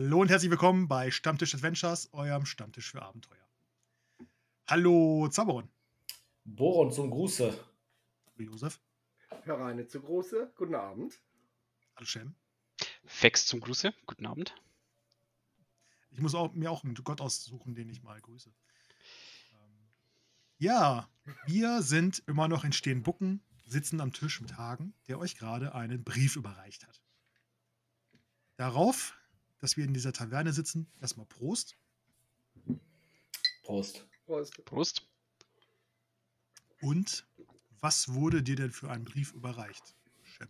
Hallo und herzlich willkommen bei Stammtisch Adventures, eurem Stammtisch für Abenteuer. Hallo Zaberon. Boron zum Gruße. Hallo Josef. Hereine zu Große. Guten Abend. Hallo Shem. Fex zum Gruße. Guten Abend. Ich muss auch, mir auch einen Gott aussuchen, den ich mal grüße. Ähm, ja, wir sind immer noch in Stehenbucken, sitzen am Tisch mit Hagen, der euch gerade einen Brief überreicht hat. Darauf, dass wir in dieser Taverne sitzen, erstmal Prost. Prost. Prost. Prost. Und was wurde dir denn für einen Brief überreicht? Shem?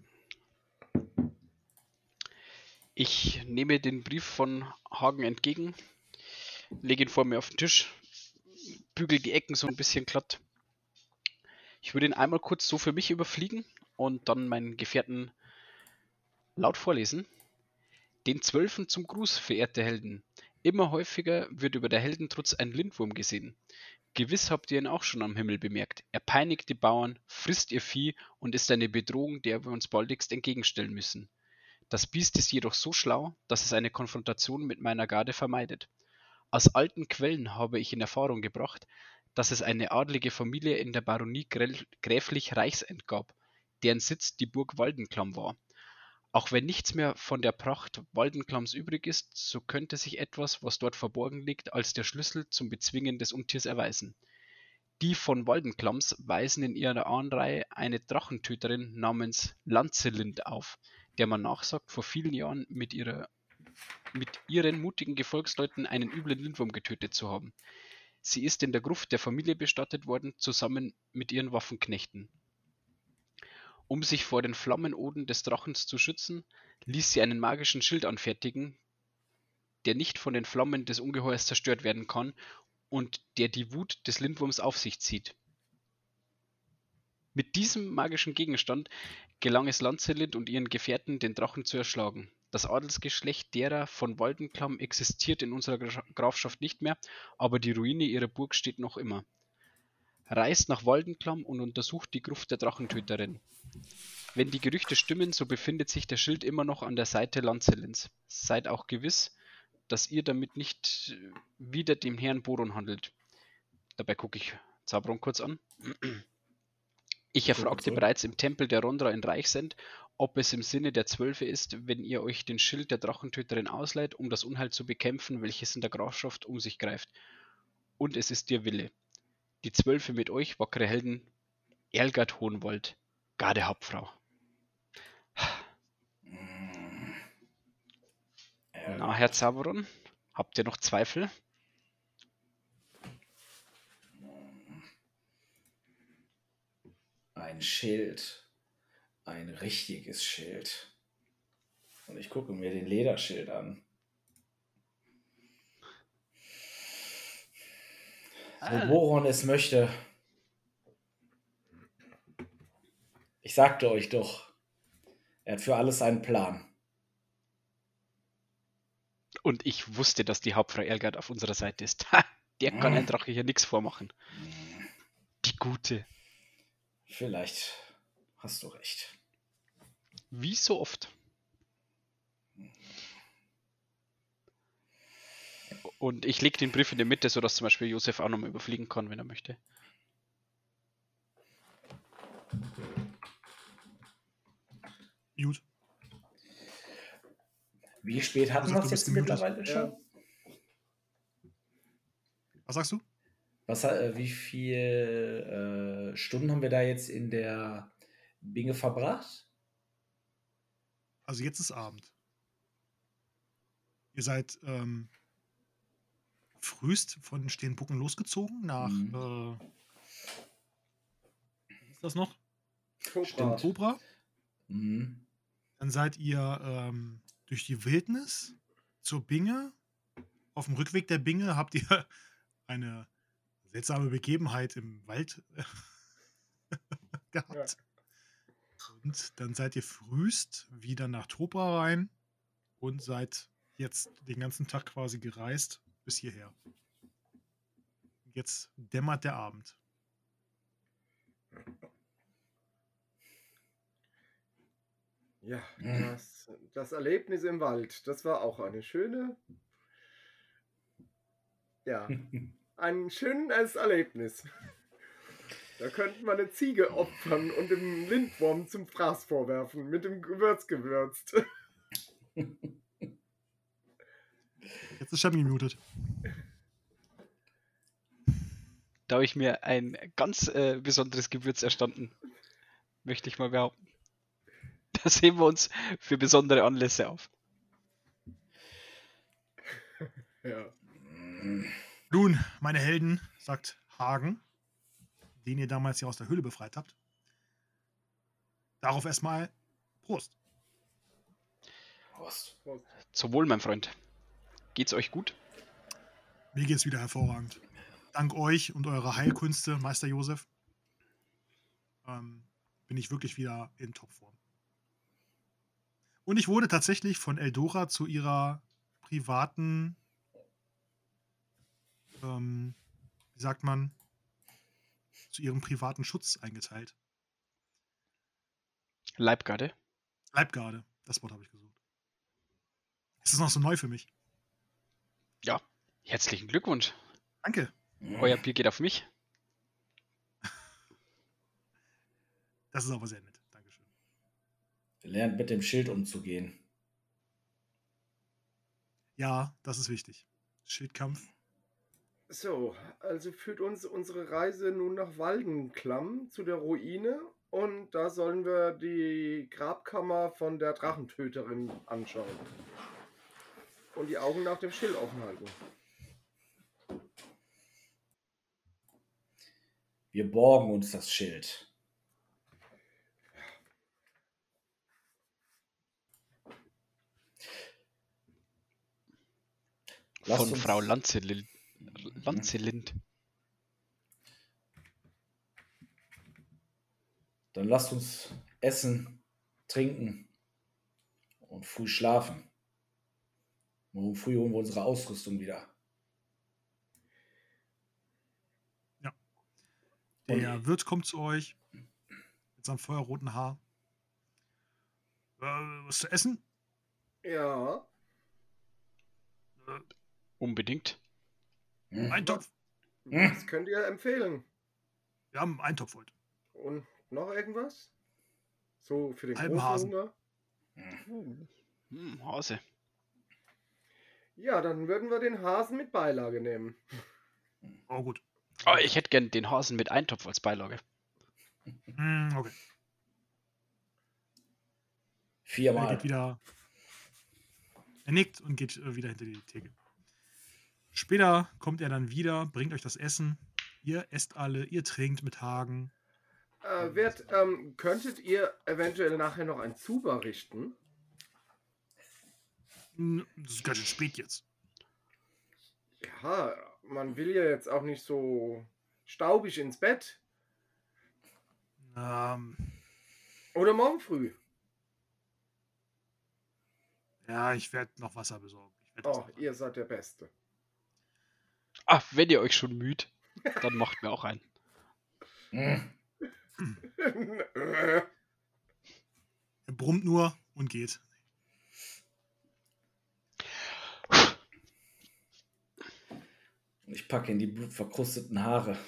Ich nehme den Brief von Hagen entgegen, lege ihn vor mir auf den Tisch, bügel die Ecken so ein bisschen glatt. Ich würde ihn einmal kurz so für mich überfliegen und dann meinen Gefährten laut vorlesen. Den Zwölfen zum Gruß, verehrte Helden. Immer häufiger wird über der Heldentrutz ein Lindwurm gesehen. Gewiss habt ihr ihn auch schon am Himmel bemerkt. Er peinigt die Bauern, frisst ihr Vieh und ist eine Bedrohung, der wir uns baldigst entgegenstellen müssen. Das Biest ist jedoch so schlau, dass es eine Konfrontation mit meiner Garde vermeidet. Aus alten Quellen habe ich in Erfahrung gebracht, dass es eine adlige Familie in der Baronie gräflich Reichsend gab, deren Sitz die Burg Waldenklam war. Auch wenn nichts mehr von der Pracht Waldenklams übrig ist, so könnte sich etwas, was dort verborgen liegt, als der Schlüssel zum Bezwingen des Untiers erweisen. Die von Waldenklams weisen in ihrer Ahnreihe eine Drachentöterin namens Lanzelind auf, der man nachsagt, vor vielen Jahren mit, ihrer, mit ihren mutigen Gefolgsleuten einen üblen Lindwurm getötet zu haben. Sie ist in der Gruft der Familie bestattet worden, zusammen mit ihren Waffenknechten. Um sich vor den Flammenoden des Drachens zu schützen, ließ sie einen magischen Schild anfertigen, der nicht von den Flammen des Ungeheuers zerstört werden kann und der die Wut des Lindwurms auf sich zieht. Mit diesem magischen Gegenstand gelang es Lancelot und ihren Gefährten, den Drachen zu erschlagen. Das Adelsgeschlecht derer von Waldenklam existiert in unserer Gra- Grafschaft nicht mehr, aber die Ruine ihrer Burg steht noch immer. Reist nach Waldenklam und untersucht die Gruft der Drachentöterin. Wenn die Gerüchte stimmen, so befindet sich der Schild immer noch an der Seite Lancelins. Seid auch gewiss, dass ihr damit nicht äh, wieder dem Herrn Boron handelt. Dabei gucke ich Zabron kurz an. Ich erfragte zurück. bereits im Tempel der Rondra in Reichsend, ob es im Sinne der Zwölfe ist, wenn ihr euch den Schild der Drachentöterin ausleiht, um das Unheil zu bekämpfen, welches in der Grafschaft um sich greift. Und es ist ihr Wille. Die Zwölfe mit euch, wackere Helden, Erlgard Hohenwald, Gardehauptfrau. Na, Herr Zaberon, habt ihr noch Zweifel? Ein Schild. Ein richtiges Schild. Und ich gucke mir den Lederschild an. Wo Boron es möchte. Ich sagte euch doch, er hat für alles einen Plan. Und ich wusste, dass die Hauptfrau Erlgard auf unserer Seite ist. Ha, der kann ein Drache hier nichts vormachen. Die Gute. Vielleicht hast du recht. Wie so oft. Und ich lege den Brief in die Mitte, sodass zum Beispiel Josef auch nochmal überfliegen kann, wenn er möchte. Gut. Wie spät hatten wir es jetzt mittlerweile schon? Was sagst du? Was, äh, wie viele äh, Stunden haben wir da jetzt in der Binge verbracht? Also jetzt ist Abend. Ihr seid ähm, frühst von Stehenbucken losgezogen nach, Mhm. äh, wie ist das noch? Cobra. Cobra. Mhm. Dann seid ihr ähm, durch die Wildnis zur Binge. Auf dem Rückweg der Binge habt ihr eine seltsame Begebenheit im Wald gehabt. Und dann seid ihr frühst wieder nach Tropa rein und seid jetzt den ganzen Tag quasi gereist bis hierher. Jetzt dämmert der Abend. Ja, das, das Erlebnis im Wald, das war auch eine schöne, ja, ein schönes Erlebnis. Da könnte man eine Ziege opfern und dem Lindwurm zum Fraß vorwerfen, mit dem Gewürz gewürzt. Jetzt ist Shami muted. Da habe ich mir ein ganz äh, besonderes Gewürz erstanden. Möchte ich mal behaupten. Da sehen wir uns für besondere Anlässe auf. Ja. Nun, meine Helden, sagt Hagen, den ihr damals ja aus der Höhle befreit habt. Darauf erstmal Prost. Prost. Zum Wohl, mein Freund. Geht's euch gut? Mir geht's wieder hervorragend. Dank euch und eurer Heilkünste, Meister Josef, ähm, bin ich wirklich wieder in Topform. Und ich wurde tatsächlich von Eldora zu ihrer privaten, ähm, wie sagt man, zu ihrem privaten Schutz eingeteilt. Leibgarde? Leibgarde, das Wort habe ich gesucht. Es ist noch so neu für mich. Ja. Herzlichen Glückwunsch. Danke. Euer Bier geht auf mich. Das ist aber sehr nett. Dankeschön. Lernt mit dem Schild umzugehen. Ja, das ist wichtig. Schildkampf. So, also führt uns unsere Reise nun nach Waldenklamm zu der Ruine und da sollen wir die Grabkammer von der Drachentöterin anschauen. Und die Augen nach dem Schild offen halten. Wir borgen uns das Schild. Lasst Von uns- Frau Lanzelind. Lanzelind. Dann lasst uns essen, trinken und früh schlafen. Morgen früh holen wir unsere Ausrüstung wieder. Der Und- Wirt kommt zu euch mit seinem feuerroten Haar. Äh, was zu essen? Ja, Äh, Unbedingt. Hm? ein Topf. das könnt ihr empfehlen. Wir haben einen Topf heute. Und noch irgendwas? So für den Halben großen Hasen. Hunger? Hm, Hase. Ja, dann würden wir den Hasen mit Beilage nehmen. Oh, gut. Oh, ich hätte gern den Hasen mit Eintopf als Beilage. Hm, okay. Er Viermal. geht wieder. Er nickt und geht äh, wieder hinter die Theke. Später kommt er dann wieder, bringt euch das Essen. Ihr esst alle, ihr trinkt mit Hagen. Äh, Wirt, ähm, könntet ihr eventuell nachher noch ein Zuber richten? Hm, Das ist ganz schön spät jetzt. Ja, man will ja jetzt auch nicht so staubig ins Bett. Ähm, Oder morgen früh. ja, ich werde noch Wasser besorgen. Oh, ihr seid der Beste. Ah, wenn ihr euch schon müht, dann macht mir auch ein. Hm. Er brummt nur und geht. Ich packe in die blutverkrusteten Haare.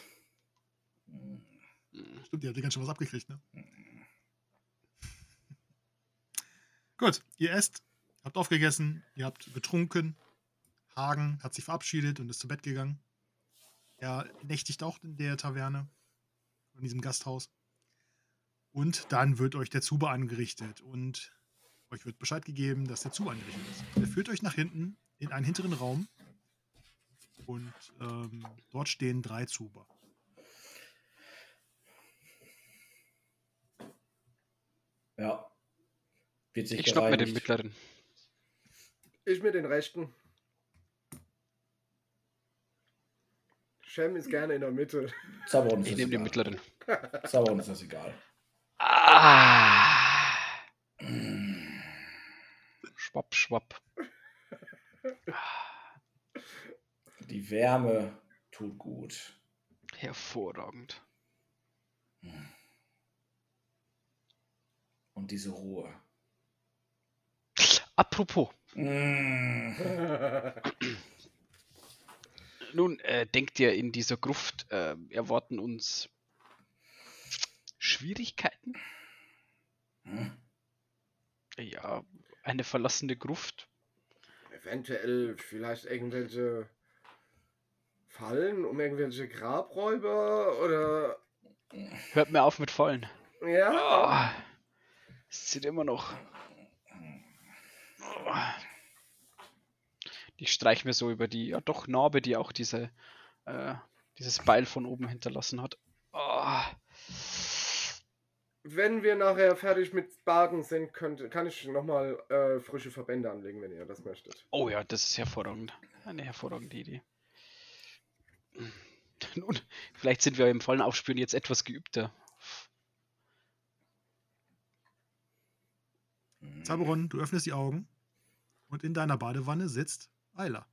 Stimmt, ihr habt ja ganz schön was abgekriegt, ne? Gut, ihr esst, habt aufgegessen, ihr habt getrunken. Hagen hat sich verabschiedet und ist zu Bett gegangen. Er nächtigt auch in der Taverne, in diesem Gasthaus. Und dann wird euch der Zuber angerichtet und euch wird Bescheid gegeben, dass der Zuber angerichtet ist. Er führt euch nach hinten in einen hinteren Raum und ähm, dort stehen drei Zuber. Ja. Wird sich Ich schnapp mir den mittleren. Ich mit den Rechten. Shem ist gerne in der Mitte. Zaubern ist Ich das nehme den egal. mittleren. Zaubern ist das egal. Ah! Schwapp, schwapp. Die Wärme tut gut. Hervorragend. Und diese Ruhe. Apropos, Mm, nun äh, denkt ihr, in dieser Gruft äh, erwarten uns Schwierigkeiten? hm, Ja, eine verlassene Gruft. Eventuell vielleicht irgendwelche Fallen um irgendwelche Grabräuber oder. Hört mir auf mit Fallen. Ja. Ah, es zieht immer noch. Ah. Ich streich mir so über die, ja doch, Narbe, die auch diese, äh, dieses Beil von oben hinterlassen hat. Ah. Wenn wir nachher fertig mit Baden sind, könnte, kann ich nochmal äh, frische Verbände anlegen, wenn ihr das möchtet. Oh ja, das ist hervorragend. Eine hervorragende Idee. Nun, vielleicht sind wir im vollen Aufspüren jetzt etwas geübter. Zaberon, du öffnest die Augen und in deiner Badewanne sitzt Ayla.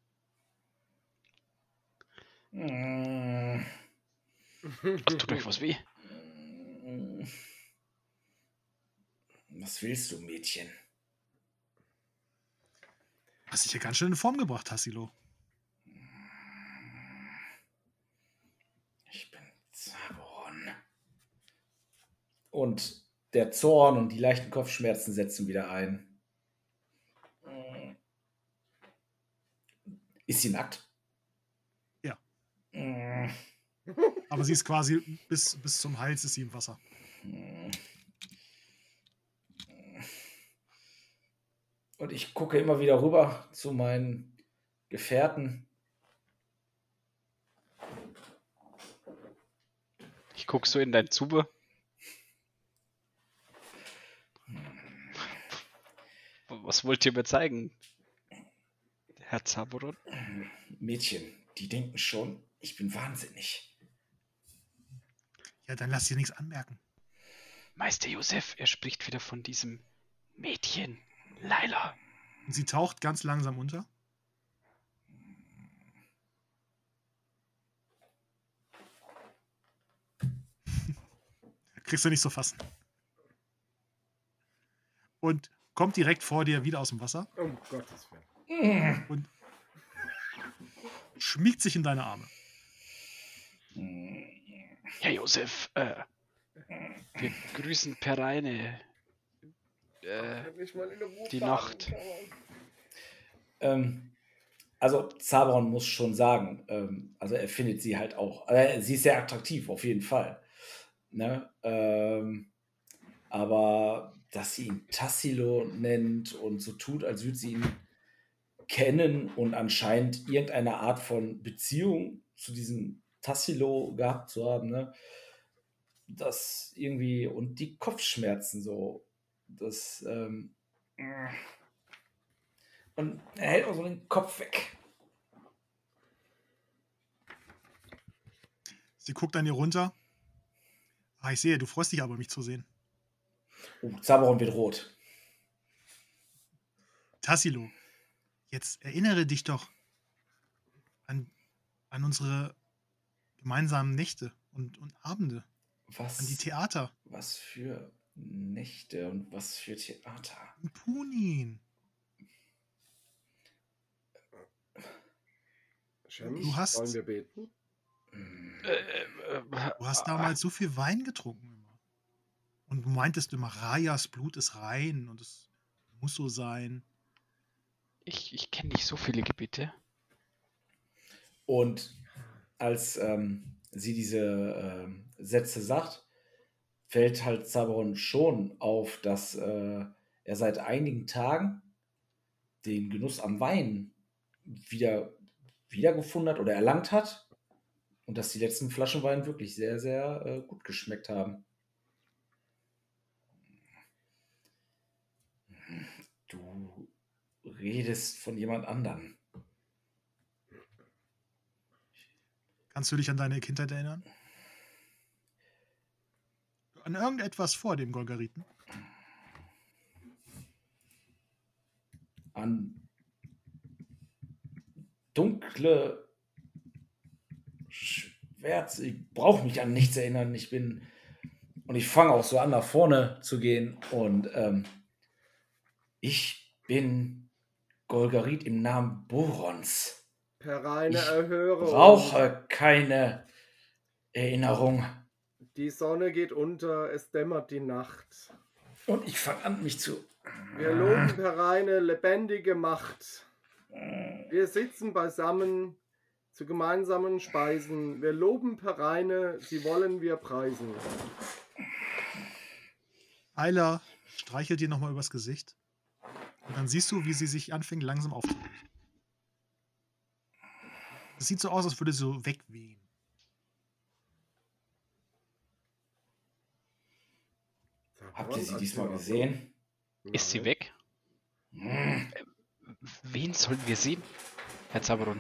mm, Was tut euch was weh? mm. Was willst du, Mädchen? Hast dich ja ganz schön in Form gebracht, Tassilo. Ich bin Zaboron. Und der Zorn und die leichten Kopfschmerzen setzen wieder ein. Mm. Ist sie nackt? Ja. Mm. Aber sie ist quasi bis, bis zum Hals ist sie im Wasser. Und ich gucke immer wieder rüber zu meinen Gefährten. Ich guck so in dein Zube. Was wollt ihr mir zeigen? Herr Zaboron? Mädchen, die denken schon, ich bin wahnsinnig. Ja, dann lass dir nichts anmerken. Meister Josef, er spricht wieder von diesem Mädchen. Laila. Und sie taucht ganz langsam unter. Kriegst du nicht so fassen. Und kommt direkt vor dir wieder aus dem Wasser Um Gottes Willen. Mm. und schmiegt sich in deine Arme. Herr Josef, äh, wir grüßen Pereine. Äh, die. Nacht. Ähm, also Zabron muss schon sagen, ähm, also er findet sie halt auch. Äh, sie ist sehr attraktiv, auf jeden Fall. Ne? Ähm, aber dass sie ihn Tassilo nennt und so tut, als würde sie ihn kennen und anscheinend irgendeine Art von Beziehung zu diesem Tassilo gehabt zu haben, ne? Das irgendwie und die Kopfschmerzen so, das ähm, und er hält auch so den Kopf weg. Sie guckt an ihr runter. Ah, ich sehe, du freust dich aber, mich zu sehen. Oh, Zaberon wird rot. Tassilo, jetzt erinnere dich doch an, an unsere gemeinsamen Nächte und, und Abende, Was, an die Theater. was für Nächte und was für Theater. In Punin. Shem, Du hast- Wollen wir beten? Hm. äh, äh, Du hast damals so viel Wein getrunken. Und du meintest immer, Rajas Blut ist rein und es muss so sein. ich ich kenne nicht so viele Gebete. Und als ähm, sie diese ähm, Sätze sagt, fällt halt Zaberon schon auf, dass äh, er seit einigen Tagen den Genuss am Wein wieder wiedergefunden hat oder erlangt hat und dass die letzten Flaschen Wein wirklich sehr, sehr äh, gut geschmeckt haben. Du redest von jemand anderem. Kannst du dich an deine Kindheit erinnern? An irgendetwas vor dem Golgariten? an dunkle Schwärze. Ich brauche mich an nichts erinnern. Ich bin und ich fange auch so an, nach vorne zu gehen und ähm, ich bin Golgarit im Namen Borons. Per reine Ich Erhöre. Brauche keine Erinnerung. Die Sonne geht unter, es dämmert die Nacht. Und ich fange an, mich zu. Wir loben per reine lebendige Macht. Wir sitzen beisammen zu gemeinsamen Speisen. Wir loben per reine, sie wollen wir preisen. Ayla streichelt dir nochmal übers Gesicht. Und dann siehst du, wie sie sich anfängt, langsam aufzulösen. Es sieht so aus, als würde sie so wegwehen. Habt ihr sie diesmal gesehen? Ist sie weg? Hm. Wen sollen wir sehen? Herr Zaberon.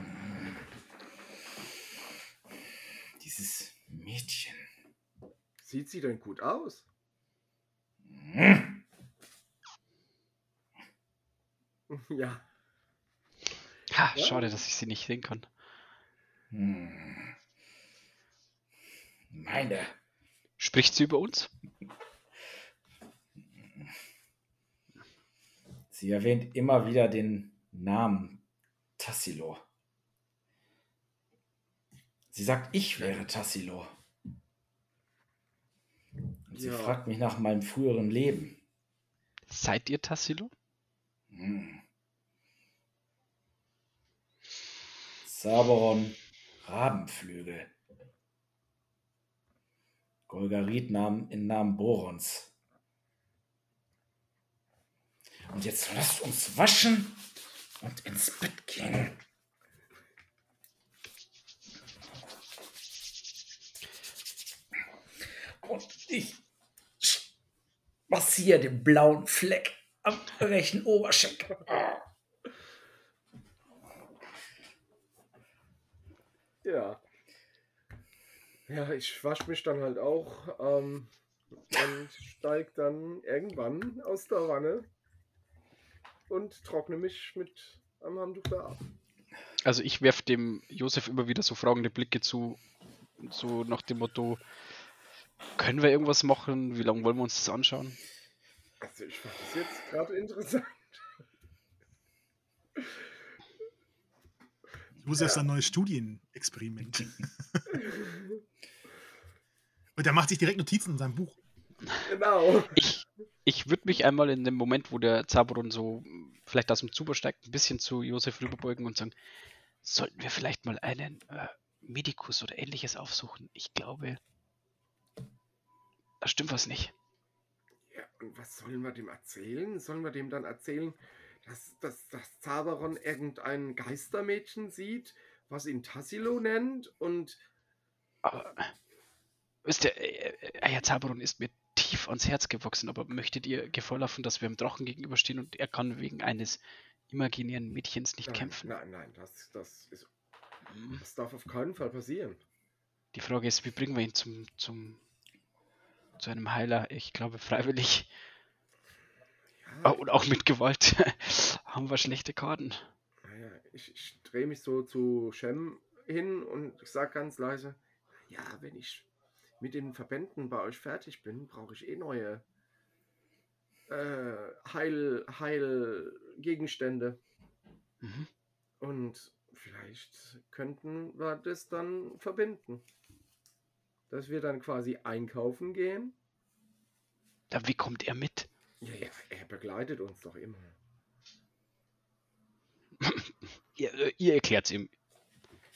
Dieses Mädchen. Sieht sie denn gut aus? Hm. Ja. Ha, Ja. schade, dass ich sie nicht sehen kann. Hm. Meine. Spricht sie über uns? Sie erwähnt immer wieder den Namen Tassilo. Sie sagt, ich wäre Tassilo. Und sie Ja. fragt mich nach meinem früheren Leben. Seid ihr Tassilo? Hm. Saberon Rabenflügel. Golgarit nahm in Namen Borons. Und jetzt lasst uns waschen und ins Bett gehen. Und ich massiere den blauen Fleck am rechten Oberschenkel. Ja. Ja, ich wasche mich dann halt auch ähm, und steig dann irgendwann aus der Wanne und trockne mich mit einem Handtuch da ab. Also ich werfe dem Josef immer wieder so fragende Blicke zu, so nach dem Motto, können wir irgendwas machen? Wie lange wollen wir uns das anschauen? Also ich fand das jetzt gerade interessant. Josef ist ein neues Studienexperiment. Und er macht sich direkt Notizen in seinem Buch. Genau. Ich, ich würde mich einmal in dem Moment, wo der Zaberon so vielleicht aus dem Zuber steigt, ein bisschen zu Josef rüberbeugen und sagen, sollten wir vielleicht mal einen äh, Medikus oder ähnliches aufsuchen? Ich glaube, da stimmt was nicht. Was sollen wir dem erzählen? Sollen wir dem dann erzählen, dass, dass, dass Zaberon irgendein Geistermädchen sieht, was ihn Tassilo nennt und Aber, wisst ihr, äh, äh, Herr Zaberon ist mir tief ans Herz gewachsen, aber möchtet ihr Gefahr laufen, dass wir dem Drachen gegenüberstehen und er kann wegen eines imaginären Mädchens nicht nein, kämpfen? Nein, nein, das, das, ist, Hm. das darf auf keinen Fall passieren. Die Frage ist, wie bringen wir ihn zum, zum zu einem Heiler? Ich glaube freiwillig Ja, oh, und auch mit Gewalt haben wir schlechte Karten. naja, ich, ich drehe mich so zu Shem hin und sage ganz leise, ja, wenn ich mit den Verbänden bei euch fertig bin, brauche ich eh neue äh, Heil, Heilgegenstände. Mhm. Und vielleicht könnten wir das dann verbinden. Dass wir dann quasi einkaufen gehen. Da, wie kommt er mit? Ja, ja, er begleitet uns doch immer. Ihr, äh, ihr erklärt ihm.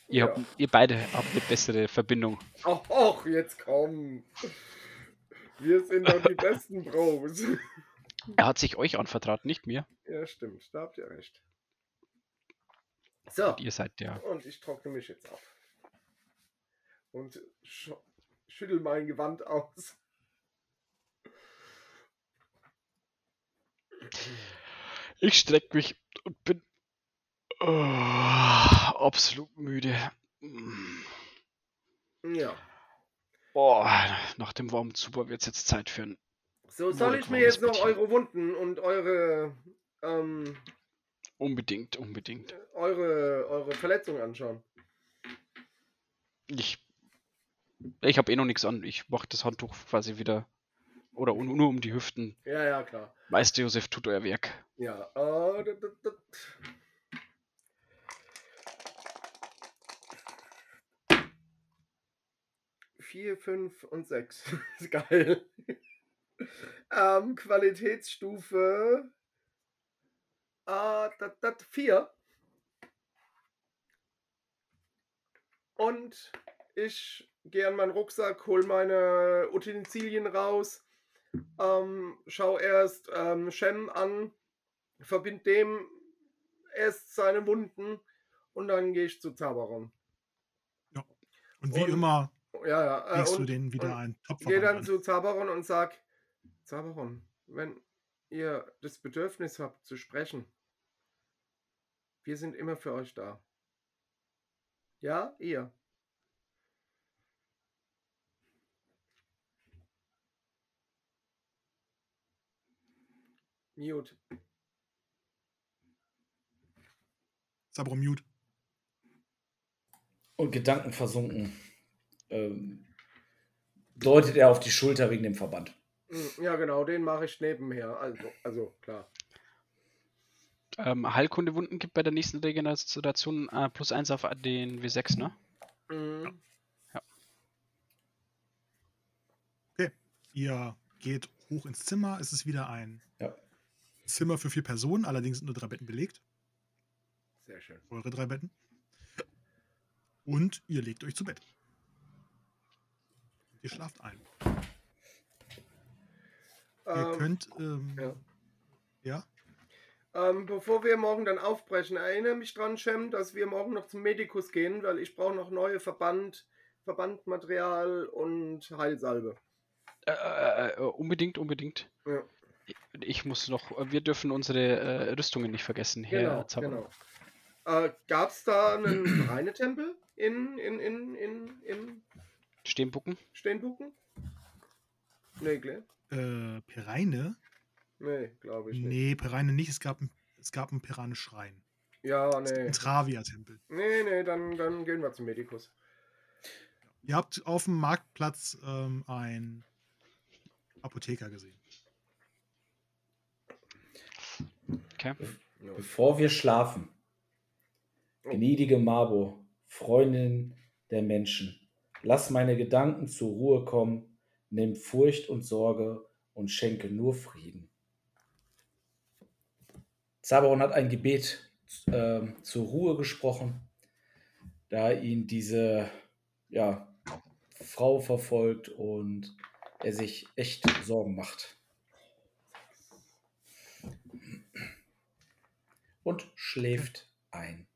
Ihr, Ja. habt, ihr beide habt eine bessere Verbindung. Ach, ach, jetzt komm. Wir sind doch die besten Bros. Er hat sich euch anvertraut, nicht mir. Ja, stimmt, da habt ihr recht. So, Ihr seid der. und ich trockne mich jetzt ab. Und schüttel mein Gewand aus. Ich streck mich und bin oh, absolut müde. Ja. Boah, nach dem warmen Zuber wird es jetzt Zeit für ein. So, soll ich mir jetzt noch eure Wunden und eure, ähm, Unbedingt, unbedingt. eure, eure Verletzung anschauen? Ich. Ich habe eh noch nichts an. Ich mach das Handtuch quasi wieder Oder nur um die Hüften. Ja, ja, klar. Meister Josef tut euer Werk. Ja. Äh, d- d- d- Vier, fünf und sechs. ist geil. ähm, Qualitätsstufe. Äh, dat, dat, vier. Und ich gehe an meinen Rucksack, hol meine Utensilien raus, ähm, schau erst ähm, Shem an, verbind dem erst seine Wunden und dann gehe ich zu Zaberon. Und wie Und- immer Ja, ja. Äh, legst du und den wieder Topf gehe dann an. zu Zaberon und sag, Zaberon, wenn ihr das Bedürfnis habt zu sprechen, wir sind immer für euch da. Ja, ihr. Mute. Sabro mute. Und Gedanken versunken. Ähm, deutet er auf die Schulter wegen dem Verband. Mm, Ja, genau, den mache ich nebenher. Also, also klar. Ähm, Heilkundewunden gibt bei der nächsten Regeneration äh, plus 1 auf den W6, ne? Mm, Ihr geht hoch ins Zimmer. Es ist wieder ein Ja. Zimmer für vier Personen. Allerdings sind nur drei Betten belegt. Sehr schön. Eure drei Betten. Und ihr legt euch zu Bett. Ihr schlaft ein. Ihr Ähm, könnt. Ähm, ja. ja. Ähm, bevor wir morgen dann aufbrechen, erinnere mich dran, Shem, dass wir morgen noch zum Medikus gehen, weil ich brauche noch neue Verband, Verbandmaterial und Heilsalbe. Äh, äh, äh, unbedingt, unbedingt. Ja. Ich muss noch, wir dürfen unsere äh, Rüstungen nicht vergessen, Herr Genau, genau. Äh, Gab es da einen Reinetempel in, in, in, in, in Steenbucken. Steenbucken? Nee, Glenn? Äh, Pereine? Nee, glaube ich nicht. Nee, Pereine nicht. Es gab, ein- es gab einen Perane-Schrein. Ja, nee. einen Travia-Tempel. Nee, nee, dann, dann gehen wir zum Medikus. Ihr habt auf dem Marktplatz ähm, einen Apotheker gesehen. Okay. Bevor wir schlafen, gnädige Mabo, Freundin der Menschen, lass meine Gedanken zur Ruhe kommen, nimm Furcht und Sorge und schenke nur Frieden. Zaberon hat ein Gebet ähm, zur Ruhe gesprochen, da ihn diese ja, Frau verfolgt und er sich echt Sorgen macht. Und schläft ein.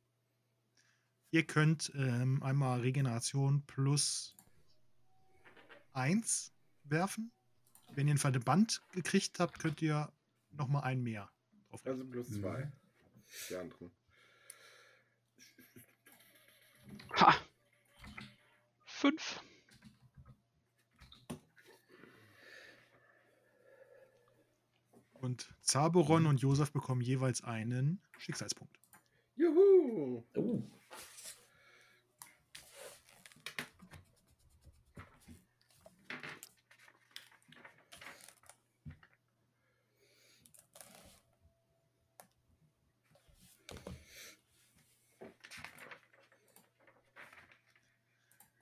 Ihr könnt ähm, einmal Regeneration plus 1 werfen. Wenn ihr einen Verband gekriegt habt, könnt ihr nochmal einen mehr drauf Also plus Mhm. zwei. Die anderen. Ha! Fünf. Und Zaberon und Josef bekommen jeweils einen Schicksalspunkt. Juhu! Oh,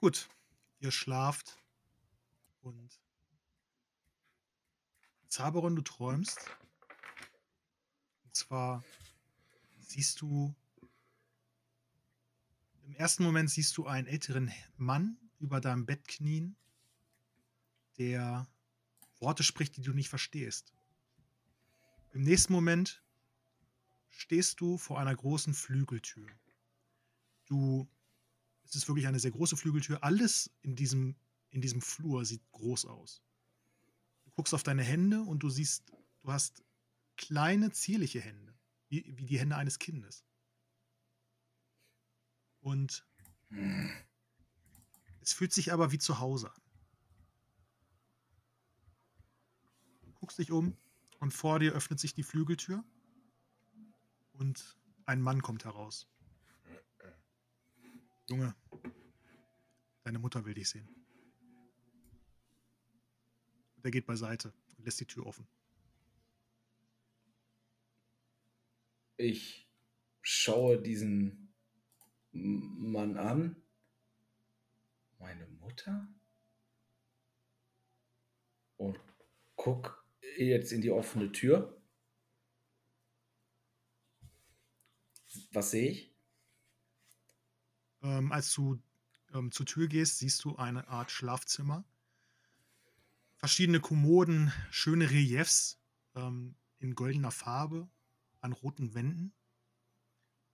Gut, ihr schlaft und Zaberon, du träumst. Und zwar siehst du, im ersten Moment siehst du einen älteren Mann über deinem Bett knien, der Worte spricht, die du nicht verstehst. Im nächsten Moment stehst du vor einer großen Flügeltür. Du es ist wirklich eine sehr große Flügeltür. Alles in diesem, in diesem Flur sieht groß aus. Du guckst auf deine Hände und du siehst, du hast kleine, zierliche Hände, wie, die Hände eines Kindes. Und es fühlt sich aber wie zu Hause an. Du guckst dich um und vor dir öffnet sich die Flügeltür und ein Mann kommt heraus. Junge, deine Mutter will dich sehen. Und er geht beiseite. und lässt die Tür offen. Ich schaue diesen Mann an. Meine Mutter? Und guck jetzt in die offene Tür. Was sehe ich? Ähm, als du ähm, zur Tür gehst, siehst du eine Art Schlafzimmer. Verschiedene Kommoden, schöne Reliefs ähm, in goldener Farbe an roten Wänden.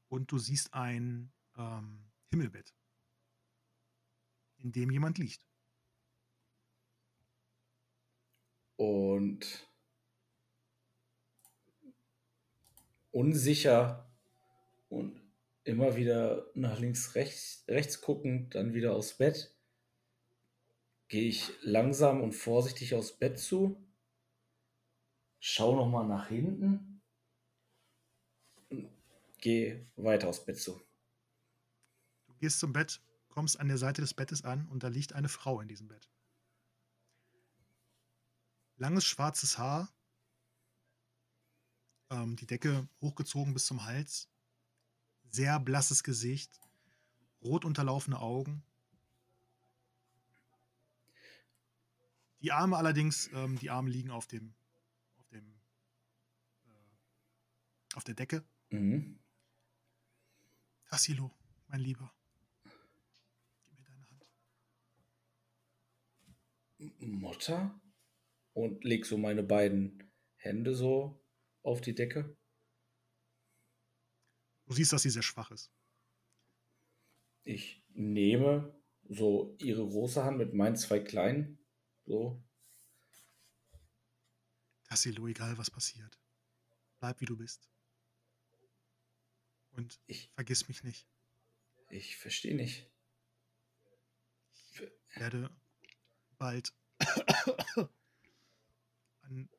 Und du siehst ein ähm, Himmelbett, in dem jemand liegt. Und unsicher und immer wieder nach links, rechts, rechts guckend, dann wieder aufs Bett, gehe ich langsam und vorsichtig aufs Bett zu, schaue nochmal nach hinten gehe weiter aufs Bett zu. Du gehst zum Bett, kommst an der Seite des Bettes an und da liegt eine Frau in diesem Bett. Langes schwarzes Haar, ähm, die Decke hochgezogen bis zum Hals, sehr blasses Gesicht, rot unterlaufene Augen. Die Arme allerdings, ähm, die Arme liegen auf dem, auf dem, äh, auf der Decke. Mhm. Tassilo, mein Lieber, gib mir deine Hand. Mutter? Und leg so meine beiden Hände so auf die Decke. Du siehst, dass sie sehr schwach ist. Ich nehme so ihre große Hand mit meinen zwei kleinen. So. Tassilo, egal was passiert. Bleib wie du bist. Und Ich, vergiss mich nicht. ich verstehe nicht. Ich werde bald an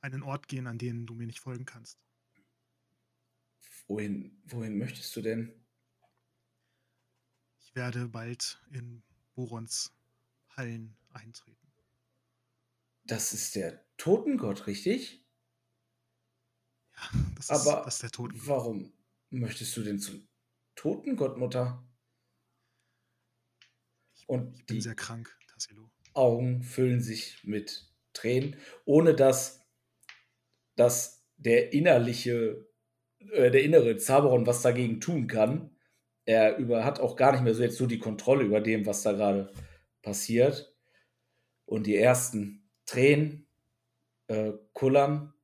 einen Ort gehen, an dem du mir nicht folgen kannst. Wohin, wohin möchtest du denn? Ich werde bald in Borons Hallen eintreten. Das ist der Totengott, richtig? Ja, das ist, Aber das ist der Totengott. warum möchtest du denn zum Totengott, Mutter? Und Ich bin die sehr krank, Tassilo. Augen füllen sich mit Tränen, ohne dass, dass der innerliche, äh, der innere Zaberon was dagegen tun kann. Er über, hat auch gar nicht mehr so jetzt so die Kontrolle über dem, was da gerade passiert. Und die ersten Tränen äh, kullern.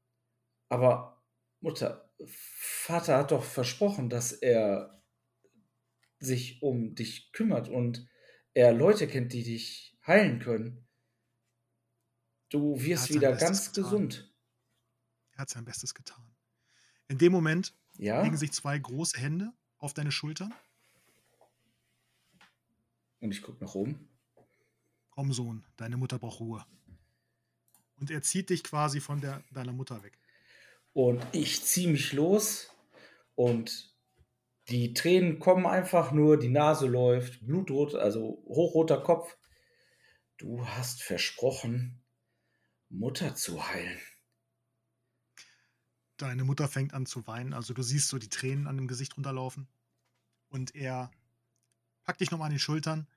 Aber Mutter, Vater hat doch versprochen, dass er sich um dich kümmert und er Leute kennt, die dich heilen können. Du wirst wieder ganz getan. gesund. Er hat sein Bestes getan. In dem Moment Ja? legen sich zwei große Hände auf deine Schultern. Und ich gucke nach oben. Komm, Sohn, deine Mutter braucht Ruhe. Und er zieht dich quasi von der, deiner Mutter weg. Und ich ziehe mich los und die Tränen kommen einfach nur, die Nase läuft, blutrot, also hochroter Kopf. Du hast versprochen, Mutter zu heilen. Deine Mutter fängt an zu weinen. Also du siehst so die Tränen an dem Gesicht runterlaufen. Und er packt dich nochmal an die Schultern.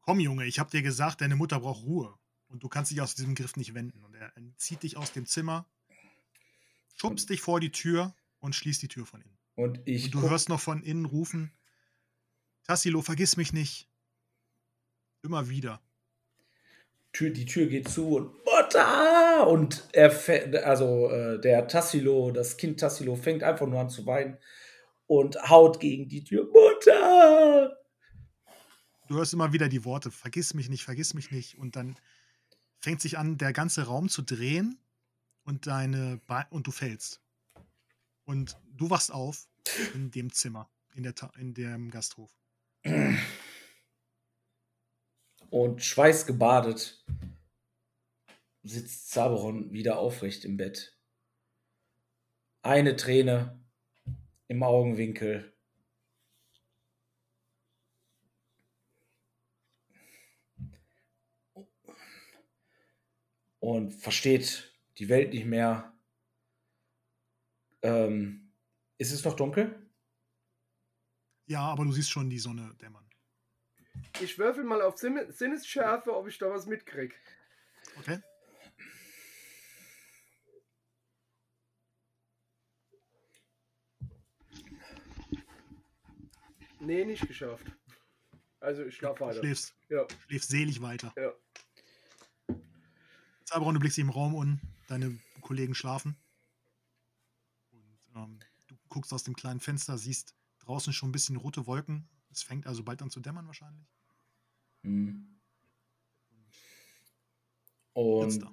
Komm, Junge, ich hab dir gesagt, deine Mutter braucht Ruhe. Und du kannst dich aus diesem Griff nicht wenden. Und er zieht dich aus dem Zimmer, schubst dich vor die Tür und schließt die Tür von innen. Und ich Und du hörst noch von innen rufen: Tassilo, vergiss mich nicht. Immer wieder. Tür, die Tür geht zu und Mutter! Und er, also äh, der Tassilo, das Kind Tassilo fängt einfach nur an zu weinen und haut gegen die Tür. Mutter! Du hörst immer wieder die Worte: Vergiss mich nicht, vergiss mich nicht. Und dann fängt sich an, der ganze Raum zu drehen und, deine Be und du fällst. Und du wachst auf in dem Zimmer, in, der in dem Gasthof. Und schweißgebadet sitzt Zaberon wieder aufrecht im Bett. Eine Träne im Augenwinkel. und versteht die Welt nicht mehr. Ähm, ist es noch dunkel? Ja, aber du siehst schon die Sonne dämmern. Ich würfel mal auf Sin Sinnesschärfe, ob ich da was mitkrieg. Okay. Nee, nicht geschafft. Also ich schlaf Du weiter. schläfst, Ja, schläfst selig weiter. ja. Zaberon, du blickst im Raum und deine Kollegen schlafen. Und ähm, du guckst aus dem kleinen Fenster, siehst draußen schon ein bisschen rote Wolken. Es fängt also bald an zu dämmern wahrscheinlich. Mhm. Und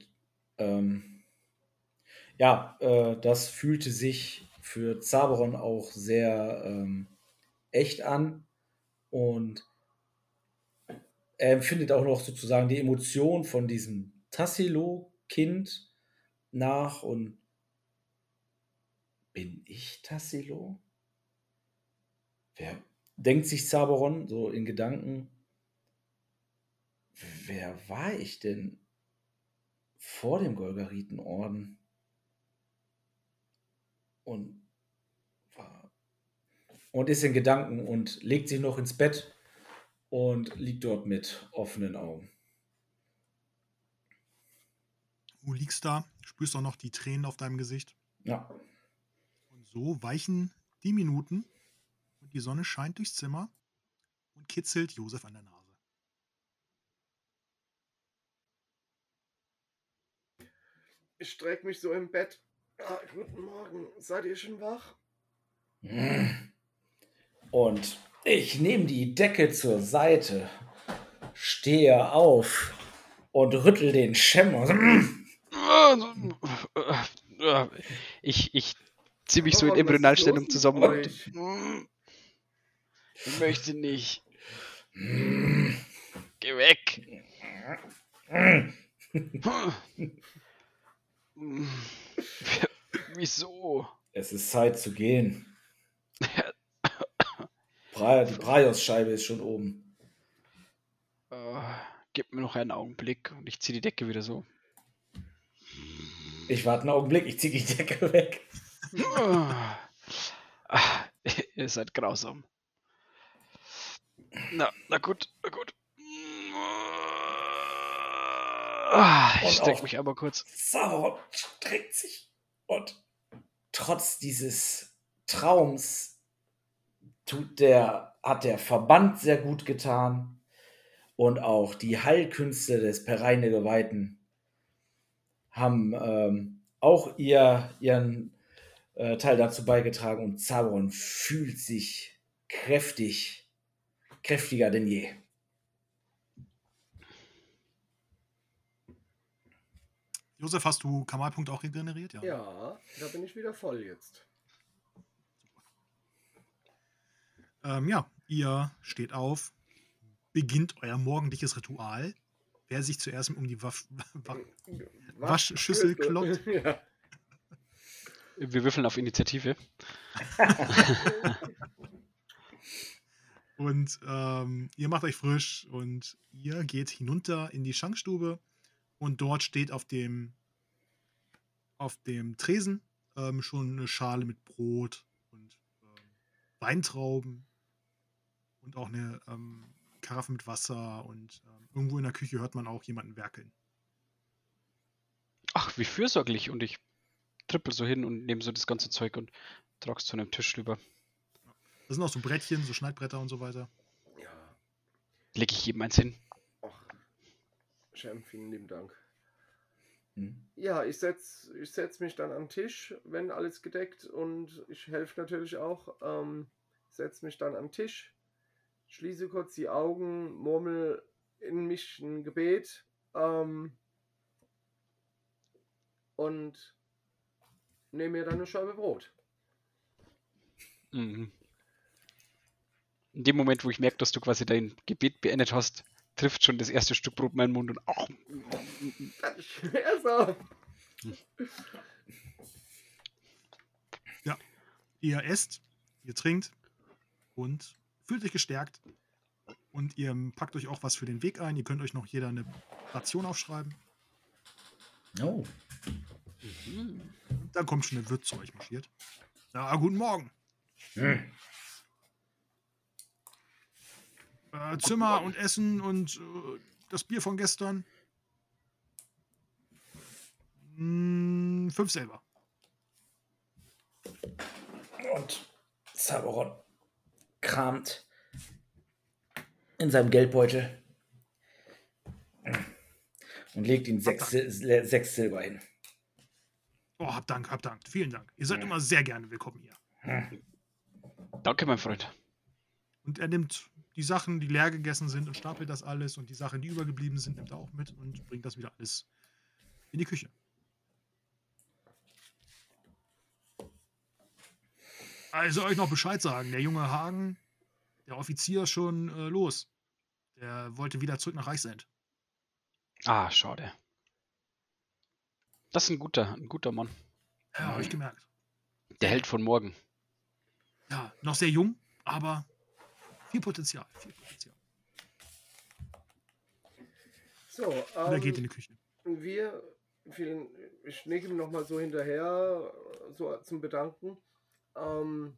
ähm, ja, äh, das fühlte sich für Zaberon auch sehr ähm, echt an. Und er empfindet auch noch sozusagen die Emotion von diesem Tassilo-Kind nach. Und bin ich Tassilo? Wer denkt sich Zaberon so in Gedanken? Wer war ich denn vor dem Golgaritenorden? Und und ist in Gedanken und legt sich noch ins Bett und liegt dort mit offenen Augen. Du liegst da, spürst auch noch die Tränen auf deinem Gesicht. Ja, Und so weichen die Minuten und die Sonne scheint durchs Zimmer und kitzelt Josef an der Nase. Ich streck mich so im Bett. Ah, guten Morgen. Seid ihr schon wach? und ich nehme die Decke zur Seite, stehe auf und rüttel den Schemmer. Ich, ich ziehe mich so in Embryonalstellung zusammen. euch? Ich möchte nicht. Geh weg. Wieso? Es ist Zeit zu gehen. Die Braios-Scheibe ist schon oben. Äh, gib mir noch einen Augenblick und ich ziehe die Decke wieder so. Ich warte einen Augenblick, ich ziehe die Decke weg. Ah, Ihr seid grausam. Na, na gut, na gut. Ah, Ich auch- mich aber kurz. Sauron streckt sich. Und trotz dieses Traums tut der, hat der Verband sehr gut getan. Und auch die Heilkünste des Pereine Geweihten haben ähm, auch ihr, ihren äh, Teil dazu beigetragen. Und Sauron fühlt sich kräftig, kräftiger denn je. Josef, hast du Kamalpunkt auch regeneriert? Ja. Ja, da bin ich wieder voll jetzt. Ähm, ja, ihr steht auf, beginnt euer morgendliches Ritual. Wer sich zuerst um die Waff Wa Waschschüssel kloppt. Ja. Wir würfeln auf Initiative. Und ähm, ihr macht euch frisch und ihr geht hinunter in die Schankstube und dort steht auf dem auf dem Tresen ähm, schon eine Schale mit Brot und ähm, Weintrauben und auch eine ähm, Karaffe mit Wasser und ähm, irgendwo in der Küche hört man auch jemanden werkeln. Ach, wie fürsorglich. Und ich trippel so hin und nehme so das ganze Zeug und trag's zu einem Tisch rüber. Das sind auch so Brettchen, so Schneidbretter und so weiter. ja. Leg ich jedem eins hin. Ach, Shem, vielen lieben Dank. Hm. Ja, ich setz, ich setz mich dann an den Tisch, wenn alles gedeckt und ich helfe natürlich auch. Ähm, setz mich dann an den Tisch, schließe kurz die Augen, murmel in mich ein Gebet ähm, und nehme mir dann eine Scheibe Brot. Mhm. In dem Moment, wo ich merke, dass du quasi dein Gebet beendet hast, trifft schon das erste Stück Brot meinen Mund und ach, Das ist schwer so. Ihr esst, ihr trinkt und fühlt euch gestärkt. Und ihr packt euch auch was für den Weg ein. Ihr könnt euch noch jeder eine Ration aufschreiben. Oh. Mhm. Dann kommt schon der Wirt zu euch marschiert. Ja, guten Morgen. Hm. Äh, Zimmer und Essen und äh, das Bier von gestern. Hm, fünf selber. Und Sabaron kramt in seinem Geldbeutel und legt ihm sechs, Sil- sechs Silber hin. Oh, hab Dank, hab Dank. Vielen Dank. Ihr seid immer sehr gerne willkommen hier. Hm. Danke, mein Freund. Und er nimmt die Sachen, die leer gegessen sind und stapelt das alles und die Sachen, die übergeblieben sind, nimmt er auch mit und bringt das wieder alles in die Küche. Also euch noch Bescheid sagen, der junge Hagen, der Offizier ist schon äh, los. Der wollte wieder zurück nach Reichsend. Ah, schade. Das ist ein guter, ein guter Mann. Ja, habe ich gemerkt. Der Held von morgen. Ja, noch sehr jung, aber viel Potenzial, viel Potenzial. So, Und er geht in ähm, die Küche. wir, vielen, ich nicke ihm nochmal so hinterher, so zum Bedanken. Ähm,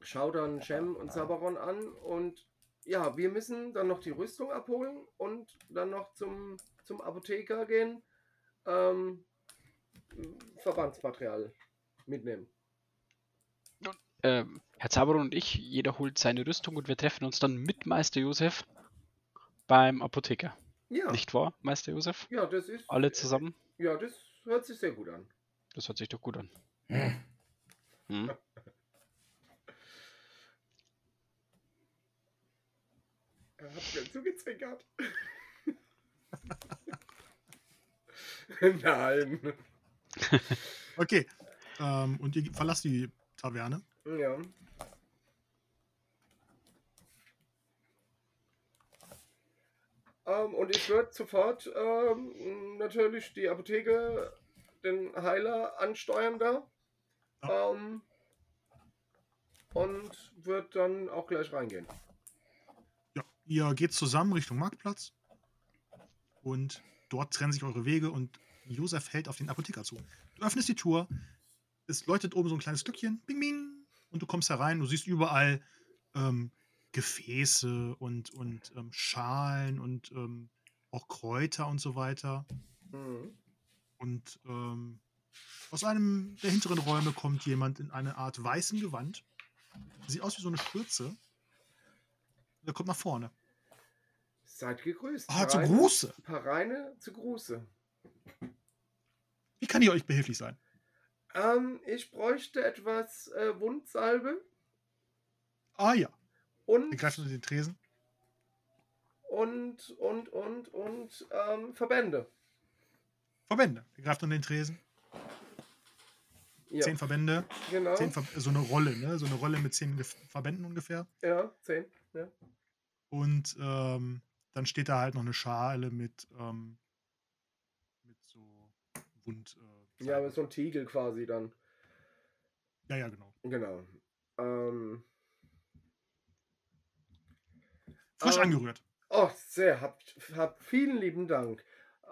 schau dann Shem und Sabaron an und ja, wir müssen dann noch die Rüstung abholen und dann noch zum, zum Apotheker gehen. Ähm, Verbandsmaterial mitnehmen. Ähm, Herr Zaberon und ich, jeder holt seine Rüstung und wir treffen uns dann mit Meister Josef beim Apotheker. Ja, Nicht wahr, Meister Josef? ja, das ist. Alle zusammen? Ja, das hört sich sehr gut an. Das hört sich doch gut an. Hm. Hm? Er hat mir zugezwinkert. Nein. Okay. Ähm, und ihr verlasst die Taverne. Ja. Ähm, und ich würde sofort ähm, natürlich die Apotheke, den Heiler ansteuern da. Ja. Ähm, und wird dann auch gleich reingehen. Ihr geht zusammen Richtung Marktplatz und dort trennen sich eure Wege und Josef hält auf den Apotheker zu. Du öffnest die Tour, es leuchtet oben so ein kleines Stückchen, bing, bing, und du kommst herein, du siehst überall ähm, Gefäße und, und ähm, Schalen und ähm, auch Kräuter und so weiter. Mhm. Und ähm, aus einem der hinteren Räume kommt jemand in eine Art weißen Gewand. Sieht aus wie so eine Schürze. Der kommt nach vorne. Seid gegrüßt. Ah, zu Gruße. Pareine zu Gruße. Wie kann ich euch behilflich sein? Ähm, ich bräuchte etwas äh, Wundsalbe Ah ja. und, Er greift unter den Tresen. und, und, und, und ähm, Verbände. Verbände. Er greift unter den Tresen. Ja, Zehn Verbände. genau. Zehn Ver so eine Rolle, ne? So eine Rolle mit zehn Gef Verbänden ungefähr. Ja, zehn. Ja. Und ähm, dann steht da halt noch eine Schale mit, ähm, mit so Wund. Äh, ja, aber so ein Tiegel quasi dann. ja, ja, genau. Genau. Ähm, Frisch Ähm, angerührt. oh, sehr. Habt, habt vielen lieben Dank.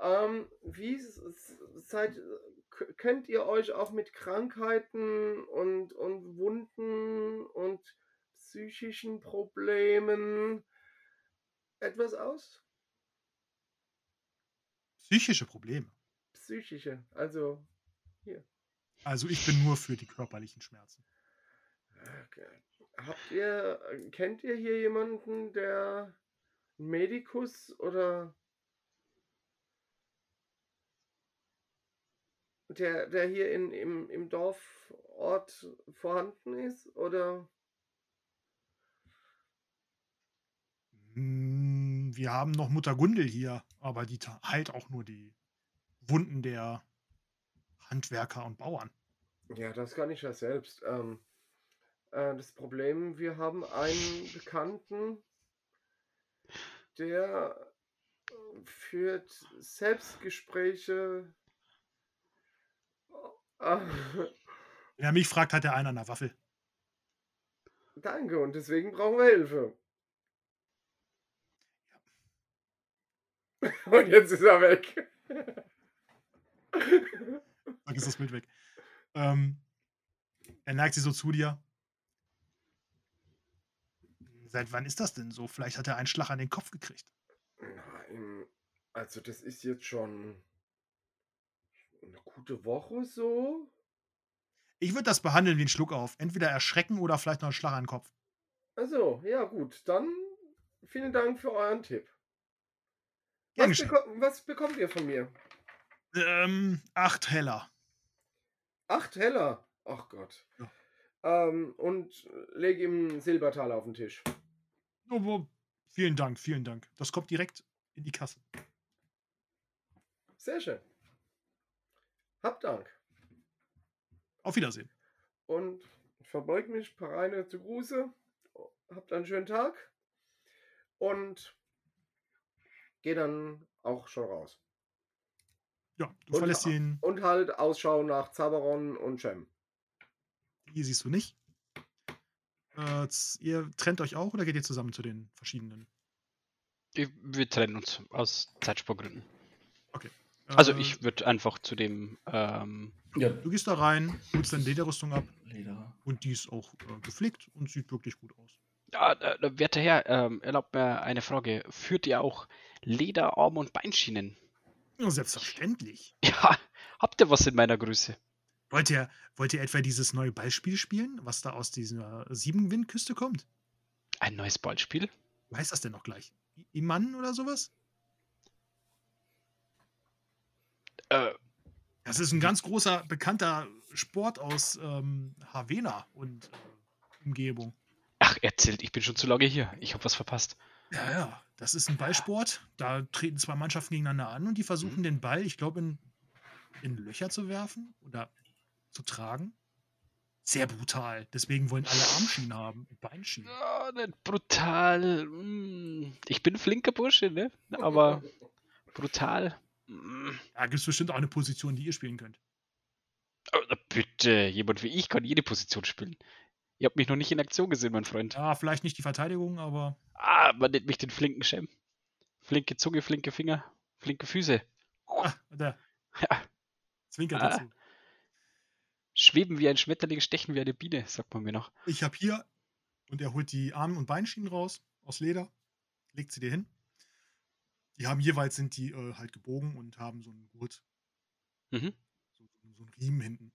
Ähm, wie seid, k- kennt ihr euch auch mit Krankheiten und, und Wunden und psychischen Problemen etwas aus? Psychische Probleme. Psychische, also Also ich bin nur für die körperlichen Schmerzen. Okay. Habt ihr, kennt ihr hier jemanden, der Medikus oder der, der hier in, im, im Dorfort vorhanden ist? Oder Wir haben noch Mutter Gundel hier, aber die heilt auch nur die Wunden der Handwerker und Bauern. ja, das kann ich ja selbst. Ähm, äh, das Problem, wir haben einen Bekannten, der äh, führt Selbstgespräche. Wer mich fragt, hat er einen an der Waffel. Danke, und deswegen brauchen wir Hilfe. Und jetzt ist er weg. Sag ist das Bild weg. Ähm, er neigt sich so zu dir. Seit wann ist das denn so? Vielleicht hat er einen Schlag an den Kopf gekriegt. Nein, also das ist jetzt schon eine gute Woche so. Ich würde das behandeln wie ein Schluck auf. Entweder erschrecken oder vielleicht noch einen Schlag an den Kopf. Also, ja gut, dann vielen Dank für euren Tipp. Was, beko was bekommt ihr von mir? Ähm, acht Heller. Acht Heller. Ach Gott. Ja. Ähm, und lege ihm einen Silbertaler auf den Tisch. Oh, vielen Dank, vielen Dank. Das kommt direkt in die Kasse. Sehr schön. Hab Dank. Auf Wiedersehen. Und verbeug mich per Reine zu Gruße. Habt einen schönen Tag. Und gehe dann auch schon raus. Ja, du Und- verlässt ihn. Und halt Ausschau nach Zaberon und Cem. Hier siehst du nicht. Äh, ihr trennt euch auch oder geht ihr zusammen zu den verschiedenen? Ich- Wir trennen uns aus Zeitspargründen. Okay. Also Äh, ich würde einfach zu dem ähm, Ja, Du gehst da rein, holst deine Lederrüstung ab Leder. und die ist auch äh, gepflegt und sieht wirklich gut aus. Ja, äh, werter Herr, ähm, erlaubt mir eine Frage. Führt ihr auch Leder, Arm- und Beinschienen? Ja, selbstverständlich. Ja, habt ihr was in meiner Größe? Wollt ihr, wollt ihr etwa dieses neue Ballspiel spielen, was da aus dieser Siebenwindküste kommt? Ein neues Ballspiel? Wie heißt das denn noch gleich? Iman oder sowas? Äh, Das ist ein ganz großer, bekannter Sport aus ähm, Havana und äh, Umgebung. ach, erzählt, ich bin schon zu lange hier. Ich habe was verpasst. Ja, ja, das ist ein Ballsport. Da treten zwei Mannschaften gegeneinander an und die versuchen den Ball, ich glaube, in, in Löcher zu werfen oder zu tragen. Sehr brutal. Deswegen wollen alle Armschienen haben und Beinschienen. Ja, nicht brutal. mm, Ich bin ein flinker Bursche, ne? Aber brutal. mm, Da gibt es bestimmt auch eine Position, die ihr spielen könnt. oh, Bitte, jemand wie ich kann jede Position spielen. Ihr habt mich noch nicht in Aktion gesehen, mein Freund. Ja, vielleicht nicht die Verteidigung, aber Ah, man nennt mich den flinken Schem. Flinke Zunge, flinke Finger, flinke Füße. ah, der Ja, zwinkert Ah. dazu. schweben wie ein Schmetterling, stechen wie eine Biene, sagt man mir noch. Ich habe hier, und er holt die Arm- und Beinschienen raus aus Leder, legt sie dir hin. Die haben jeweils sind die äh, halt gebogen und haben so einen Gurt, Mhm. so, so einen Riemen hinten.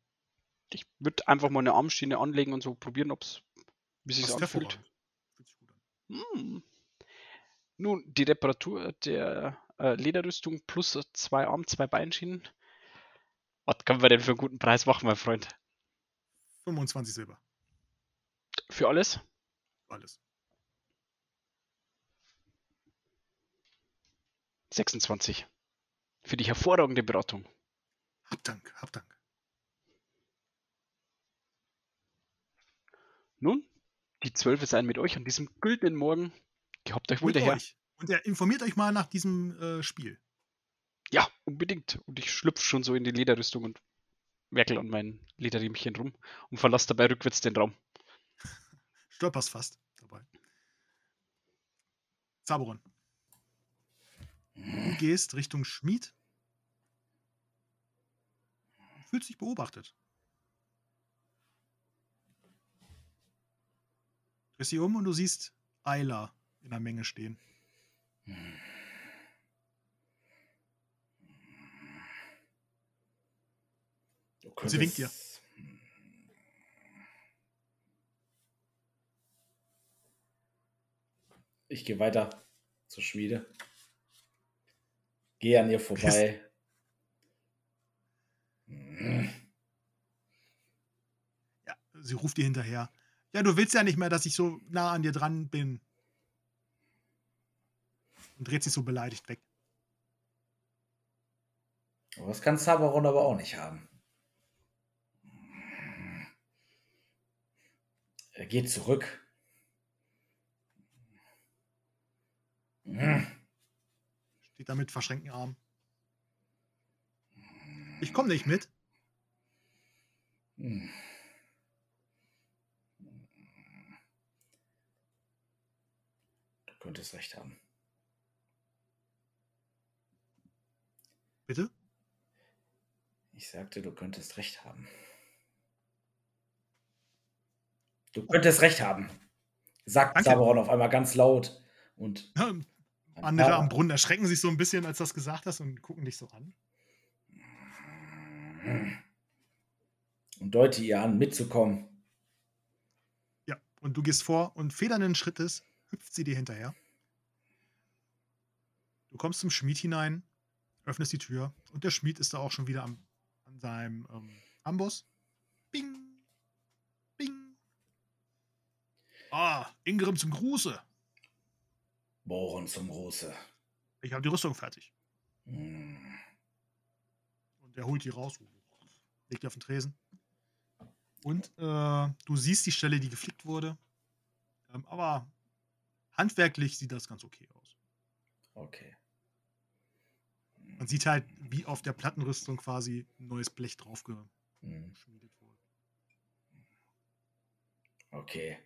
Ich würde einfach mal eine Armschiene anlegen und so probieren, ob's, wie sich anfühlt. Hm. Nun, die Reparatur der äh, Lederrüstung plus zwei Arm, zwei Beinschienen. Was können wir denn für einen guten Preis machen, mein Freund? 25 Silber. Für alles? Alles. 26. Für die hervorragende Beratung. Hab Dank, hab Dank. Nun, die Zwölfe seien mit euch an diesem güldenen Morgen. Gehabt euch wohl Mit der Herr. euch. Und er informiert euch mal nach diesem äh, Spiel. Ja, unbedingt. Und ich schlüpfe schon so in die Lederrüstung und werkel an mein Lederriemchen rum und verlasse dabei rückwärts den Raum. Stolperst fast dabei. Zaberon. Du gehst Richtung Schmied. Fühlst dich beobachtet. Drehst dich um und du siehst Ayla in der Menge stehen. Und sie winkt könntest- Ich gehe weiter zur Schmiede. Gehe an ihr vorbei. Ja, sie ruft dir hinterher. Ja, du willst ja nicht mehr, dass ich so nah an dir dran bin. Und dreht sich so beleidigt weg. Aber Das kann Sabaron aber auch nicht haben. Er geht zurück. Hm. Steht da mit verschränkten Armen. Ich komme nicht mit. Hm. Könntest recht haben. Bitte? Ich sagte, du könntest recht haben. Du könntest recht haben, sagt Danke. Saberon auf einmal ganz laut. Und ein Andere paar- am Brunnen erschrecken sich so ein bisschen, als du das gesagt hast und gucken dich so an. und deute ihr an, mitzukommen. Ja, und du gehst vor und federnden Schrittes hüpft sie dir hinterher. Du kommst zum Schmied hinein, öffnest die Tür und der Schmied ist da auch schon wieder am, an seinem ähm, Amboss. Bing! Bing! Ah, Ingrim zum Gruße. Bohren zum Ruße. Ich habe die Rüstung fertig. Hm. Und er holt die raus, legt die auf den Tresen. Und äh, du siehst die Stelle, die geflickt wurde. Ähm, aber handwerklich sieht das ganz okay aus. Okay. Man sieht halt, wie auf der Plattenrüstung quasi ein neues Blech drauf Hm. geschmiedet wurde. Okay.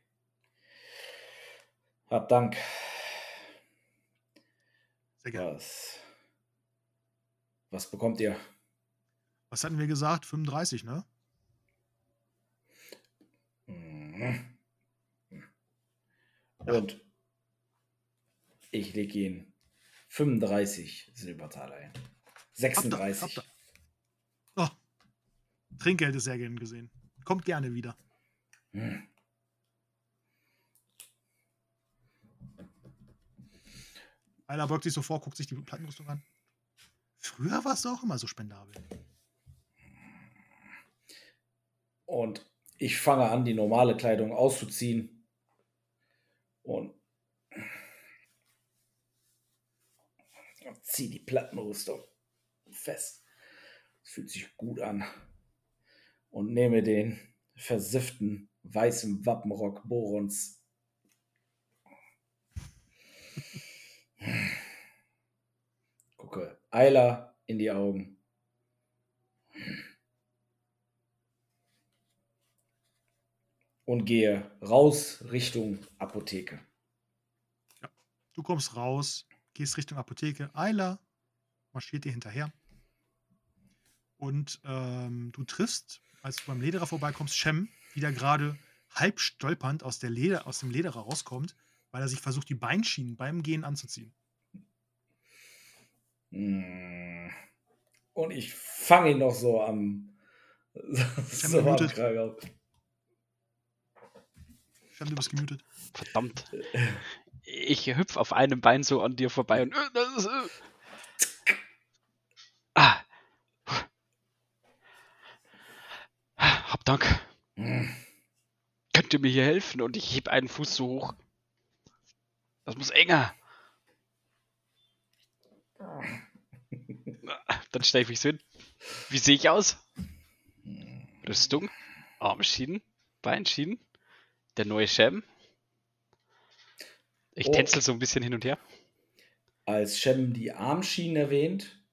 Hab Dank. Sehr gerne. Was? Was bekommt ihr? Was hatten wir gesagt? 35, ne? Mhm. Und ich lege ihn 35 Silbertaler ein. 36. Habt ihr. Oh, Trinkgeld ist sehr gern gesehen. Kommt gerne wieder. Hm. Einer beugt sich so vor, guckt sich die Plattenrüstung an. Früher warst du auch immer so spendabel. Und ich fange an, die normale Kleidung auszuziehen. Und ziehe die Plattenrüstung fest. Es fühlt sich gut an. Und nehme den versifften weißen Wappenrock Borons. Gucke Eiler in die Augen. Und gehe raus Richtung Apotheke. Du kommst raus, gehst Richtung Apotheke. Ayla marschiert dir hinterher. Und ähm, du triffst, als du beim Lederer vorbeikommst, Shem, wie der gerade halb stolpernd aus, der Leder, aus dem Lederer rauskommt, weil er sich versucht, die Beinschienen beim Gehen anzuziehen. Mm. Und ich fange ihn noch so am, so am gemutet. Kragen auf. Shem, du bist gemutet. Verdammt. Ich hüpf auf einem Bein so an dir vorbei und. äh, äh. Ah. Hab Dank. Mm. Könnt ihr mir hier helfen? Und ich heb einen Fuß so hoch. Das muss enger. Dann stelle ich mich so hin. Wie sehe ich aus? Rüstung, Armschienen, Beinschienen, der neue Schirm. Ich Oh. tänzel so ein bisschen hin und her. Als Shem die Armschienen erwähnt,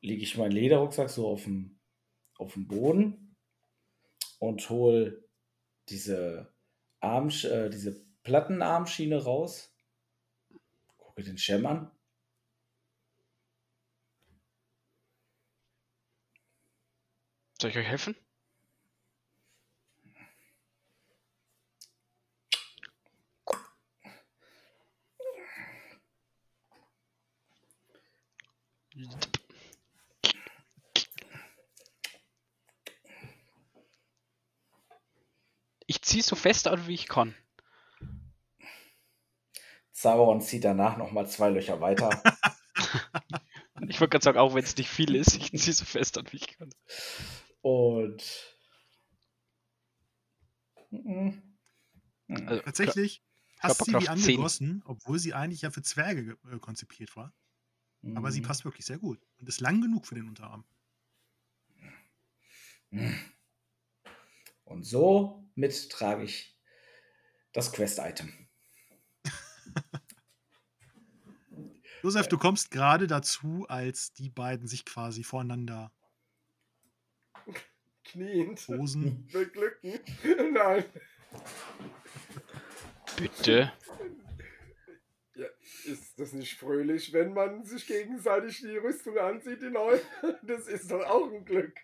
lege ich meinen Lederrucksack so auf dem, auf dem Boden und hole diese, Arm, äh, diese Plattenarmschiene raus. Gucke den Shem an. Soll ich euch helfen? Ich ziehe so fest an, wie ich kann. Sauron zieht danach nochmal zwei Löcher weiter. Ich wollte gerade sagen, auch wenn es nicht viel ist, ich ziehe so fest an, wie ich kann. Und. Mhm. Mhm. Also, Tatsächlich passt sie wie Körperkraft 10. angegossen, obwohl sie eigentlich ja für Zwerge ge- äh, konzipiert war. Aber sie Mhm. passt wirklich sehr gut und ist lang genug für den Unterarm. Mhm. Und so mit trage ich das Quest-Item. Josef, du kommst gerade dazu, als die beiden sich quasi voreinander Kniend. posen. Beglücken. Nein. Bitte. Ist das nicht fröhlich, wenn man sich gegenseitig die Rüstung anzieht, die neue? Das ist doch auch ein Glück.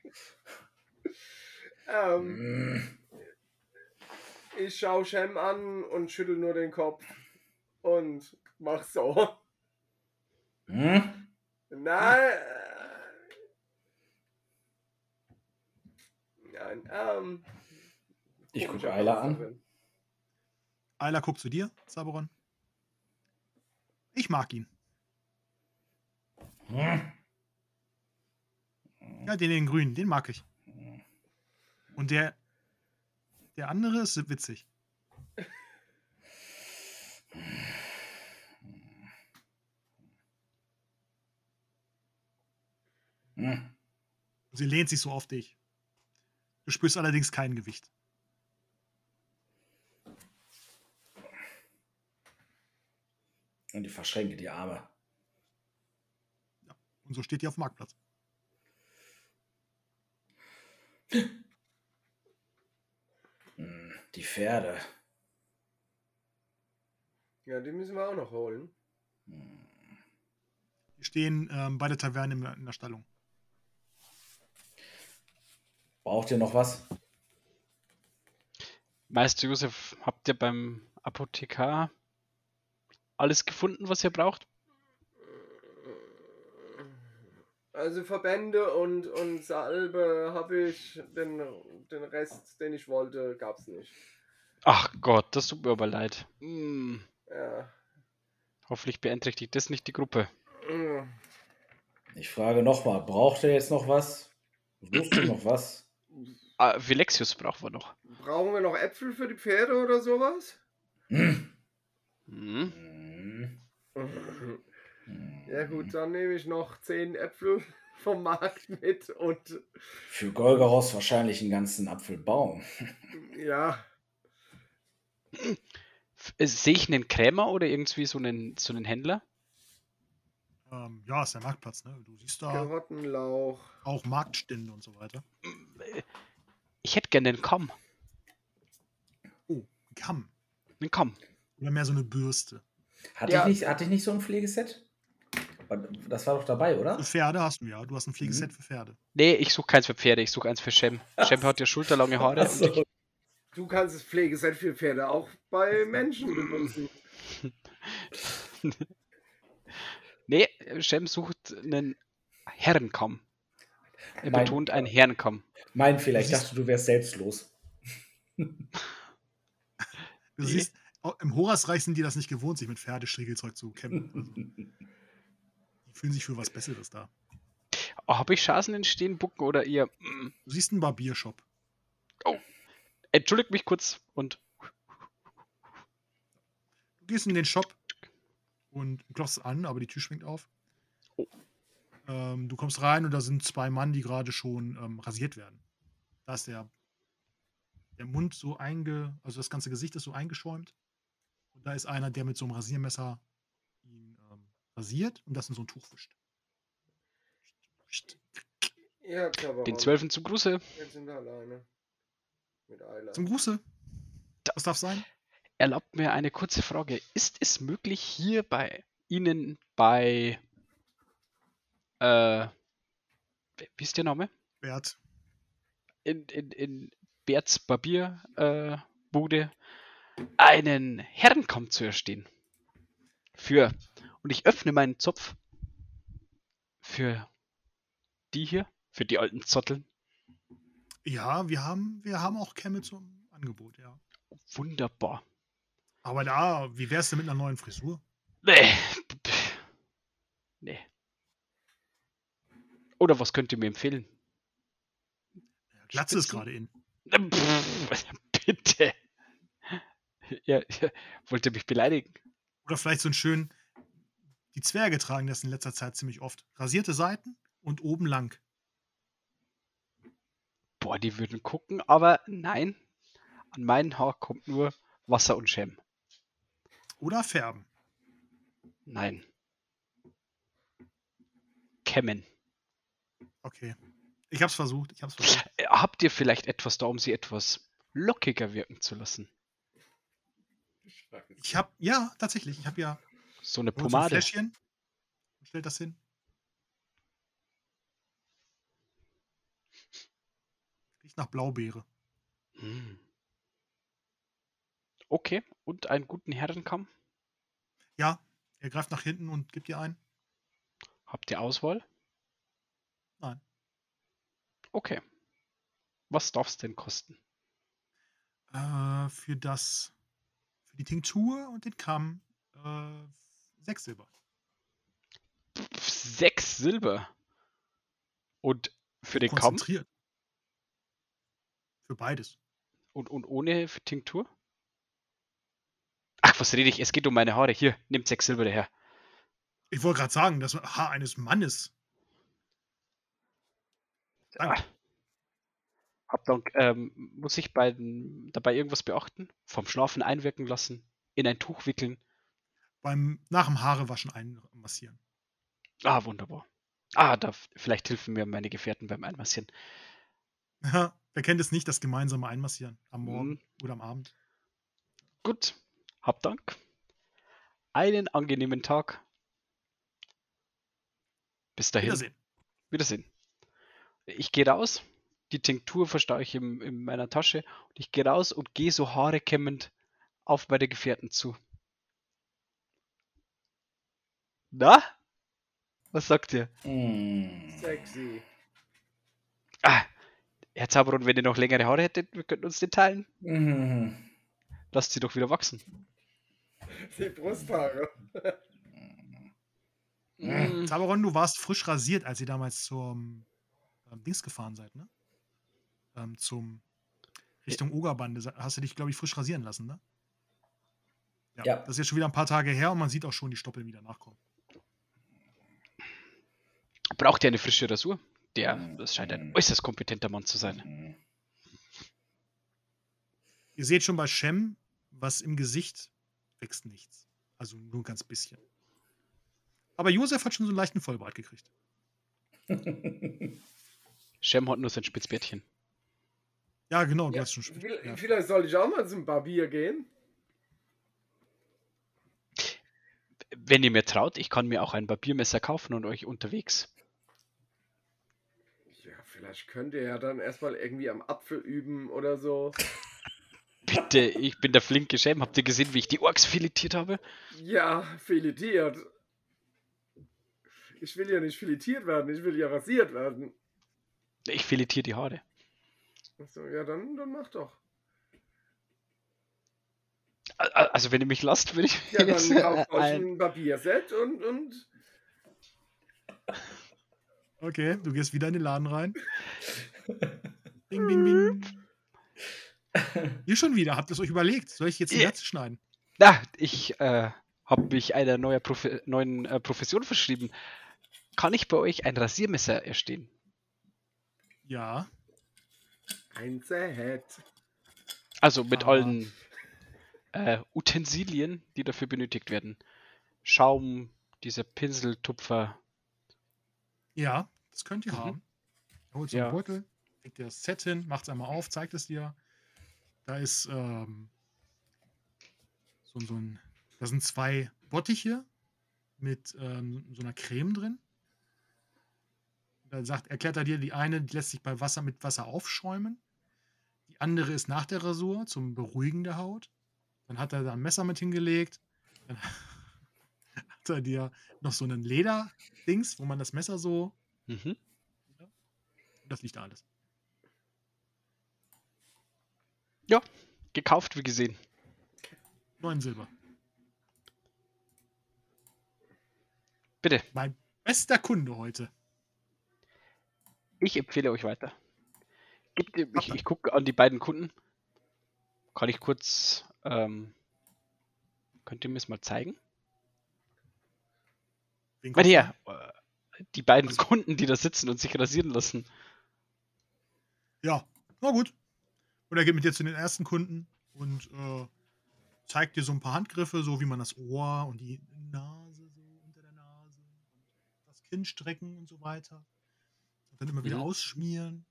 Ähm, Mm. Ich schaue Shem an und schüttel nur den Kopf und mach so. Hm? Nein. Nein, ähm. Ich gucke Ayla an. Ayla guckt zu dir, Saberon. Ich mag ihn. Hm? Ja, den, den grünen, den mag ich. Und der, der andere ist witzig. Hm? Sie lehnt sich so auf dich. Du spürst allerdings kein Gewicht. Und ich verschränke die Arme. Und so steht die auf dem Marktplatz. Die Pferde. Ja, die müssen wir auch noch holen. Hm. Die stehen ähm, bei der Taverne in der, in der Stallung. Braucht ihr noch was? Meister Josef, habt ihr beim Apothekar alles gefunden, was ihr braucht? Also Verbände und, und Salbe habe ich, den, den Rest, den ich wollte, gab's nicht. Ach Gott, das tut mir aber leid. Hm, Ja. hoffentlich beeinträchtigt das nicht die Gruppe. Mm. Ich frage nochmal, braucht ihr jetzt noch was? Suchst du noch was? Ah, Vilexius brauchen wir noch. Brauchen wir noch Äpfel für die Pferde oder sowas? Hm. Hm. Ja gut, dann nehme ich noch 10 Äpfel vom Markt mit und Für Golgaros wahrscheinlich einen ganzen Apfelbaum. ja, Sehe ich einen Krämer oder irgendwie so einen, so einen Händler? Ähm, ja, ist der Marktplatz, ne? Du siehst da Karottenlauch. auch Marktstände und so weiter. Ich hätte gerne einen Kamm. Oh, ein Kamm. Einen Kamm. Oder mehr so eine Bürste. Hatte, Ja. ich nicht, hatte ich nicht so ein Pflegeset? Das war doch dabei, oder? Für Pferde hast du ja. Du hast ein Pflegeset Mhm. für Pferde. Nee, ich suche keins für Pferde, ich suche eins für Shem. Shem hat ja schulterlange Haare. Ach so. Und ich, Du kannst das Pflegeset für Pferde auch bei Menschen benutzen. nee, Shem sucht einen Herrenkamm. Er Mein- betont einen Herrenkamm. Mein Fehler, ich dachte, du wärst selbstlos. Du siehst, auch im Horasreich sind die das nicht gewohnt, sich mit Pferdestriegelzeug zu kämpfen. Fühlen sich für was Besseres da. Oh, Habe ich Chancen in Stehen bucken oder ihr? mm, Du siehst einen Barbiershop. Entschuldigt mich kurz und Du gehst in den Shop und klopfst an, aber die Tür schwingt auf. Oh. Ähm, du kommst rein und da sind zwei Mann, die gerade schon ähm, rasiert werden. Da ist der, der Mund so einge... Also das ganze Gesicht ist so eingeschäumt. Und da ist einer, der mit so einem Rasiermesser rasiert und das in so ein Tuch wischt. Ja, den Zwölfen zum Gruße. Jetzt sind wir alleine. Mit Ayla. Zum Gruße. Was darf sein? Erlaubt mir eine kurze Frage. Ist es möglich, hier bei Ihnen bei. Äh, wie ist der Name? Bert. In, in, in Berts Barbierbude äh, Bude einen Herrenkamm zu erstehen? Für. Und ich öffne meinen Zopf. Für die hier? Für die alten Zotteln? Ja, wir haben, wir haben auch Kämme zum Angebot, ja. Wunderbar. Aber da, wie wär's denn mit einer neuen Frisur? Nee. Nee. Oder was könnt ihr mir empfehlen? Glatze ist gerade in. Bitte. Ja, ja, wollt ihr mich beleidigen? Oder vielleicht so ein schön. Die Zwerge tragen das in letzter Zeit ziemlich oft. Rasierte Seiten und oben lang. Boah, die würden gucken, aber nein. An meinen Haar kommt nur Wasser und Schem. Oder färben. Nein. Kämmen. Okay. Ich hab's versucht. Ich hab's versucht. Äh, Habt ihr vielleicht etwas da, um sie etwas lockiger wirken zu lassen? Ich hab, ja, tatsächlich. Ich hab ja So eine Holt so ein Pomade. Fläschchen und stellt das hin. Riecht nach Blaubeere. Hm. Okay, und einen guten Herrenkamm. Ja, er greift nach hinten und gibt dir einen. Habt ihr Auswahl? Nein. Okay. Was darf es denn kosten? Äh, für das, für die Tinktur und den Kamm äh, sechs Silber. Sechs Silber. Und für den Konzentriert. Für beides. und, und ohne Tinktur? Ach, was rede ich? Es geht um meine Haare. Hier, nimmt sechs Silber daher. Ich wollte gerade sagen, das Haar eines Mannes. Danke. Ah. Dank. Ähm, muss ich bei, dabei irgendwas beachten? Vom Schlafen einwirken lassen? In ein Tuch wickeln? Beim nach dem Haarewaschen einmassieren. Ah, wunderbar. Ah, da vielleicht helfen mir meine Gefährten beim Einmassieren. Ja, wer kennt es nicht, das gemeinsame Einmassieren am Morgen Mhm. oder am Abend? Gut, hab Dank. Einen angenehmen Tag. Bis dahin. Wiedersehen. Wiedersehen. Ich gehe raus. Die Tinktur verstaue ich in, in meiner Tasche. Und ich gehe raus und gehe so Haare kämmend auf meine Gefährten zu. Na? Was sagt ihr? Mm. Sexy. Ah, Herr Zauberon, wenn ihr noch längere Haare hättet, wir könnten uns den teilen. Mm. Lasst sie doch wieder wachsen. Die Brusthaare. Mm, Zaberon, du warst frisch rasiert, als ihr damals zum ähm, Dings gefahren seid, ne? Ähm, zum Richtung Ogerbande. Hast du dich, glaube ich, frisch rasieren lassen, ne? Ja. Das ist jetzt schon wieder ein paar Tage her und man sieht auch schon die Stoppeln wieder nachkommen. Braucht ihr eine frische Rasur? Der, das scheint ein äußerst kompetenter Mann zu sein. Mm. Ihr seht schon bei Shem, was im Gesicht wächst nichts. Also nur ein ganz bisschen. Aber Josef hat schon so einen leichten Vollbart gekriegt. Shem hat nur sein Spitzbärtchen. Ja, genau, du Ja, hast schon. Vielleicht Ja. vielleicht soll ich auch mal zum Barbier gehen. Wenn ihr mir traut, ich kann mir auch ein Barbiermesser kaufen und euch unterwegs. Vielleicht könnt ihr ja dann erstmal irgendwie am Apfel üben oder so. Bitte, ich bin der flinke Shem. Habt ihr gesehen, wie ich die Orks filetiert habe? Ja, filetiert. Ich will ja nicht filetiert werden, ich will ja rasiert werden. Ich filetiere die Haare. Achso, ja, dann, dann mach doch. Also, wenn ihr mich lasst, würde ich Ja, dann kauft euch ein, ein Barbierset und, und Okay, du gehst wieder in den Laden rein. Bing, bing, bing. Ihr schon wieder, habt ihr es euch überlegt? Soll ich jetzt die Ja. Herzen schneiden? Na, ich äh, habe mich einer neuer Profi neuen äh, Profession verschrieben. Kann ich bei euch ein Rasiermesser erstehen? Ja. ein Set. Also mit Ah. allen äh, Utensilien, die dafür benötigt werden. Schaum, dieser Pinseltupfer. Ja, das könnt ihr Mhm. haben. Er holt so Ja. einen Beutel, legt dir das Set hin, macht es einmal auf, zeigt es dir. Da ist ähm, so, so ein, da sind zwei Bottiche mit ähm, so einer Creme drin. Da sagt, erklärt er dir, die eine die lässt sich bei Wasser mit Wasser aufschäumen. Die andere ist nach der Rasur zum Beruhigen der Haut. Dann hat er da ein Messer mit hingelegt. Dann hat er dir noch so einen Lederdings, wo man das Messer so. Mhm. Das liegt da alles. Gekauft, wie gesehen. Neun Silber. Bitte, Mein bester Kunde heute. ich empfehle euch weiter. Gebt ich, ich gucke an die beiden Kunden. Kann ich kurz. Ähm, könnt ihr mir es mal zeigen? Warte her. Die beiden Kunden, die da sitzen und sich rasieren lassen. Ja, na gut. Und er geht mit dir zu den ersten Kunden und äh, zeigt dir so ein paar Handgriffe, so wie man das Ohr und die Nase so unter der Nase und das Kinn strecken und so weiter. Und dann immer wieder Mhm. ausschmieren.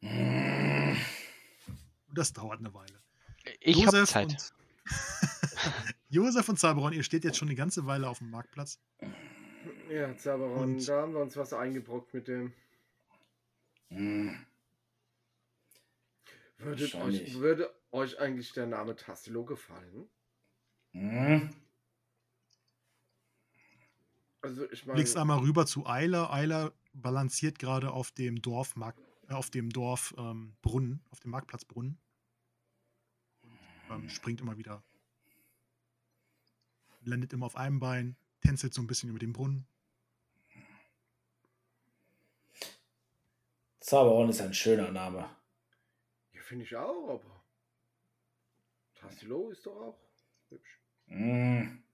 Und das dauert eine Weile. Ich habe Josef Zeit. und- Josef und Zaberon, ihr steht jetzt schon eine ganze Weile auf dem Marktplatz. Ja, Zaberon, Und- da haben wir uns was eingebrockt mit dem. Hm. Würdet euch, würde euch eigentlich der Name Tassilo gefallen? Hm. Also ich Blickst meine, einmal rüber zu Eiler. Eiler balanciert gerade auf dem Dorfmarkt, äh, auf dem Dorf ähm, Brunnen, auf dem Marktplatz Brunnen. Und ähm, springt immer wieder. Landet immer auf einem Bein, tänzelt so ein bisschen über den Brunnen. Zaberon ist ein schöner Name. ja, finde ich auch, aber Tassilo ist doch auch hübsch. Hm.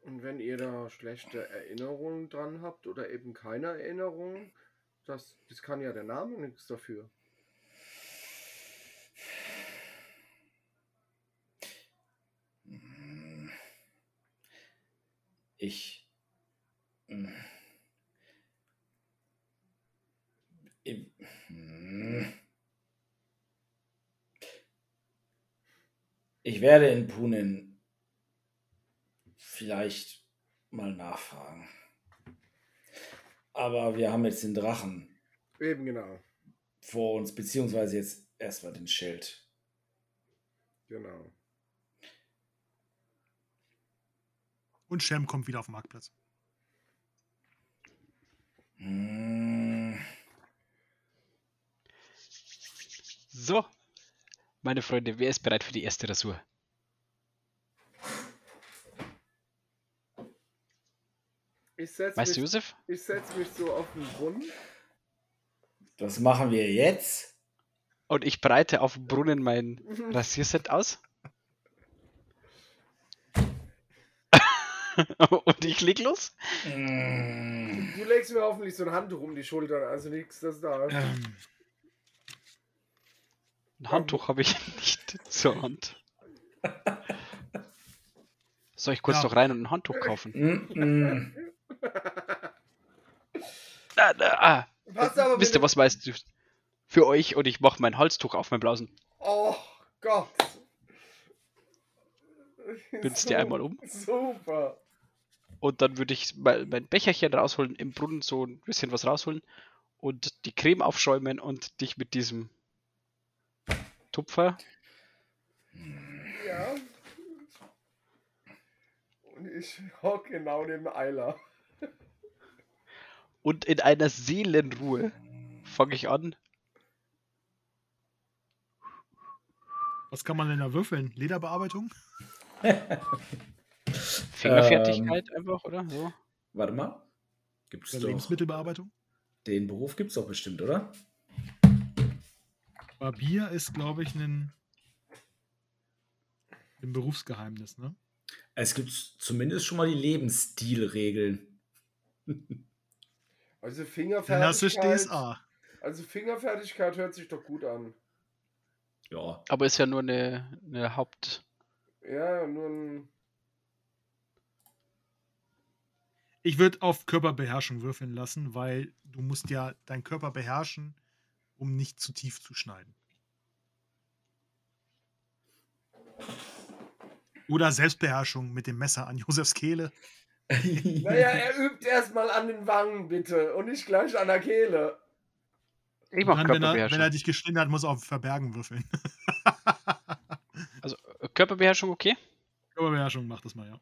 Und wenn ihr da schlechte Erinnerungen dran habt oder eben keine Erinnerungen, das, das kann ja der Name nichts dafür. Ich. hm. Ich werde in Punin vielleicht mal nachfragen. Aber wir haben jetzt den Drachen Eben genau. vor uns, beziehungsweise jetzt erstmal den Schild. Genau. Und Shem kommt wieder auf den Marktplatz. Hm. So, meine Freunde, wer ist bereit für die erste Rasur? Ich setze Weißt du, mich, Josef? ich setz mich so auf den Brunnen. Was machen wir jetzt? Und ich breite auf dem Brunnen mein Rasierset aus. Und ich leg los. Hm. Du legst mir hoffentlich so ein Handtuch um die Schultern, also nichts, das da. Ähm, Ein Handtuch habe ich nicht zur Hand. Soll ich kurz Ja. noch rein und ein Handtuch kaufen? Hm, hm. Ah, ah, ah. Wisst ihr, was weißt du? Für euch und ich mache mein Halstuch auf, mein Blausen. Oh Gott. Bind's dir einmal um. Super. Und dann würde ich mein Becherchen rausholen, im Brunnen so ein bisschen was rausholen und die Creme aufschäumen und dich mit diesem Tupfer. Ja. Und ich hock genau neben Eiler. Und in einer Seelenruhe fange ich an. was kann man denn da würfeln? Lederbearbeitung? Fingerfertigkeit einfach, oder? So. Warte mal. Gibt's Oder doch. Lebensmittelbearbeitung? Den Beruf gibt's doch bestimmt, oder? Barbier ist, glaube ich, ein, ein Berufsgeheimnis, ne? Es gibt zumindest schon mal die Lebensstilregeln. Also Fingerfertigkeit. DSA. Also Fingerfertigkeit hört sich doch gut an. Ja. Aber ist ja nur eine, eine Haupt. Ja, nur ein. Ich würde auf Körperbeherrschung würfeln lassen, weil du musst ja deinen Körper beherrschen, um nicht zu tief zu schneiden. Oder Selbstbeherrschung mit dem Messer an Josefs Kehle. Naja, er übt erstmal an den Wangen, bitte. Und nicht gleich an der Kehle. Ich mach dann, wenn, er, wenn er dich geschnitten hat, muss er auf Verbergen würfeln. Also Körperbeherrschung okay. Körperbeherrschung macht das mal, ja.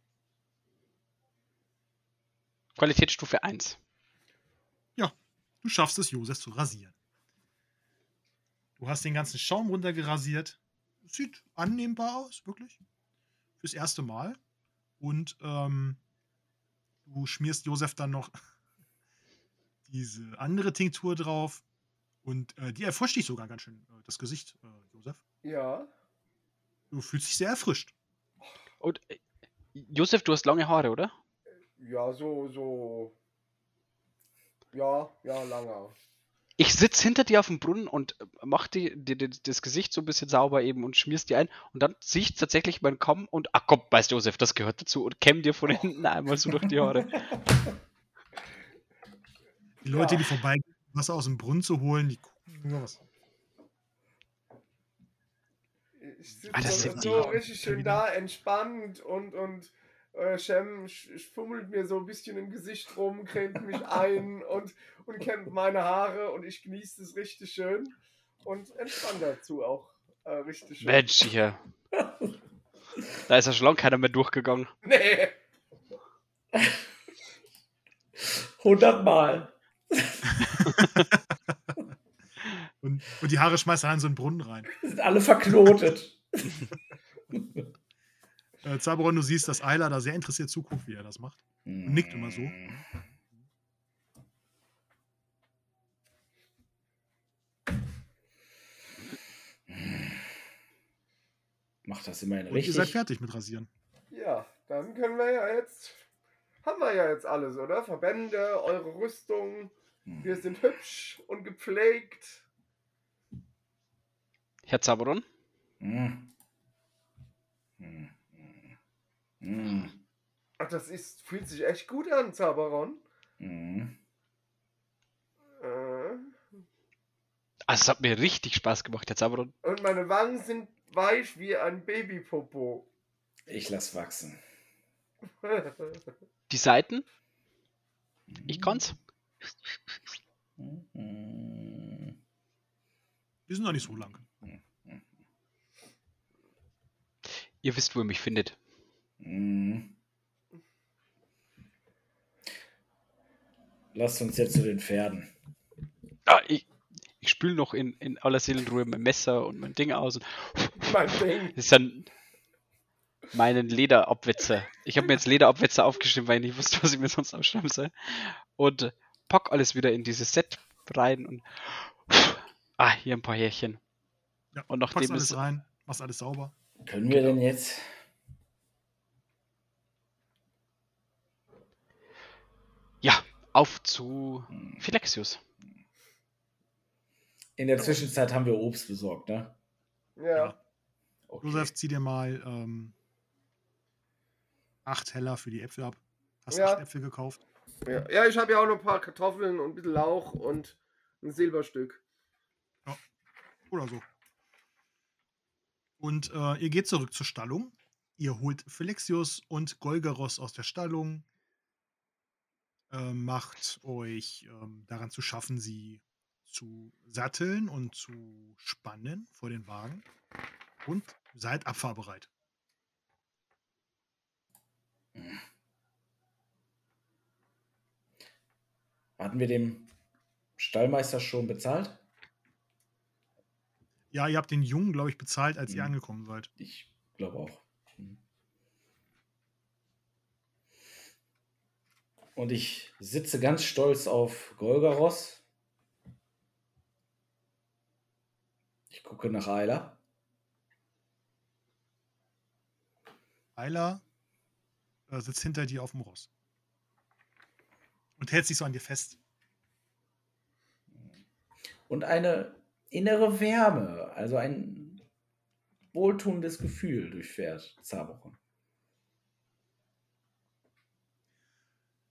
Qualitätsstufe 1. Du schaffst es, Josef zu rasieren. Du hast den ganzen Schaum runtergerasiert. Sieht annehmbar aus, wirklich. Fürs erste Mal. Und ähm, du schmierst Josef dann noch diese andere Tinktur drauf. Und äh, die erfrischt dich sogar ganz schön, äh, das Gesicht, äh, Josef. Ja. Du fühlst dich sehr erfrischt. Und äh, Josef, du hast lange Haare, oder? Ja, so, so. Ja, ja, langer. Ich sitz hinter dir auf dem Brunnen und äh, mach dir, dir, dir das Gesicht so ein bisschen sauber eben und schmierst dir ein. Und dann zieh ich tatsächlich meinen Kamm und, ach komm, weißt Josef, das gehört dazu und kämm dir von hinten einmal so durch die Haare. Die Leute, Ja. die vorbeigehen, Wasser aus dem Brunnen zu holen, die gucken nur was. Ich sitze Ah, das so, richtig schön da, entspannt und, und äh, Shem fummelt mir so ein bisschen im Gesicht rum, cremt mich ein und, und kämmt meine Haare und ich genieße es richtig schön und entspann dazu auch äh, richtig schön. Mensch, hier. Da ist ja schon lange keiner mehr durchgegangen. Nee. 100 Mal. Und, und die Haare schmeißt er in so einen Brunnen rein. Sind alle verknotet. Äh, Zaberon, du siehst, dass Ayla da sehr interessiert zuguckt, wie er das macht. Und nickt immer so. Macht das immerhin Und ihr richtig. seid fertig mit Rasieren. Ja, dann können wir ja jetzt. Haben wir ja jetzt alles, oder? Verbände, eure Rüstung. Hm. Wir sind hübsch und gepflegt. Herr Zaberon, Hm. Hm. Hm. Hm. Ach, das ist, fühlt sich echt gut an, Zabaron. Hm. Äh, also es hat mir richtig Spaß gemacht, Herr Zaberon. und meine Wangen sind weich wie ein Babypopo. Ich lass wachsen. Die Seiten, ich kann's. Die sind noch nicht so lang. Ihr wisst, wo ihr mich findet. Hm. Lasst uns jetzt zu den Pferden. Ah, ich ich spül noch in, in aller Seelenruhe mein Messer und mein Ding aus. mein Ding. Das ist dann meinen Lederabwetzer. Ich habe mir jetzt Lederabwetzer aufgeschrieben, weil ich nicht wusste, was ich mir sonst aufschreiben soll. Und pack alles wieder in dieses Set rein und ah, hier ein paar Härchen. Ja, Und packst nachdem alles es rein, machst alles sauber. Können wir denn jetzt? ja, auf zu Philexius. In der Zwischenzeit haben wir Obst besorgt, ne? Ja. Okay. Josef, zieh dir mal ähm, acht Heller für die Äpfel ab. Hast Ja. acht Äpfel gekauft. Ja, ja ich habe ja auch noch ein paar Kartoffeln und ein bisschen Lauch und ein Silberstück. Oder so. Und äh, ihr geht zurück zur Stallung. Ihr holt Felexius und Golgaros aus der Stallung. Äh, macht euch ähm, daran zu schaffen, sie zu satteln und zu spannen vor den Wagen. Und seid abfahrbereit. Hatten wir dem Stallmeister schon bezahlt? Ja, ihr habt den Jungen, glaube ich, bezahlt, als ihr Mhm. angekommen seid. Ich glaube auch. Hm. Und ich sitze ganz stolz auf Golgaros. Ich gucke nach Ayla. Eiler äh, sitzt hinter dir auf dem Ross. Und hält sich so an dir fest. Und eine innere Wärme, also ein wohltuendes Gefühl durchfährt Zaberon.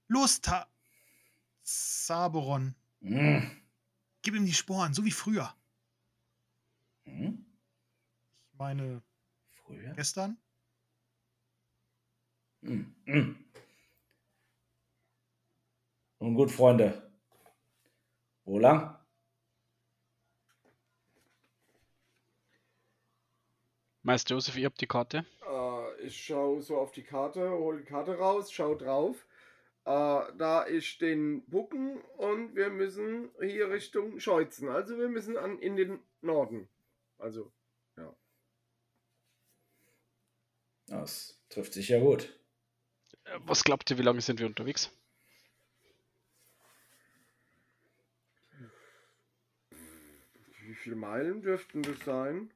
Los, Ta Saberon. Hm. Gib ihm die Sporen, so wie früher. Hm? Ich meine, Früher? gestern. Hm. Hm. Nun gut, Freunde. Wo lang? Meister Josef, ihr habt die Karte. Äh, ich schaue so auf die Karte, hole die Karte raus, schau drauf. Äh, da ist den Bucken und wir müssen hier Richtung Scheuzen. Also wir müssen an, in den Norden. Also, Das trifft sich ja gut. Äh, Was glaubt ihr, wie lange sind wir unterwegs? wie viele Meilen dürften das sein?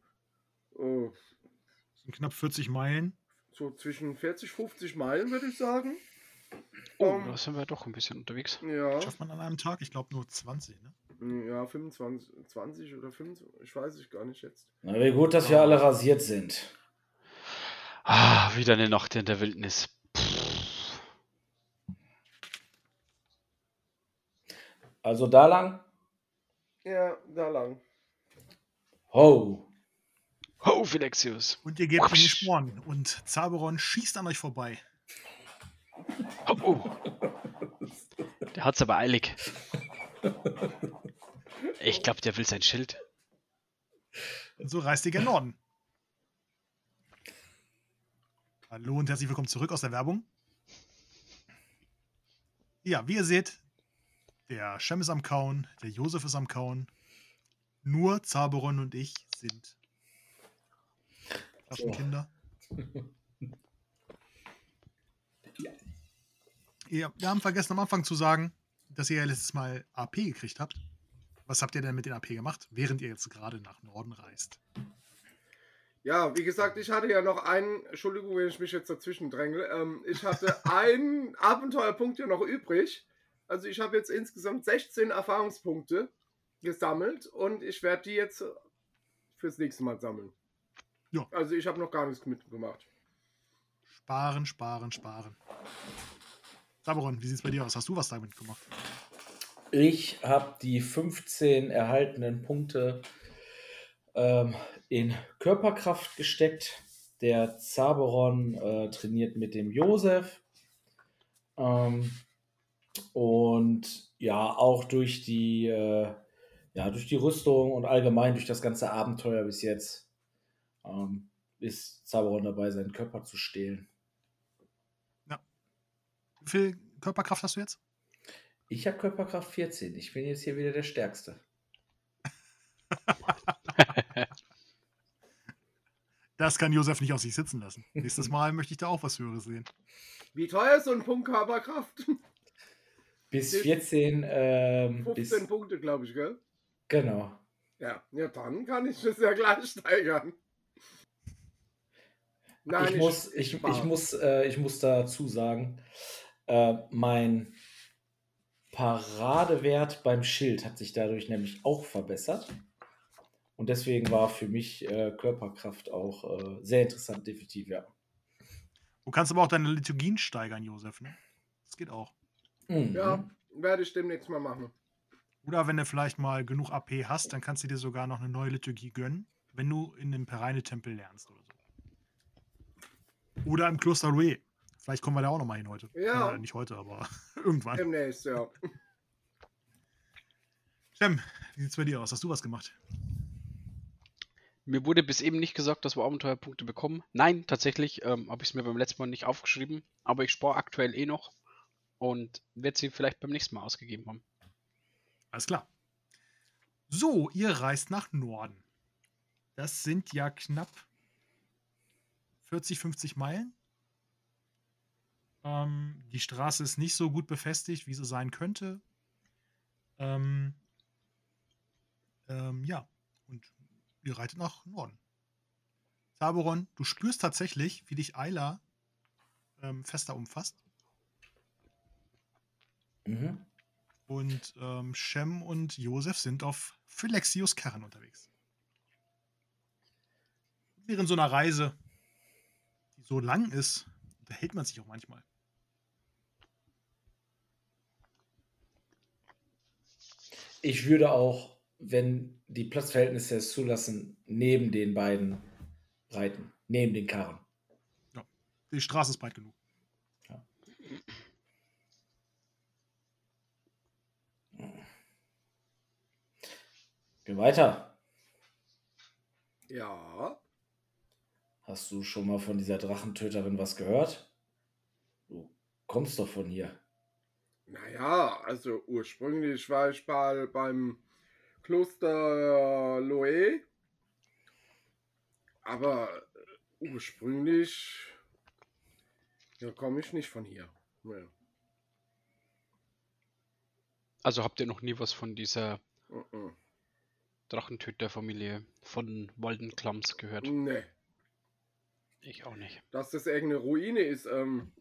Äh, Das sind knapp 40 Meilen. so zwischen 40, 50 Meilen würde ich sagen. Oh, Ähm, da sind wir doch ein bisschen unterwegs. Ja, Schafft man an einem Tag? Ich glaube nur 20. Ne? ja, 25, 20 oder 25, ich weiß es gar nicht jetzt. Na, wie gut, dass wir alle rasiert sind. Ah, wieder eine Nacht in der Wildnis. Pff. Also da lang. Ja, da lang. Ho. Ho, Philexius. Und ihr gebt die Sporen. Und Zaberon schießt an euch vorbei. Oh, oh. Der hat's aber eilig. Ich glaube, der will sein Schild. Und so reist ihr gen Norden. Hallo und herzlich willkommen zurück aus der Werbung. Ja, wie ihr seht, der Shem ist am Kauen, der Josef ist am Kauen. Nur Zaberon und ich sind Flaschenkinder. Ja, wir haben vergessen am Anfang zu sagen, dass ihr ja letztes Mal AP gekriegt habt. Was habt ihr denn mit den AP gemacht, während ihr jetzt gerade nach Norden reist? Ja, wie gesagt, ich hatte ja noch einen, Entschuldigung, wenn ich mich jetzt dazwischen dränge, ähm, ich hatte einen Abenteuerpunkt ja noch übrig. Also ich habe jetzt insgesamt 16 Erfahrungspunkte gesammelt und ich werde die jetzt fürs nächste Mal sammeln. Ja. Also ich habe noch gar nichts mitgemacht. Sparen, sparen, sparen. Saberon, wie sieht es bei dir aus? Hast du was damit gemacht? Ich habe die 15 erhaltenen Punkte ähm, in Körperkraft gesteckt. Der Zaberon äh, trainiert mit dem Josef. Ähm, und ja, auch durch die, äh, ja, durch die Rüstung und allgemein durch das ganze Abenteuer bis jetzt ähm, ist Zaberon dabei, seinen Körper zu stehlen. Wie viel Körperkraft hast du jetzt? Ich habe Körperkraft 14. Ich bin jetzt hier wieder der Stärkste. Das kann Josef nicht auf sich sitzen lassen. Nächstes Mal möchte ich da auch was Höheres sehen. Wie teuer ist so ein Punkt Körperkraft? Bis 14, ähm, 15 bis, Punkte, glaube ich, gell? genau. Ja, ja, dann kann ich das ja gleich steigern. ich, muss, ich, ich, muss, äh, ich muss dazu sagen, äh, mein Paradewert beim Schild hat sich dadurch nämlich auch verbessert. Und deswegen war für mich äh, Körperkraft auch äh, sehr interessant, definitiv, ja. Du kannst aber auch deine Liturgien steigern, Josef. Ne? Das geht auch. Mhm. Ja, werde ich demnächst mal machen. Oder wenn du vielleicht mal genug AP hast, dann kannst du dir sogar noch eine neue Liturgie gönnen, wenn du in dem Pereine-Tempel lernst oder so. Oder im Kloster Rouet. Vielleicht kommen wir da auch noch mal hin heute. Ja. Äh, nicht heute, aber irgendwann. Demnächst, ja. Shem, wie sieht's bei dir aus? Hast du was gemacht? Mir wurde bis eben nicht gesagt, dass wir Abenteuerpunkte bekommen. Nein, tatsächlich ähm, habe ich es mir beim letzten Mal nicht aufgeschrieben, aber ich spare aktuell eh noch und werde sie vielleicht beim nächsten Mal ausgegeben haben. Alles klar. So, ihr reist nach Norden. Das sind ja knapp 40, 50 Meilen. Ähm, die Straße ist nicht so gut befestigt, wie sie sein könnte. Ähm, ähm, ja, und ihr reitet nach Norden. Taboron, du spürst tatsächlich, wie dich Ayla ähm, fester umfasst. Mhm. Und ähm, Shem und Josef sind auf Phylexius Kern unterwegs. Während so einer Reise, die so lang ist, unterhält man sich auch manchmal. Ich würde auch, wenn die Platzverhältnisse es zulassen, neben den beiden reiten. Neben den Karren. Die Straße ist breit genug. Geh weiter. Ja. Hast du schon mal von dieser Drachentöterin was gehört? Du kommst doch von hier. Naja, also ursprünglich war ich mal beim Kloster Loe. Aber ursprünglich ja, komme ich nicht von hier. Nee. Also habt ihr noch nie was von dieser Mhm. Drachentöterfamilie von Waldenklams gehört? Nee. Ich auch nicht. Dass das irgendeine Ruine ist, ähm,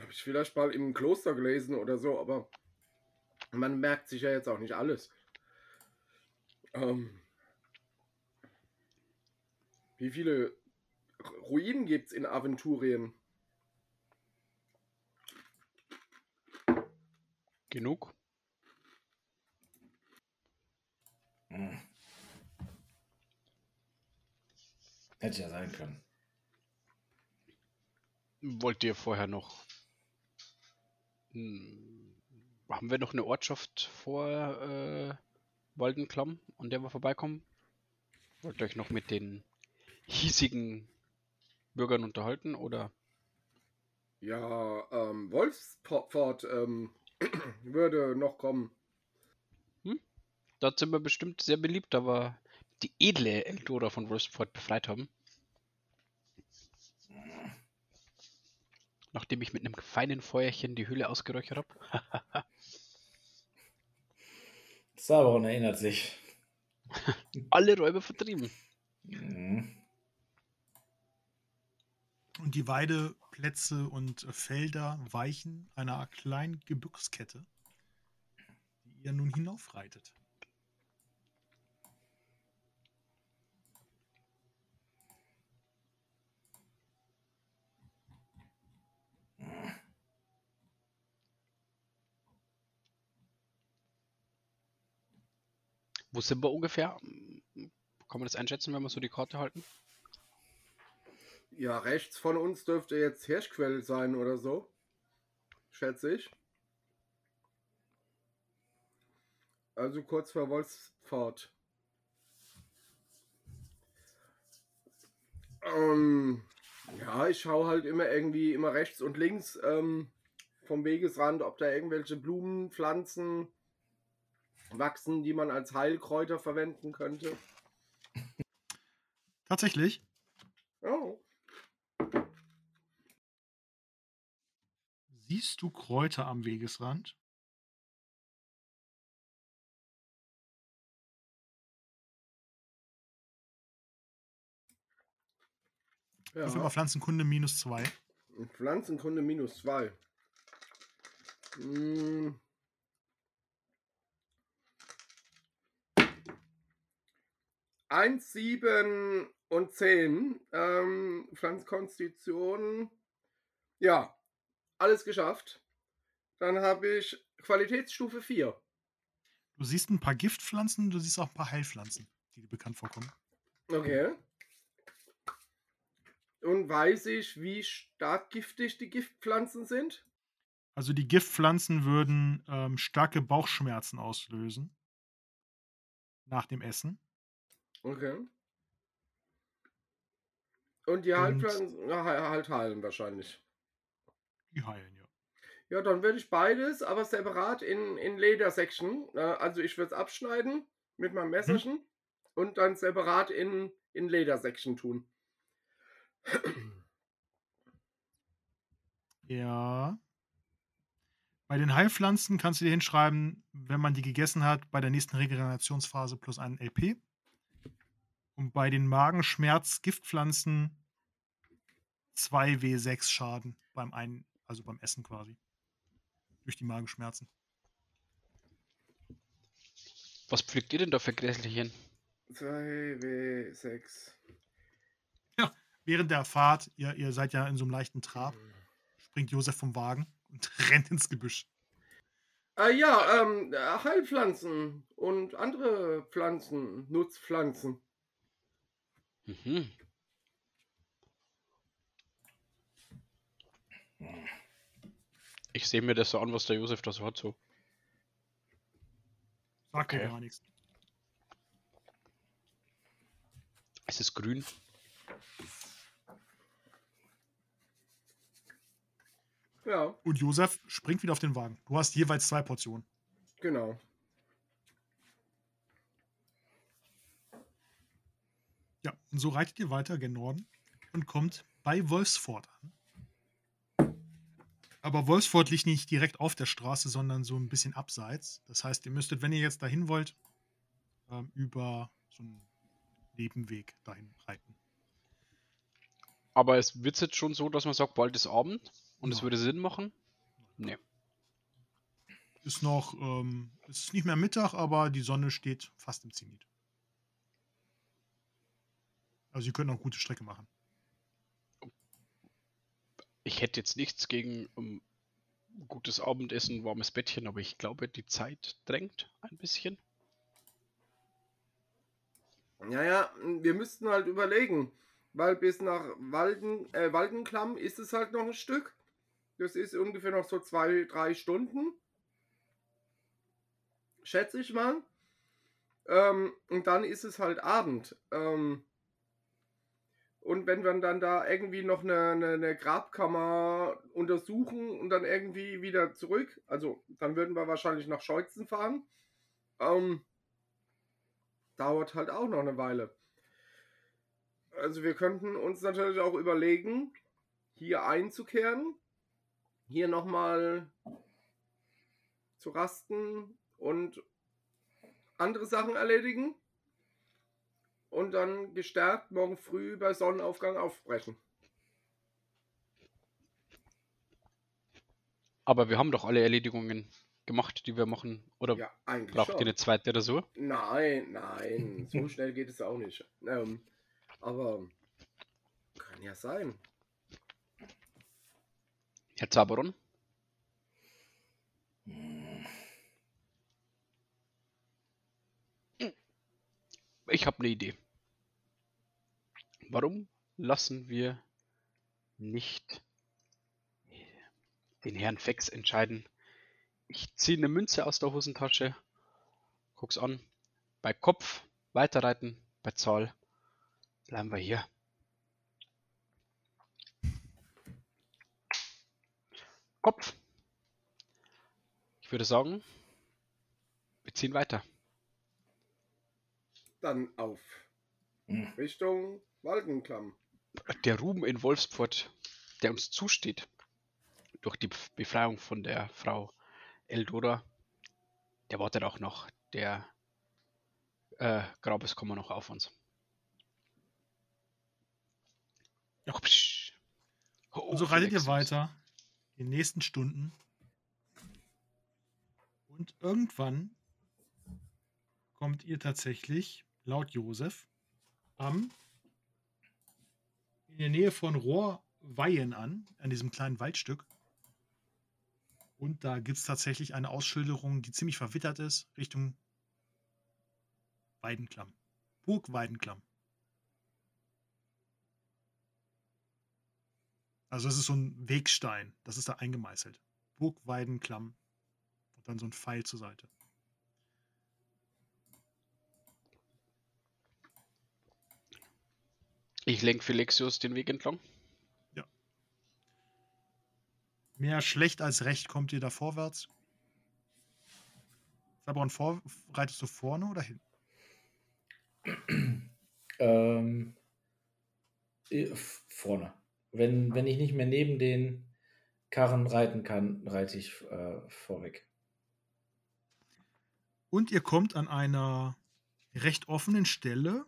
habe ich vielleicht mal im Kloster gelesen oder so, aber man merkt sich ja jetzt auch nicht alles. Ähm, wie viele Ruinen gibt es in Aventurien? Genug? Hm. Hätte ja sein können. Wollt ihr vorher noch. Hm, haben wir noch eine Ortschaft vor äh, Waldenklamm, an der wir vorbeikommen? Wollt ihr euch noch mit den hiesigen Bürgern unterhalten oder? Ja, ähm, Wolfsport ähm, würde noch kommen. Dort sind wir bestimmt sehr beliebt, da wir die edle Eldora von Wolfsport befreit haben. Nachdem ich mit einem feinen Feuerchen die Höhle ausgeräuchert habe. Sauron erinnert sich. Alle Räuber vertrieben. Mhm. Und die Weideplätze und Felder weichen einer kleinen Gebirgskette, die ihr nun hinaufreitet. Wo sind wir ungefähr? Kann man das einschätzen, wenn wir so die Karte halten? Ja, rechts von uns dürfte jetzt Hirschquell sein oder so. Schätze ich. Also kurz vor Wolfspfad. Ähm, ja, ich schaue halt immer irgendwie immer rechts und links ähm, vom Wegesrand, ob da irgendwelche Blumen, Pflanzen wachsen, die man als Heilkräuter verwenden könnte. Tatsächlich, Oh, siehst du Kräuter am Wegesrand? ja. Dafür mal Pflanzenkunde minus zwei. Pflanzenkunde minus 2. Hm. Eins, sieben und zehn. Ähm, Pflanzenkonstitution. Ja, alles geschafft. Dann habe ich Qualitätsstufe 4. Du siehst ein paar Giftpflanzen, du siehst auch ein paar Heilpflanzen, die dir bekannt vorkommen. Okay. Und weiß ich, wie stark giftig die Giftpflanzen sind? Also die Giftpflanzen würden ähm, starke Bauchschmerzen auslösen nach dem Essen. Okay. Und die Heilpflanzen halt heilen wahrscheinlich. Die heilen, ja. Ja, dann würde ich beides, aber separat in, in Ledersection. Äh, also ich würde es abschneiden mit meinem Messerchen und dann separat in, in Ledersection tun. Ja. Bei den Heilpflanzen kannst du dir hinschreiben, wenn man die gegessen hat, bei der nächsten Regenerationsphase plus einen LP. Und bei den Magenschmerz-Giftpflanzen 2 W6 Schaden beim ein, also beim Essen quasi. Durch die Magenschmerzen. Was pflückt ihr denn da für Gräselchen? 2W6. Während der Fahrt, ihr, ihr seid ja in so einem leichten Trab, springt Josef vom Wagen und rennt ins Gebüsch. Ah ja, ähm, äh, Heilpflanzen und andere Pflanzen, Nutzpflanzen. Mhm. Ich sehe mir das so an, was der Josef da so hat. So. Sagt Okay. gar nichts. Es ist grün. Ja, Und Josef springt wieder auf den Wagen. Du hast jeweils zwei Portionen. genau. Ja, und so reitet ihr weiter gen Norden und kommt bei Wolfsfort an. Aber Wolfsfort liegt nicht direkt auf der Straße, sondern so ein bisschen abseits. Das heißt, ihr müsstet, wenn ihr jetzt dahin wollt, ähm, über so einen Nebenweg dahin reiten. Aber es wird jetzt schon so, dass man sagt, bald ist Abend und es würde Sinn machen. Nee. Ist noch, ähm, es ist nicht mehr Mittag, aber die Sonne steht fast im Zenit. Also ihr könnt noch gute Strecke machen. Ich hätte jetzt nichts gegen ähm, gutes Abendessen, warmes Bettchen, aber ich glaube, die Zeit drängt ein bisschen. Ja, ja, wir müssten halt überlegen. weil bis nach Walden, äh, Waldenklamm ist es halt noch ein Stück. Das ist ungefähr noch so zwei, drei Stunden. Schätze ich mal. Ähm, und dann ist es halt Abend. Ähm, und wenn wir dann da irgendwie noch eine, eine, eine, Grabkammer untersuchen und dann irgendwie wieder zurück, also dann würden wir wahrscheinlich nach Scheuzen fahren. Ähm, dauert halt auch noch eine Weile. Also wir könnten uns natürlich auch überlegen, hier einzukehren, hier nochmal zu rasten und andere Sachen erledigen und dann gestärkt morgen früh bei Sonnenaufgang aufbrechen. Aber wir haben doch alle Erledigungen gemacht, die wir machen. Oder ja, eigentlich braucht ihr eine zweite oder so? Nein, nein, so schnell geht es auch nicht. Ähm, aber kann ja sein. Herr Zaberon? Ich habe eine Idee. Warum lassen wir nicht den Herrn Fex entscheiden? Ich ziehe eine Münze aus der Hosentasche, guck's an. Bei Kopf weiterreiten, bei Zahl bleiben wir hier. Kopf. Ich würde sagen, wir ziehen weiter. Dann auf hm. Richtung Waldenklamm. Der Ruhm in Wolfsport, der uns zusteht, durch die Befreiung von der Frau Eldora, der wartet auch noch. Der äh, Grabes kommen noch auf uns. Ja. Oh, Und so reitet ihr weiter in den nächsten Stunden. Und irgendwann kommt ihr tatsächlich, laut Josef, am in der Nähe von Rohrweihen an, an diesem kleinen Waldstück. Und da gibt es tatsächlich eine Ausschilderung, die ziemlich verwittert ist, Richtung Weidenklamm. Burg Weidenklamm. Also es ist so ein Wegstein, das ist da eingemeißelt. Burg Weidenklamm. Und dann so ein Pfeil zur Seite. Ich lenke Felexius den Weg entlang. Ja. Mehr schlecht als recht kommt ihr da vorwärts. Sabron, vor, reitest du vorne oder hin? Ähm, vorne. Wenn, wenn ich nicht mehr neben den Karren reiten kann, reite ich äh, vorweg. Und ihr kommt an einer recht offenen Stelle,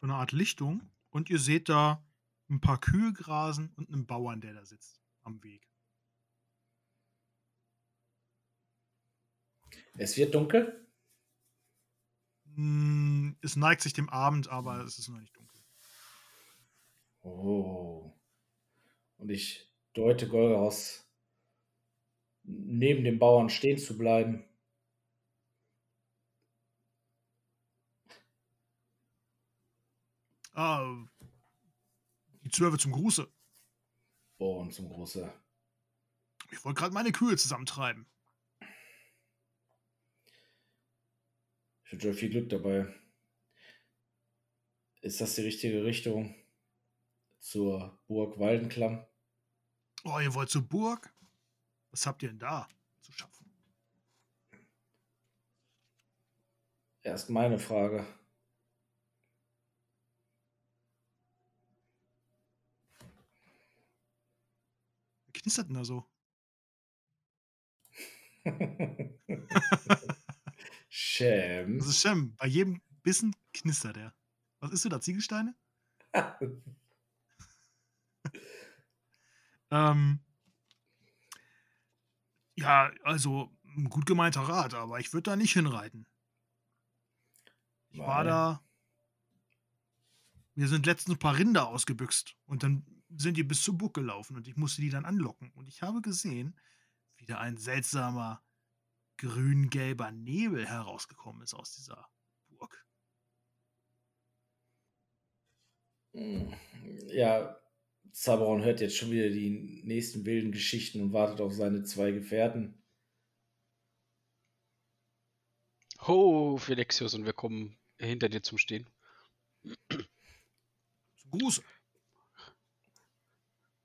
so eine Art Lichtung, und ihr seht da ein paar Kühe grasen und einen Bauern, der da sitzt am Weg. Es wird dunkel? Hm, es neigt sich dem Abend, aber es ist noch nicht dunkel. Oh. Und ich deute Golgaros neben dem Bauern stehen zu bleiben. Ah, die Zwölfe zum Gruße. Oh, und zum Gruße. Ich wollte gerade meine Kühe zusammentreiben. Ich wünsche euch viel Glück dabei. Ist das die richtige Richtung zur Burg Waldenklamm? Oh, ihr wollt zur Burg? Was habt ihr denn da zu schaffen? Erst meine Frage. Knistert denn da so? Shem. Das ist Shem. Bei jedem Bissen knistert er. Was ist du da? Ziegelsteine? ähm, ja, also ein gut gemeinter Rat, aber ich würde da nicht hinreiten. Ich war da. Mir sind letztens ein paar Rinder ausgebüxt und dann sind die bis zur Burg gelaufen und ich musste die dann anlocken. Und ich habe gesehen, wie da ein seltsamer grün-gelber Nebel herausgekommen ist aus dieser Burg. Hm, Ja, Zaberon hört jetzt schon wieder die nächsten wilden Geschichten und wartet auf seine zwei Gefährten. Ho, Felexius, und wir kommen hinter dir zum Stehen. Zum Gruß.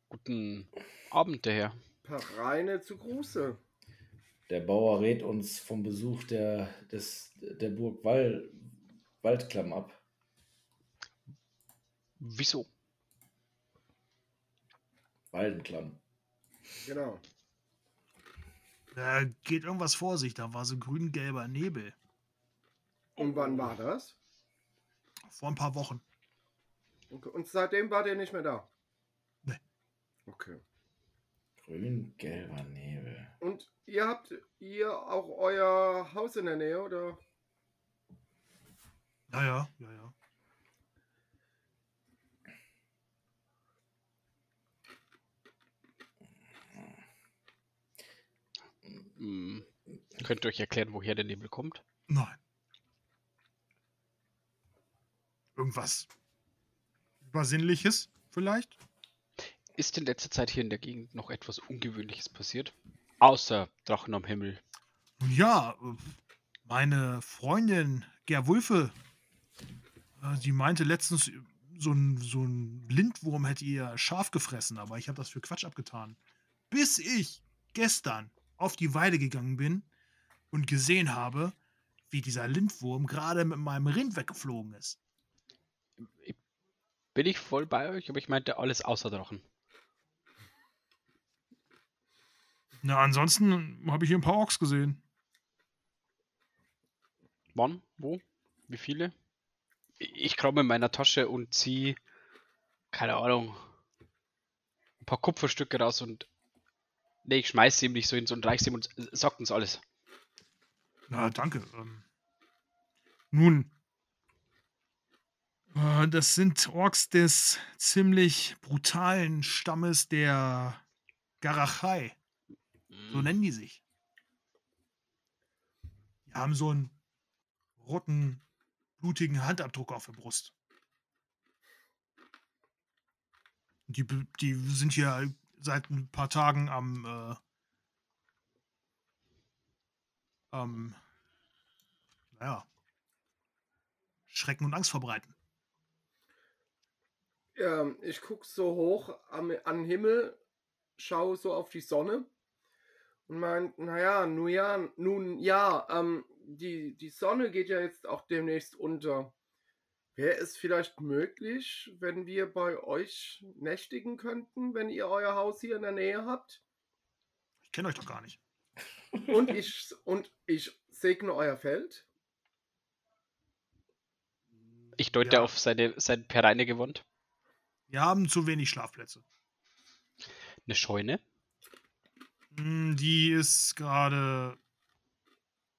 Guten Abend, der Herr. Pareine zu Gruße. Der Bauer rät uns vom Besuch der, des, der Burg Wall, Waldklamm ab. Wieso? Waldenklamm. Genau. Da geht irgendwas vor sich. Da war so grün-gelber Nebel. Und wann war das? Vor ein paar Wochen. Okay. Und seitdem war der nicht mehr da? Okay. Grün-gelber Nebel. Und ihr habt ihr auch euer Haus in der Nähe, oder? Ja, ja, ja, ja. Hm, könnt ihr euch erklären, woher der Nebel kommt? Nein. Irgendwas Übersinnliches vielleicht? Ist in letzter Zeit hier in der Gegend noch etwas Ungewöhnliches passiert? Außer Drachen am Himmel. Nun ja, meine Freundin Gerwulfe, äh, sie meinte letztens, so ein, so ein Lindwurm hätte ihr Schaf gefressen, aber ich habe das für Quatsch abgetan. Bis ich gestern auf die Weide gegangen bin und gesehen habe, wie dieser Lindwurm gerade mit meinem Rind weggeflogen ist. Bin ich voll bei euch, aber ich meinte alles außer Drachen. Na, ansonsten habe ich hier ein paar Orks gesehen. Wann? Wo? Wie viele? Ich kramme in meiner Tasche und ziehe, keine Ahnung, ein paar Kupferstücke raus und nee, ich schmeiß sie ihm nicht so ins und reich sie ihm und sagt uns alles. Na, danke. Ähm, nun, äh, das sind Orks des ziemlich brutalen Stammes der Garachai. So nennen die sich. Die haben so einen roten, blutigen Handabdruck auf der Brust. Die, die sind hier seit ein paar Tagen am, äh, am naja, Schrecken und Angst verbreiten. Ja, ich gucke so hoch am, an den Himmel, schaue so auf die Sonne und mein, naja, nun ja, nun ja, ähm, die, die Sonne geht ja jetzt auch demnächst unter. Wäre es vielleicht möglich, wenn wir bei euch nächtigen könnten, wenn ihr euer Haus hier in der Nähe habt? Ich kenne euch doch gar nicht. Und ich, und ich segne euer Feld? Ich deute Ja. auf seine, sein Pereine gewand. Wir haben zu wenig Schlafplätze. Eine Scheune. Hm, Die ist gerade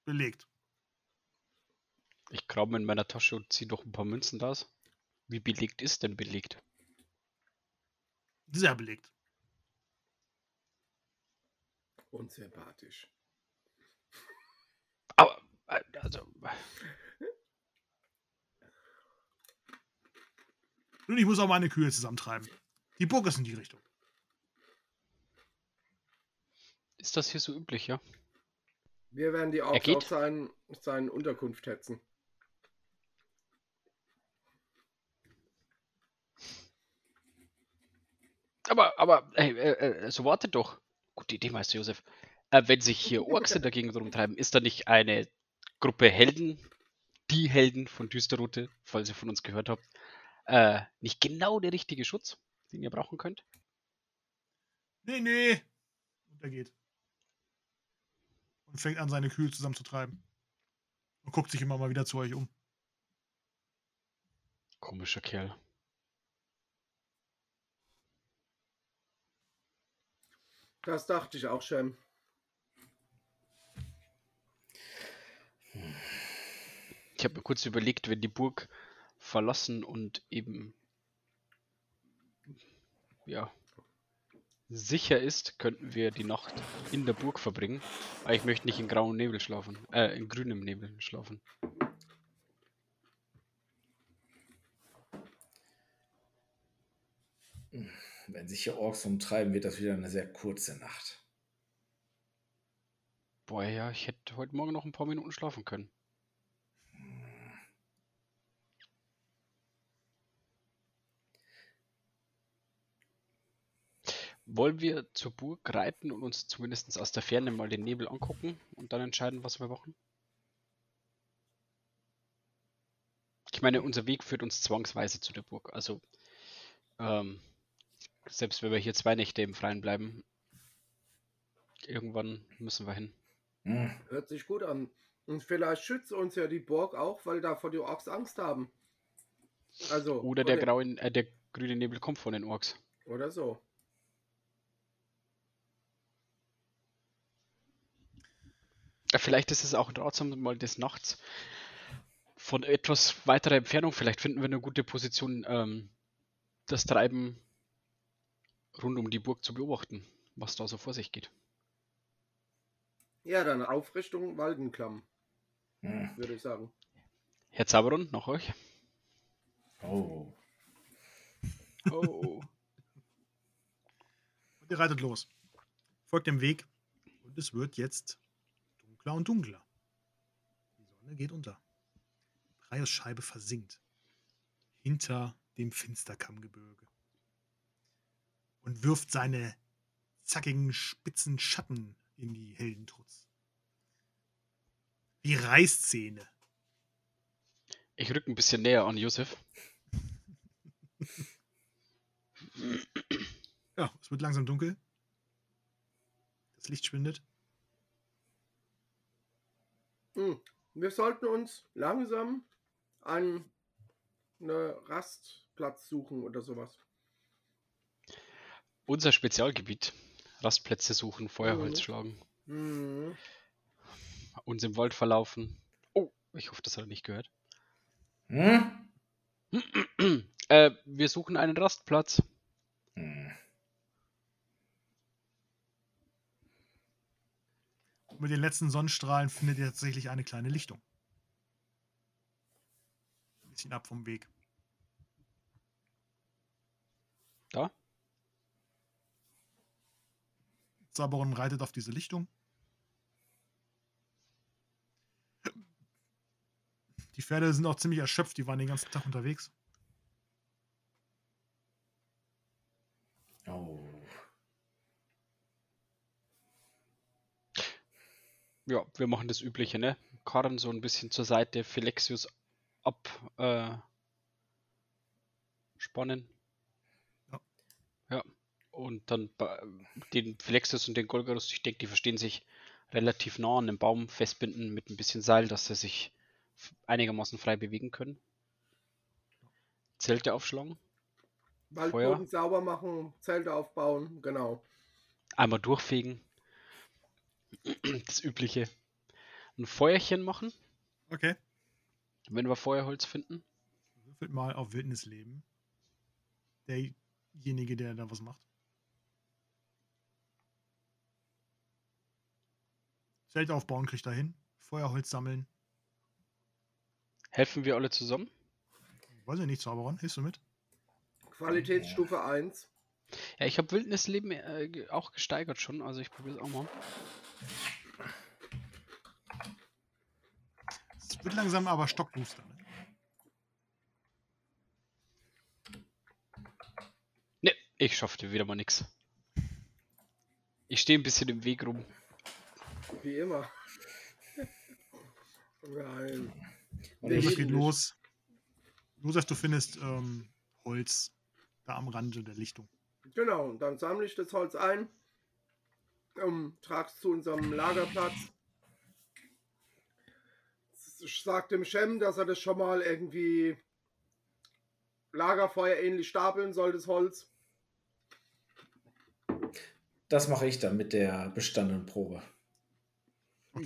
belegt. Ich kramme in meiner Tasche und ziehe noch ein paar Münzen raus. Wie belegt ist denn belegt? Sehr belegt. Unsympathisch. Aber, äh, also, Und ich muss auch meine Kühe zusammentreiben. Die Burg ist in die Richtung. Ist das hier so üblich, ja? Wir werden die Er auch geht? auf seinen, seinen Unterkunft hetzen. Aber, aber, hey, äh, äh, so wartet doch. Gute Idee, Meister Josef. Äh, wenn sich hier Orks in der Gegend rumtreiben, ist da nicht eine Gruppe Helden, die Helden von Düsterroute, falls ihr von uns gehört habt, äh, nicht genau der richtige Schutz, den ihr brauchen könnt? Nee, nee. Und er geht. Und fängt an, seine Kühe zusammenzutreiben. Und guckt sich immer mal wieder zu euch um. Komischer Kerl. Das dachte ich auch, Shem. Ich habe mir kurz überlegt, wenn die Burg verlassen und eben ja sicher ist, könnten wir die Nacht in der Burg verbringen. Aber ich möchte nicht in grauem Nebel schlafen, äh, in grünem Nebel schlafen. Wenn sich hier Orks umtreiben, wird das wieder eine sehr kurze Nacht. Boah, ja, ich hätte heute Morgen noch ein paar Minuten schlafen können. Wollen wir zur Burg reiten und uns zumindest aus der Ferne mal den Nebel angucken und dann entscheiden, was wir machen? Ich meine, unser Weg führt uns zwangsweise zu der Burg. Also, ähm, selbst wenn wir hier zwei Nächte im Freien bleiben, irgendwann müssen wir hin. Hm. Hört sich gut an. Und vielleicht schützt uns ja die Burg auch, weil da vor die Orks Angst haben. Also, oder der, graue, äh, der grüne Nebel kommt von den Orks. Oder so. Vielleicht ist es auch ratsam, mal des Nachts von etwas weiterer Entfernung, vielleicht finden wir eine gute Position, ähm, das Treiben rund um die Burg zu beobachten, was da so vor sich geht. Ja, dann auf Richtung Waldenklamm, hm. würde ich sagen. Herr Zaberon, nach euch. Oh. Oh. und ihr reitet los. Folgt dem Weg und es wird jetzt dunkler und dunkler. Die Sonne geht unter. Reyes Scheibe versinkt hinter dem Finsterkammgebirge und wirft seine zackigen, spitzen Schatten in die Heldentrutz. Wie Reißzähne. Ich rück ein bisschen näher an Josef. ja, es wird langsam dunkel. Das Licht schwindet. Hm. Wir sollten uns langsam einen Rastplatz suchen oder sowas. Unser Spezialgebiet. Rastplätze suchen, Feuerholz mhm. schlagen. Mhm. Uns im Wald verlaufen. Oh, ich hoffe, das hat er nicht gehört. Hm? äh, wir suchen einen Rastplatz. Hm. Mit den letzten Sonnenstrahlen findet ihr tatsächlich eine kleine Lichtung. Ein bisschen ab vom Weg. Da? Saberon reitet auf diese Lichtung. Die Pferde sind auch ziemlich erschöpft, die waren den ganzen Tag unterwegs. Ja, wir machen das Übliche, ne? Karren so ein bisschen zur Seite, Philexius ab äh, spannen. Ja. Ja. Und dann den Philexius und den Golgarus, ich denke, die verstehen sich relativ nah an dem Baum festbinden mit ein bisschen Seil, dass sie sich einigermaßen frei bewegen können. Zelte aufschlagen. Waldboden sauber machen, Zelte aufbauen, genau. Einmal durchfegen. Das übliche. Ein Feuerchen machen. Okay. Wenn wir Feuerholz finden. Würfelt mal auf Wildnisleben. Derjenige, der da was macht. Zelt aufbauen kriegt er hin. Feuerholz sammeln. Helfen wir alle zusammen? Weiß ich nicht, Zauberon. Hilfst du mit? Qualitätsstufe 1. Ja, ich habe Wildnisleben äh, auch gesteigert schon, also ich probiere es auch mal. Es wird langsam aber Stockbooster. Ne? Ne, ich schaffte wieder mal nichts. Ich stehe ein bisschen im Weg rum. Wie immer. Nein. Und es geht los. Josef, du findest ähm, Holz da am Rande der Lichtung. Genau, dann sammle ich das Holz ein, ähm, trage es zu unserem Lagerplatz. Ich sage dem Shem, dass er das schon mal irgendwie Lagerfeuer ähnlich stapeln soll, das Holz. Das mache ich dann mit der bestandenen Probe.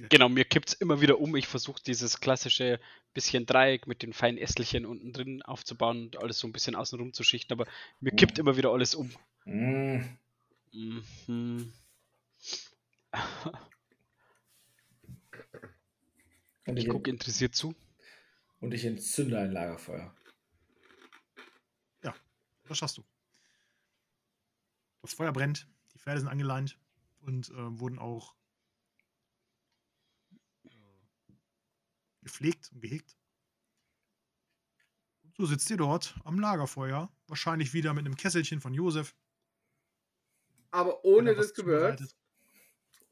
Genau, mir kippt es immer wieder um. Ich versuche dieses klassische bisschen Dreieck mit den feinen Ästelchen unten drin aufzubauen und alles so ein bisschen außenrum zu schichten, aber mir kippt mm. immer wieder alles um. Mm. Mhm. Ich gucke interessiert zu. Und ich entzünde ein Lagerfeuer. Ja, das schaffst du. Das Feuer brennt, die Pferde sind angeleint und äh, wurden auch äh, gepflegt und gehegt. Und so sitzt ihr dort am Lagerfeuer, wahrscheinlich wieder mit einem Kesselchen von Josef. Aber ohne das Gewürz.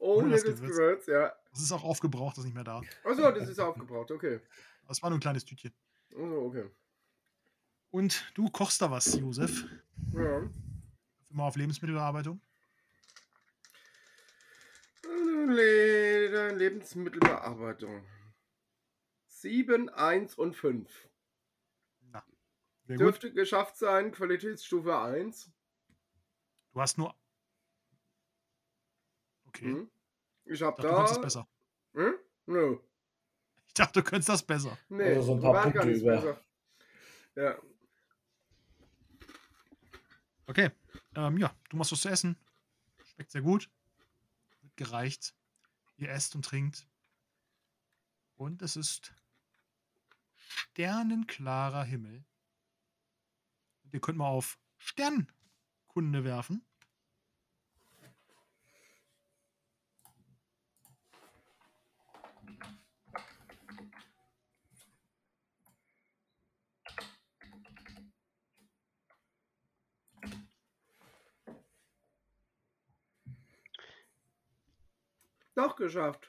Ohne das Gewürz. Gewürz. ja. Das ist auch aufgebraucht, das ist nicht mehr da. Achso, das ist aufgebraucht, okay. Das war nur ein kleines Tütchen. Also, okay. Und du kochst da was, Josef. Ja. Immer auf Lebensmittelbearbeitung. Le Lebensmittelbearbeitung. 7, 1 und 5. Na, sehr gut. Dürfte geschafft sein, Qualitätsstufe 1. Du hast nur. Okay. Hm? Ich habe dachte, du könntest es da. besser. Hm? Nö. Ich dachte, du könntest das besser. Nee, Also so ein paar Punkte über. besser. Ja. Okay. Ähm, ja, du machst was zu essen. Schmeckt sehr gut. Wird gereicht. Ihr esst und trinkt. Und es ist sternenklarer Himmel. Und ihr könnt mal auf Sternkunde werfen. Doch geschafft.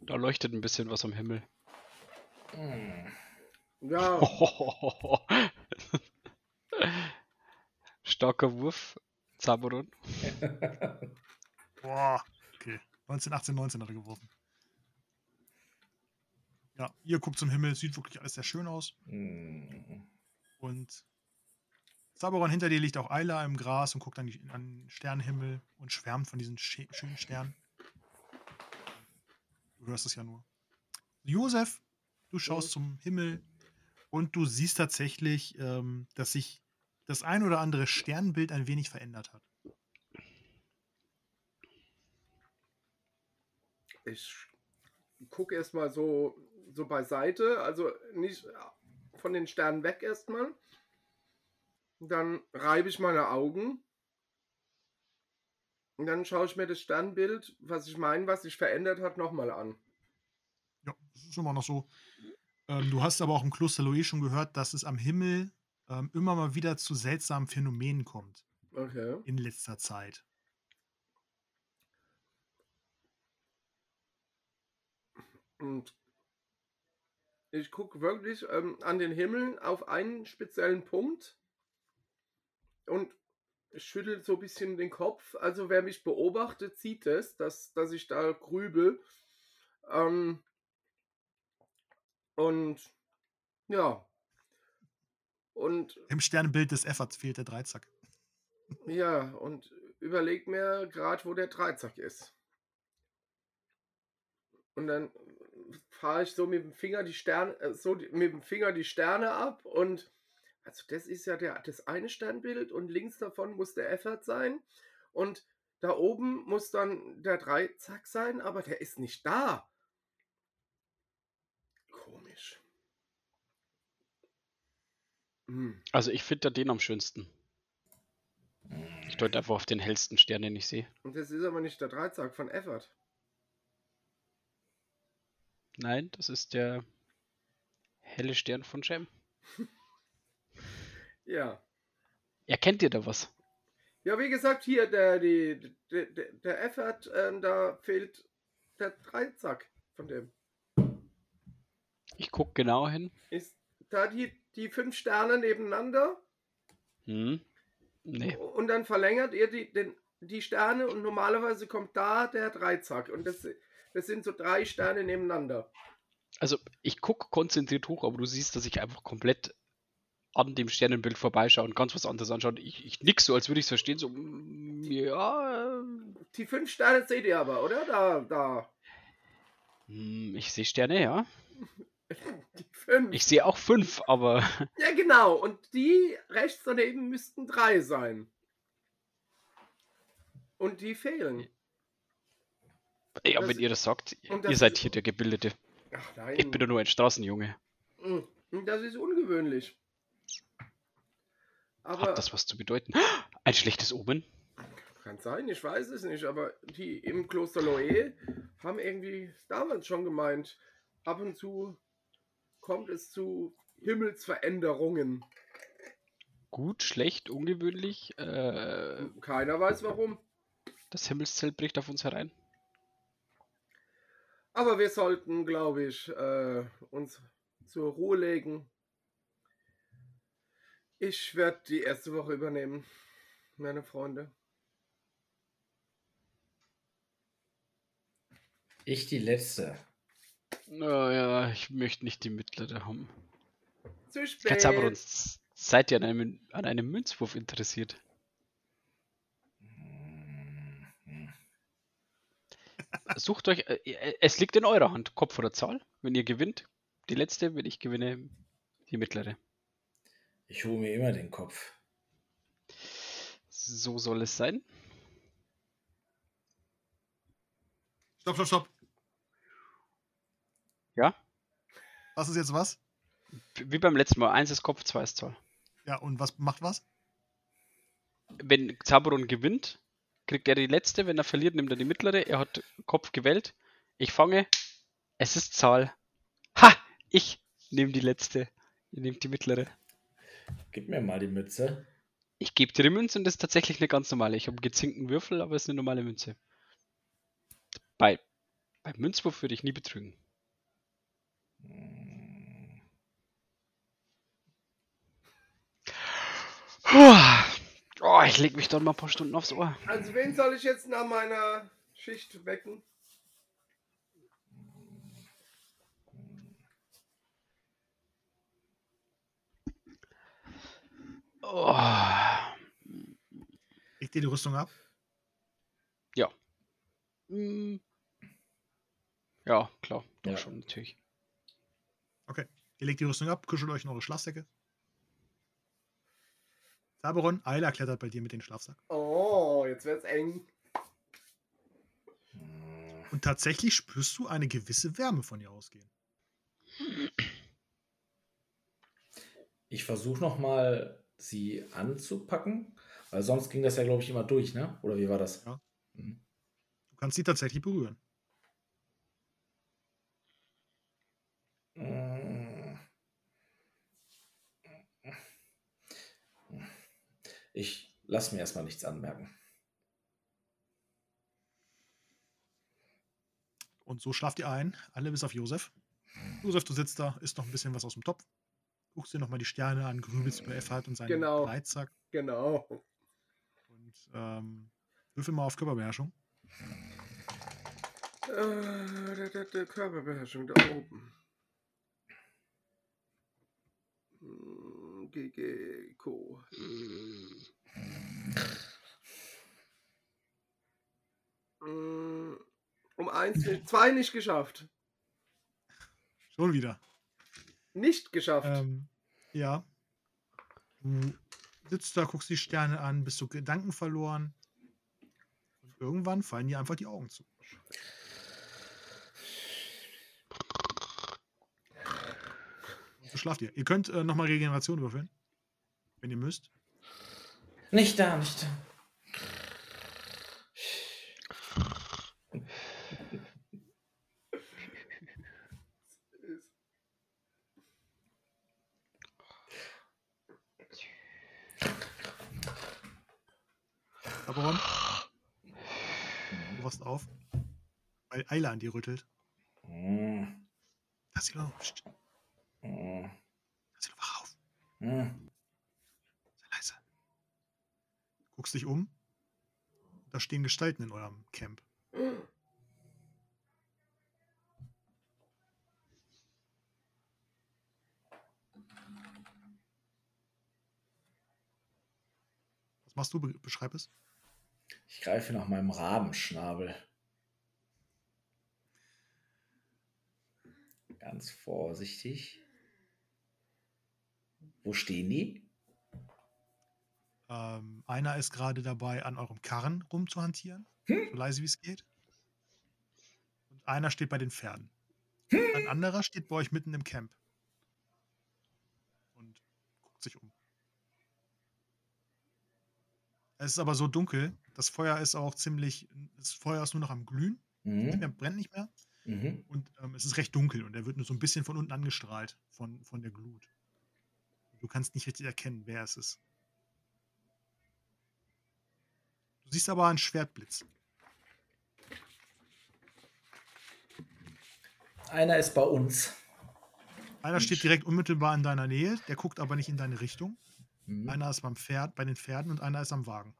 Da leuchtet ein bisschen was am Himmel. Hm. Ja. Starker Wurf, Zaberon. Boah. Okay. 19, 18, 19 hat er geworfen. Ja, ihr guckt zum Himmel. Sieht wirklich alles sehr schön aus. Hm. Und Saberon hinter dir liegt auch Ayla im Gras und guckt an, die, an den Sternenhimmel und schwärmt von diesen schönen Sternen. Du hörst es ja nur. Josef, du schaust Mhm. zum Himmel und du siehst tatsächlich, ähm, dass sich das ein oder andere Sternbild ein wenig verändert hat. Ich gucke erstmal so, so beiseite, also nicht von den Sternen weg erstmal. Dann reibe ich meine Augen. Und dann schaue ich mir das Sternbild, was ich meine, was sich verändert hat, nochmal an. Ja, das ist immer noch so. Ähm, du hast aber auch im Kloster Loé schon gehört, dass es am Himmel ähm, immer mal wieder zu seltsamen Phänomenen kommt Okay. in letzter Zeit. Und ich gucke wirklich ähm, an den Himmel auf einen speziellen Punkt und schüttel so ein bisschen den Kopf. Also wer mich beobachtet, sieht es, dass, dass ich da grübel. Ähm, und ja. Und Im Sternbild des Efforts fehlt der Dreizack. ja, und überleg mir gerade, wo der Dreizack ist. Und dann fahre ich so mit dem Finger die Sterne, äh, so mit dem Finger die Sterne ab und also das ist ja der, das eine Sternbild und links davon muss der Effort sein und da oben muss dann der Dreizack sein, aber der ist nicht da. Komisch. Hm. Also ich finde da den am schönsten. Ich deute einfach auf den hellsten Stern, den ich sehe. Und das ist aber nicht der Dreizack von Effort. Nein, das ist der helle Stern von Shem. Ja. Erkennt ihr da was? Ja, wie gesagt, hier, der, die, der, der, Effort, ähm, da fehlt der Dreizack von dem. Ich gucke genau hin. Ist da die, die fünf Sterne nebeneinander Hm. Nee. und dann verlängert ihr die, den, die Sterne und normalerweise kommt da der Dreizack. Und das, das sind so drei Sterne nebeneinander. Also ich gucke konzentriert hoch, aber du siehst, dass ich einfach komplett an dem Sternenbild vorbeischaue und ganz was anderes anschaue. Ich, ich nick so, als würde ich es verstehen. So, mm, ja. äh, Die fünf Sterne seht ihr aber, oder? Da, da. hm, Ich sehe Sterne, ja. Die fünf. Ich sehe auch fünf, aber Ja, genau. Und die rechts daneben müssten drei sein. Und die fehlen. ja, Das- wenn ihr das sagt, ihr das seid hier der Gebildete. Ach nein. Ich bin doch nur ein Straßenjunge. Mm, Das ist ungewöhnlich. Aber Hat das was zu bedeuten? Ein schlechtes Omen? Kann sein, ich weiß es nicht, aber die im Kloster Loe haben irgendwie damals schon gemeint, ab und zu kommt es zu Himmelsveränderungen. Gut, schlecht, ungewöhnlich. Äh, Keiner weiß warum. das Himmelszelt bricht auf uns herein. Aber wir sollten, glaube ich, äh, uns zur Ruhe legen. Ich werde die erste Woche übernehmen, meine Freunde. Ich die letzte. Naja, ich möchte nicht die mittlere haben. Zu spät. Aber uns seid ihr an einem, an einem Münzwurf interessiert. Sucht euch, äh, äh, es liegt in eurer Hand, Kopf oder Zahl. Wenn ihr gewinnt, die letzte, wenn ich gewinne, die mittlere. Ich hole mir immer den Kopf. So soll es sein. Stopp, stopp, stopp. Ja? Was ist jetzt was? Wie beim letzten Mal. Eins ist Kopf, zwei ist Zahl. Ja, und was macht was? Wenn Zaberon gewinnt, kriegt er die letzte. Wenn er verliert, nimmt er die mittlere. Er hat Kopf gewählt. Ich fange. Es ist Zahl. Ha! Ich nehme die letzte. Ihr nehmt die mittlere. Gib mir mal die Mütze. Ich gebe dir die Münze und das ist tatsächlich eine ganz normale. Ich habe einen gezinkten Würfel, aber es ist eine normale Münze. Bei, beim Münzwurf würde ich nie betrügen. Oh, ich leg mich dann mal ein paar Stunden aufs Ohr. Also wen soll ich jetzt nach meiner Schicht wecken? Oh. Legt ihr die Rüstung ab? Mm. Ja, klar. Doch Ja. schon, natürlich. Okay. Ihr legt die Rüstung ab, kuschelt euch in eure Schlafsäcke. Saberon, Ayla klettert bei dir mit dem Schlafsack. Oh, jetzt wird's eng. Und tatsächlich spürst du eine gewisse Wärme von ihr ausgehen. Ich versuche nochmal, sie anzupacken, weil sonst ging das ja, glaube ich, immer durch, ne? Oder wie war das? Ja. Mhm. Du kannst sie tatsächlich berühren. Ich lasse mir erstmal nichts anmerken. Und so schlaft ihr ein, alle bis auf Josef. Josef, du sitzt da, isst noch ein bisschen was aus dem Topf. Guckst dir nochmal die Sterne an, grübelst über Effert und seinen Genau. Dreizack. Genau. Und ähm, würfel mal auf Körperbeherrschung. Äh, der, der, der Körperbeherrschung da oben. Hm, GG Co. Hm, Um eins, zwei nicht geschafft. Schon wieder. Nicht geschafft. Ähm, ja. Du sitzt da, guckst die Sterne an, bist so Gedanken verloren. Und irgendwann fallen dir einfach die Augen zu. So schlaft ihr. Ihr könnt äh, nochmal Regeneration würfeln. Wenn ihr müsst. Nicht da, nicht da. Aber du wachst auf, weil Eila an dir rüttelt. Hm, Tassilo, pst, hm, Tassilo, wach auf. hm. Sei leise. Guckst dich um. Da stehen Gestalten in eurem Camp. Was machst du? Be beschreib es. Ich greife nach meinem Rabenschnabel. Ganz vorsichtig. Wo stehen die? Ähm, einer ist gerade dabei, an eurem Karren rumzuhantieren. Hm? So leise wie es geht. Und einer steht bei den Pferden. Hm? Ein anderer steht bei euch mitten im Camp. Und guckt sich um. Es ist aber so dunkel, Das Feuer ist auch ziemlich, das Feuer ist nur noch am Glühen, Mhm. brennt nicht mehr. Mhm. Und ähm, es ist recht dunkel und er wird nur so ein bisschen von unten angestrahlt von, von der Glut. Du kannst nicht richtig erkennen, wer es ist. Du siehst aber einen Schwertblitz. Einer ist bei uns. Einer steht direkt unmittelbar in deiner Nähe, der guckt aber nicht in deine Richtung. Mhm. Einer ist beim Pferd, bei den Pferden und einer ist am Wagen.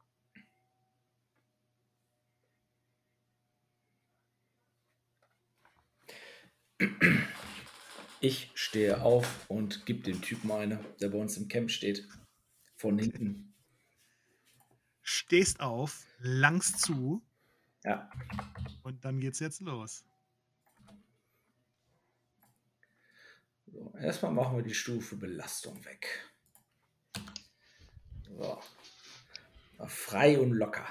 Ich stehe auf und gebe dem Typen eine, der bei uns im Camp steht. Von hinten. Stehst auf, langst zu Ja. und dann geht's jetzt los. So, erstmal machen wir die Stufe Belastung weg. So. Frei und locker.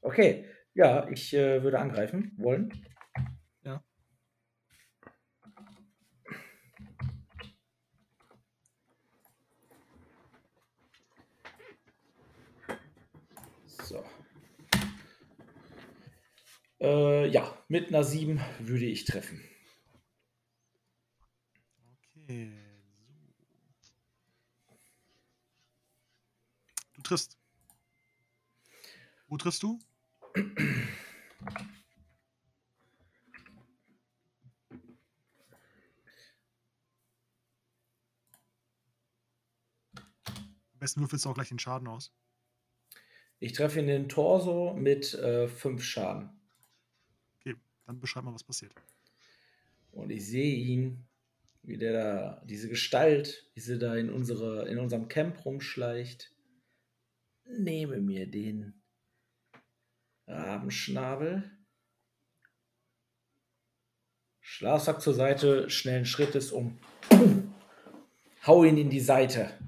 Okay, ja, ich äh, würde angreifen wollen. Ja. So. Äh, ja, mit einer 7 würde ich treffen. Okay, so. Du triffst. Wo triffst du? Am besten würfelst du auch gleich den Schaden aus. Ich treffe in den Torso mit 5 Schaden. Dann beschreib mal, was passiert. Und ich sehe ihn, wie der da, diese Gestalt, wie sie da in, unsere, in unserem Camp rumschleicht. Nehme mir den Rabenschnabel. Schlafsack zur Seite, schnellen Schrittes um. Hau ihn in die Seite.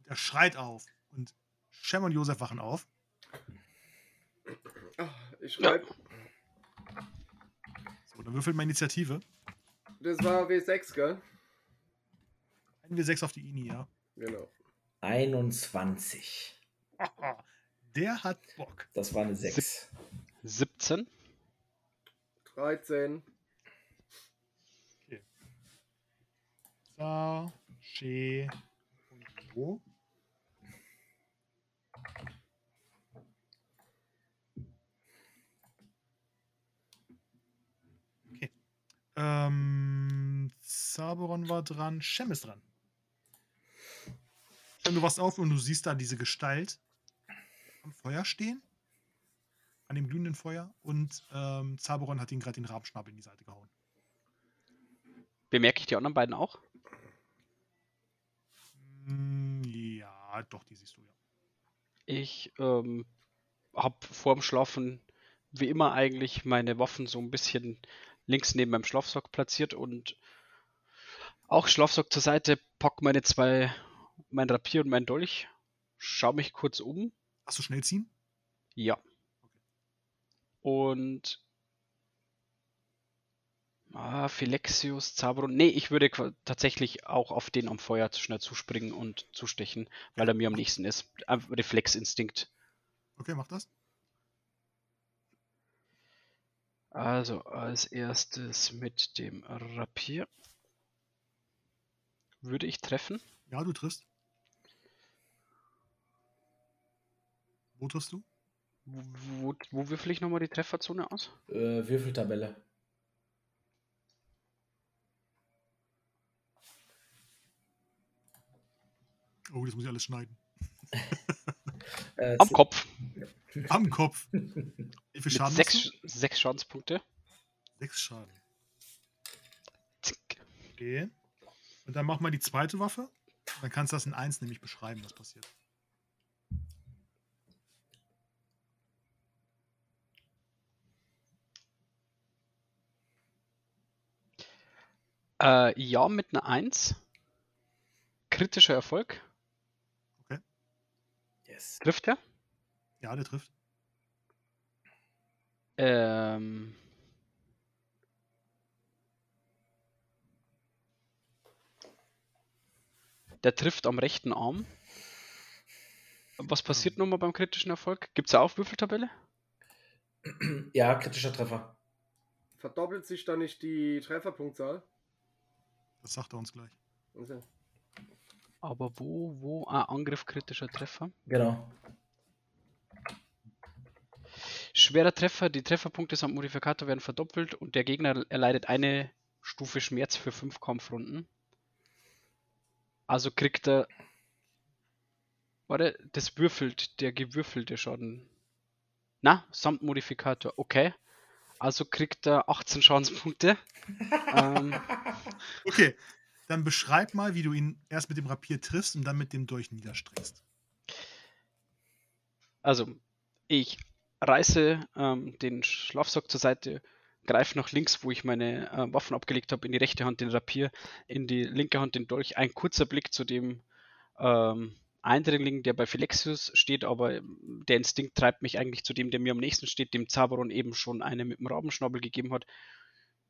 Und er schreit auf. Und Shem und Josef wachen auf. Ah, ich schreibe, So, dann würfelt mal Initiative. das war W6, gell? Ein W6 auf die Ini, ja. Genau. 21. Der hat Bock. Das war eine 6. 17. 13. Sa, She und Wo. Ähm, Zaberon war dran, Shem ist dran. Shem, du wachst auf und du siehst da diese Gestalt am Feuer stehen. An dem glühenden Feuer. Und ähm, Zaberon hat ihn gerade den Rabenschnabel in die Seite gehauen. Bemerke ich die anderen beiden auch? Mm, Ja, doch, die siehst du ja. Ich ähm, habe vorm Schlafen wie immer eigentlich meine Waffen so ein bisschen links neben meinem Schlafsack platziert und auch Schlafsack zur Seite, pack meine zwei, mein Rapier und mein Dolch, schau mich kurz um. Hast du schnell ziehen? Ja. Und ah, Philexius, Zabron. Nee, ich würde tatsächlich auch auf den am Feuer zu schnell zuspringen und zustechen, weil er mir am nächsten ist. Reflexinstinkt. Okay, mach das. Also als erstes mit dem Rapier. Würde ich treffen? Ja, du triffst. Wo triffst du? Wo, wo, wo würfel ich nochmal die Trefferzone aus? Äh, Würfeltabelle. Oh, das muss ich alles schneiden. Äh, Am Kopf. Am Kopf. Wie viel Schaden sechs, sechs Schadenspunkte. Sechs Schaden. Zick. Okay. Und dann mach mal die zweite Waffe. Dann kannst du das in eins nämlich beschreiben, was passiert. Äh, ja, mit einer 1. Kritischer Erfolg. yes. Trifft er? Ja, der trifft. Ähm. Der trifft am rechten Arm. Was passiert nochmal beim kritischen Erfolg? Gibt es da auch Würfeltabelle? Ja, kritischer Treffer. Verdoppelt sich da nicht die Trefferpunktzahl? Das sagt er uns gleich. Okay. Aber wo, wo? Ah, Angriff kritischer Treffer. Genau. Schwerer Treffer, die Trefferpunkte samt Modifikator werden verdoppelt und der Gegner erleidet eine Stufe Schmerz für fünf Kampfrunden. Also kriegt er. Warte, das würfelt, der gewürfelte Schaden. Na, samt Modifikator, okay. Also kriegt er 18 Schadenspunkte. ähm, Okay, dann beschreib mal, wie du ihn erst mit dem Rapier triffst und dann mit dem Dolch niederstreckst. Also, ich reiße ähm, den Schlafsack zur Seite, greife nach links, wo ich meine äh, Waffen abgelegt habe, in die rechte Hand den Rapier, in die linke Hand den Dolch. Ein kurzer Blick zu dem ähm, Eindringling, der bei Philexius steht, aber ähm, der Instinkt treibt mich eigentlich zu dem, der mir am nächsten steht, dem Zaberon eben schon eine mit dem Rabenschnabel gegeben hat.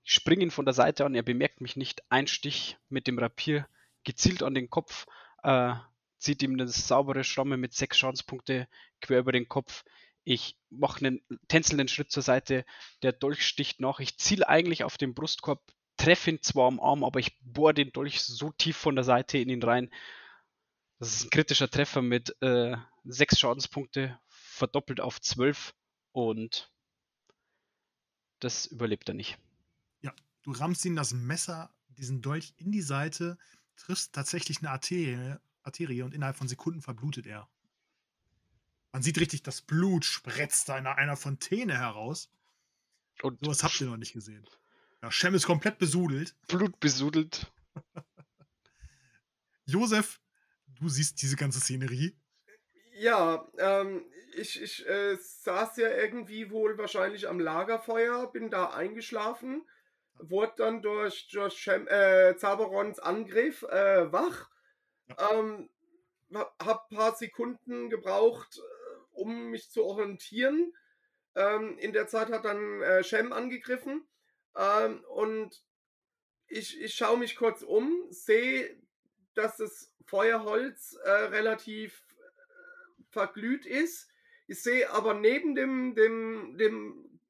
Ich springe ihn von der Seite an, er bemerkt mich nicht. Ein Stich mit dem Rapier gezielt an den Kopf, äh, zieht ihm eine saubere Schramme mit sechs Schadenspunkte quer über den Kopf. Ich mache einen tänzelnden Schritt zur Seite, der Dolch sticht nach. Ich ziele eigentlich auf den Brustkorb, treffe ihn zwar am Arm, aber ich bohre den Dolch so tief von der Seite in ihn rein. Das ist ein kritischer Treffer mit äh, sechs Schadenspunkte, verdoppelt auf zwölf und das überlebt er nicht. Du rammst ihm das Messer, diesen Dolch in die Seite, triffst tatsächlich eine Arterie, Arterie und innerhalb von Sekunden verblutet er. Man sieht richtig, das Blut spritzt da in einer Fontäne heraus. Und Sowas habt ihr noch nicht gesehen. Ja, Shem ist komplett besudelt. blutbesudelt. Josef, du siehst diese ganze Szenerie. Ja, ähm, ich, ich äh, saß ja irgendwie wohl wahrscheinlich am Lagerfeuer, bin da eingeschlafen, wurde dann durch, durch Shem, äh, Zaberons Angriff äh, wach, ähm, hab hab paar Sekunden gebraucht, um mich zu orientieren. Ähm, in der Zeit hat dann äh, Shem angegriffen ähm, und ich, ich schaue mich kurz um, sehe, dass das Feuerholz äh, relativ äh, verglüht ist. Ich sehe aber neben dem, dem, dem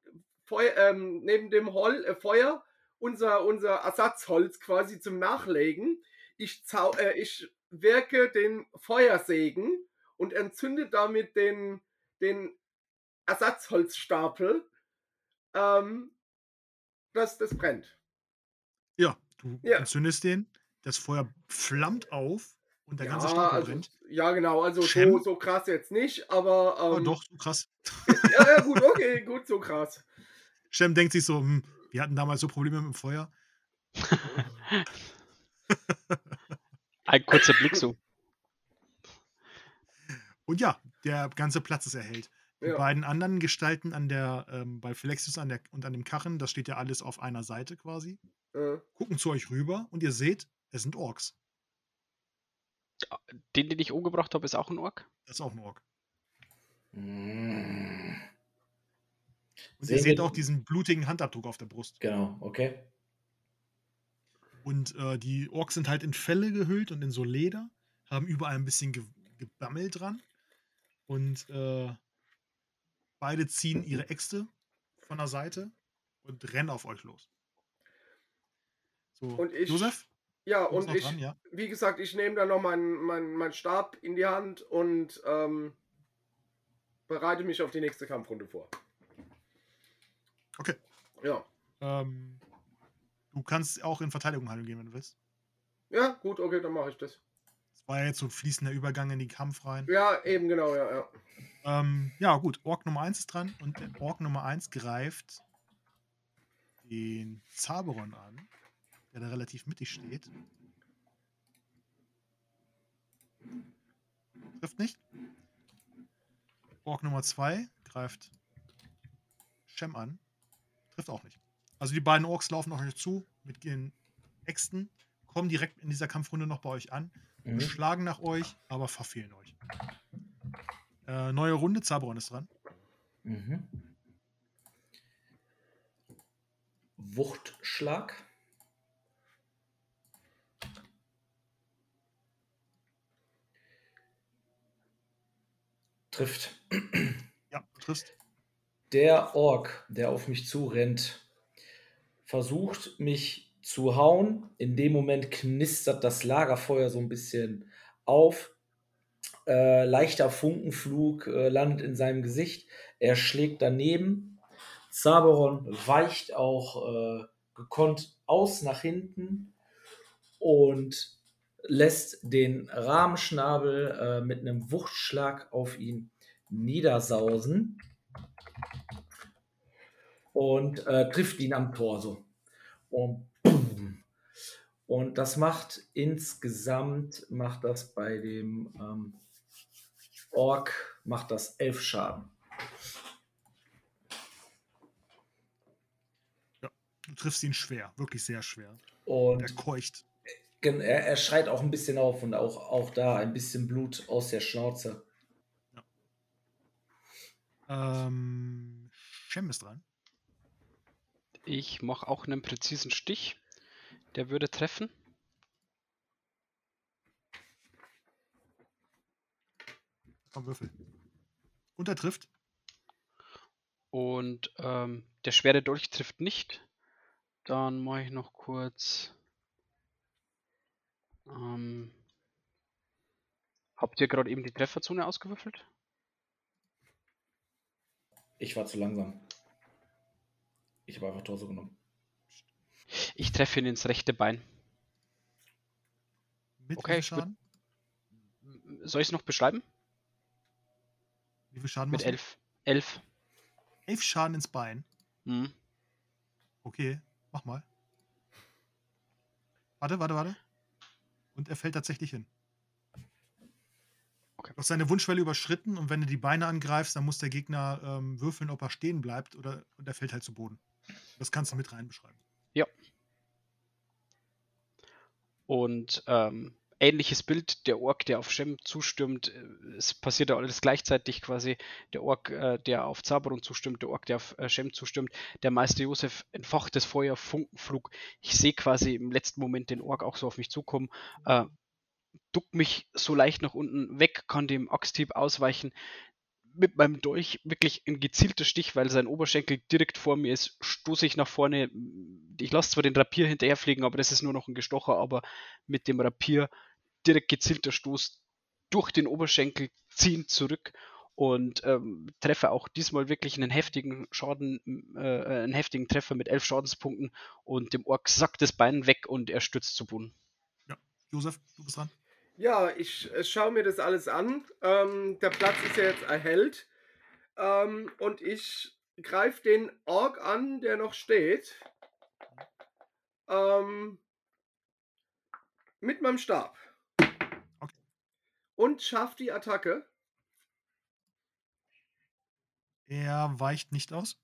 Feu ähm, neben dem Hol äh, Feuer unser, unser Ersatzholz quasi zum Nachlegen. Ich, zau äh, ich wirke den Feuersegen und entzünde damit den, den Ersatzholzstapel. Ähm, das, das brennt. Ja, du Ja. entzündest den, das Feuer flammt auf und der ganze ja, Stapel also, brennt. ja, genau. Also so, so krass jetzt nicht, aber. Oh, Ähm, doch, so krass. Ja, ja, gut, okay, gut, so krass. Shem denkt sich so, hm, wir hatten damals so Probleme mit dem Feuer. Ein kurzer Blick so. Und ja, der ganze Platz ist erhellt. Die Ja. beiden anderen Gestalten an der, ähm, bei Flexius an der, und an dem Karren, das steht ja alles auf einer Seite quasi, Äh, gucken zu euch rüber und ihr seht, es sind Orks. Den, den ich umgebracht habe, ist auch ein Ork. Das ist auch ein Ork. Mm, Und Sehen ihr seht auch diesen blutigen Handabdruck auf der Brust. Genau, okay. Und äh, die Orks sind halt in Felle gehüllt und in so Leder, haben überall ein bisschen ge Gebammel dran. Und äh, beide ziehen ihre Äxte von der Seite und rennen auf euch los. So, Und ich- Josef? ja, und ich, dran, ja? wie gesagt, ich nehme dann noch meinen mein, mein Stab in die Hand und ähm, bereite mich auf die nächste Kampfrunde vor. Okay. Ja. Ähm, du kannst auch in Verteidigung handeln gehen, wenn du willst. Ja, gut, okay, dann mache ich das. War ja jetzt so ein fließender Übergang in den Kampf rein. Ja, eben genau, ja, ja. Ähm, ja, gut. Ork Nummer 1 ist dran und der Ork Nummer 1 greift den Zaberon an, der da relativ mittig steht. Trifft nicht. Ork Nummer 2 greift Shem an. Trifft auch nicht. Also die beiden Orks laufen auf euch zu mit ihren Äxten, kommen direkt in dieser Kampfrunde noch bei euch an, Mhm. schlagen nach euch, aber verfehlen euch. Äh, neue Runde, Zaberon ist dran. Mhm. Wuchtschlag. Trifft. Ja, du triffst. Der Ork, der auf mich zurennt, versucht mich zu hauen. In dem Moment knistert das Lagerfeuer so ein bisschen auf. Äh, leichter Funkenflug äh, landet in seinem Gesicht. Er schlägt daneben. Zaberon weicht auch äh, gekonnt aus nach hinten und lässt den Rahmenschnabel äh, mit einem Wuchtschlag auf ihn niedersausen und äh, trifft ihn am Torso. Und, boom. Und das macht insgesamt, macht das bei dem ähm, Ork, macht das elf Schaden. Du triffst ihn schwer, wirklich sehr schwer. Und Er keucht. er, er schreit auch ein bisschen auf und auch, auch da ein bisschen Blut aus der Schnauze. Ähm, Shem ist dran. Ich mache auch einen präzisen Stich. Der würde treffen. Komm, Würfel. Und er trifft. Und ähm, der schwere Dolch trifft nicht. Dann mache ich noch kurz. Ähm, habt ihr gerade eben die Trefferzone ausgewürfelt? Ich war zu langsam. Ich habe einfach Torso genommen. Ich treffe ihn ins rechte Bein. Mit Okay, wie viel Schaden? Soll ich es noch beschreiben? Wie viel Schaden Mit machst du? elf. Elf. Elf Schaden ins Bein. Mhm. Okay, mach mal. Warte, warte, warte. Und er fällt tatsächlich hin. Okay. Du hast seine Wunschwelle überschritten und wenn du die Beine angreifst, dann muss der Gegner ähm, würfeln, ob er stehen bleibt oder und er fällt halt zu Boden. Das kannst du mit rein beschreiben. Und ähm, ähnliches Bild, der Ork, der auf Shem zustürmt, äh, es passiert ja alles gleichzeitig quasi. Der Ork, äh, der auf Zaberon zustimmt, der Ork, der auf äh, Shem zustimmt. Der Meister Josef entfacht das Feuer, Funkenflug. Ich sehe quasi im letzten Moment den Ork auch so auf mich zukommen. Äh, duck mich so leicht nach unten weg, kann dem Axthieb ausweichen. Mit meinem Dolch wirklich ein gezielter Stich, weil sein Oberschenkel direkt vor mir ist, stoße ich nach vorne. Ich lasse zwar den Rapier hinterherfliegen, aber das ist nur noch ein Gestocher, aber mit dem Rapier direkt gezielter Stoß durch den Oberschenkel ziehen zurück und ähm, treffe auch diesmal wirklich einen heftigen Schaden, äh, einen heftigen Treffer mit elf Schadenspunkten und dem Ork sackt das Bein weg und er stürzt zu Boden. Josef, du bist dran. Ja, ich äh, schaue mir das alles an. Ähm, der Platz ist ja jetzt erhellt. Ähm, und ich greife den Ork an, der noch steht. Ähm, mit meinem Stab. Okay. Und schaffe die Attacke. Er weicht nicht aus.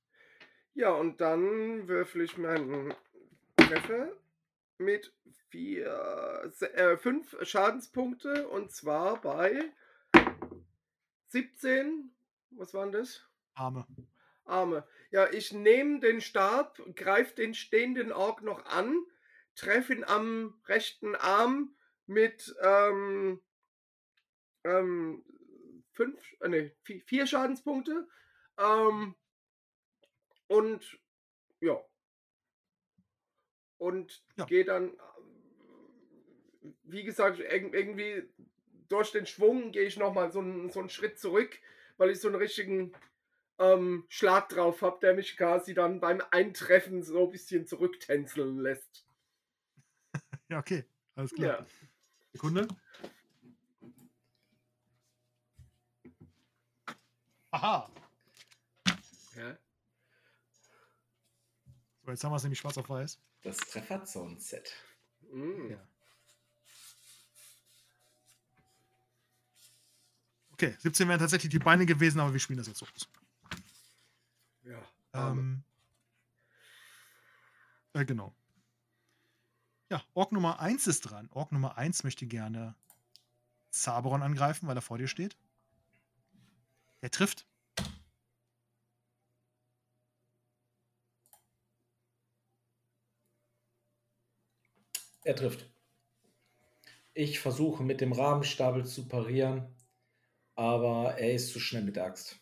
Ja, und dann würfel ich meinen Treffer mit vier, äh, fünf Schadenspunkte und zwar bei 17. Was waren das? Arme. Arme. Ja, ich nehme den Stab, greife den stehenden Ork noch an, treffe ihn am rechten Arm mit ähm, ähm, fünf, äh, nee, vi- vier Schadenspunkte. Ähm, und ja. Und Ja. gehe dann, wie gesagt, irg- irgendwie durch den Schwung gehe ich nochmal so, einen- so einen Schritt zurück, weil ich so einen richtigen ähm, Schlag drauf habe, der mich quasi dann beim Eintreffen so ein bisschen zurücktänzeln lässt. Ja, okay. Alles klar. Ja. Sekunde. Aha. ja. So, jetzt haben wir es nämlich schwarz auf weiß. Das Trefferzone-Set. Mm. Ja. Okay, 17 wären tatsächlich die Beine gewesen, aber wir spielen das jetzt so aus. ja. Ähm, äh, genau. Ja, Ork Nummer 1 ist dran. Ork Nummer 1 möchte gerne Zaberon angreifen, weil er vor dir steht. Er trifft. Er trifft. Ich versuche mit dem Rahmenstapel zu parieren aber er ist zu schnell mit der Axt.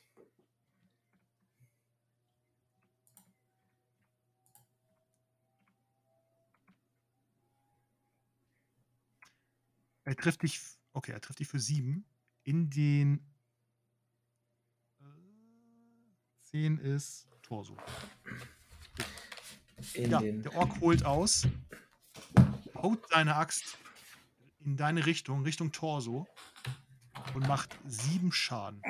Er trifft dich, okay, er trifft dich für sieben. In den äh, zehn ist Torso. In Ja, der Ork holt aus, haut seine Axt in deine Richtung, Richtung Torso und macht sieben Schaden.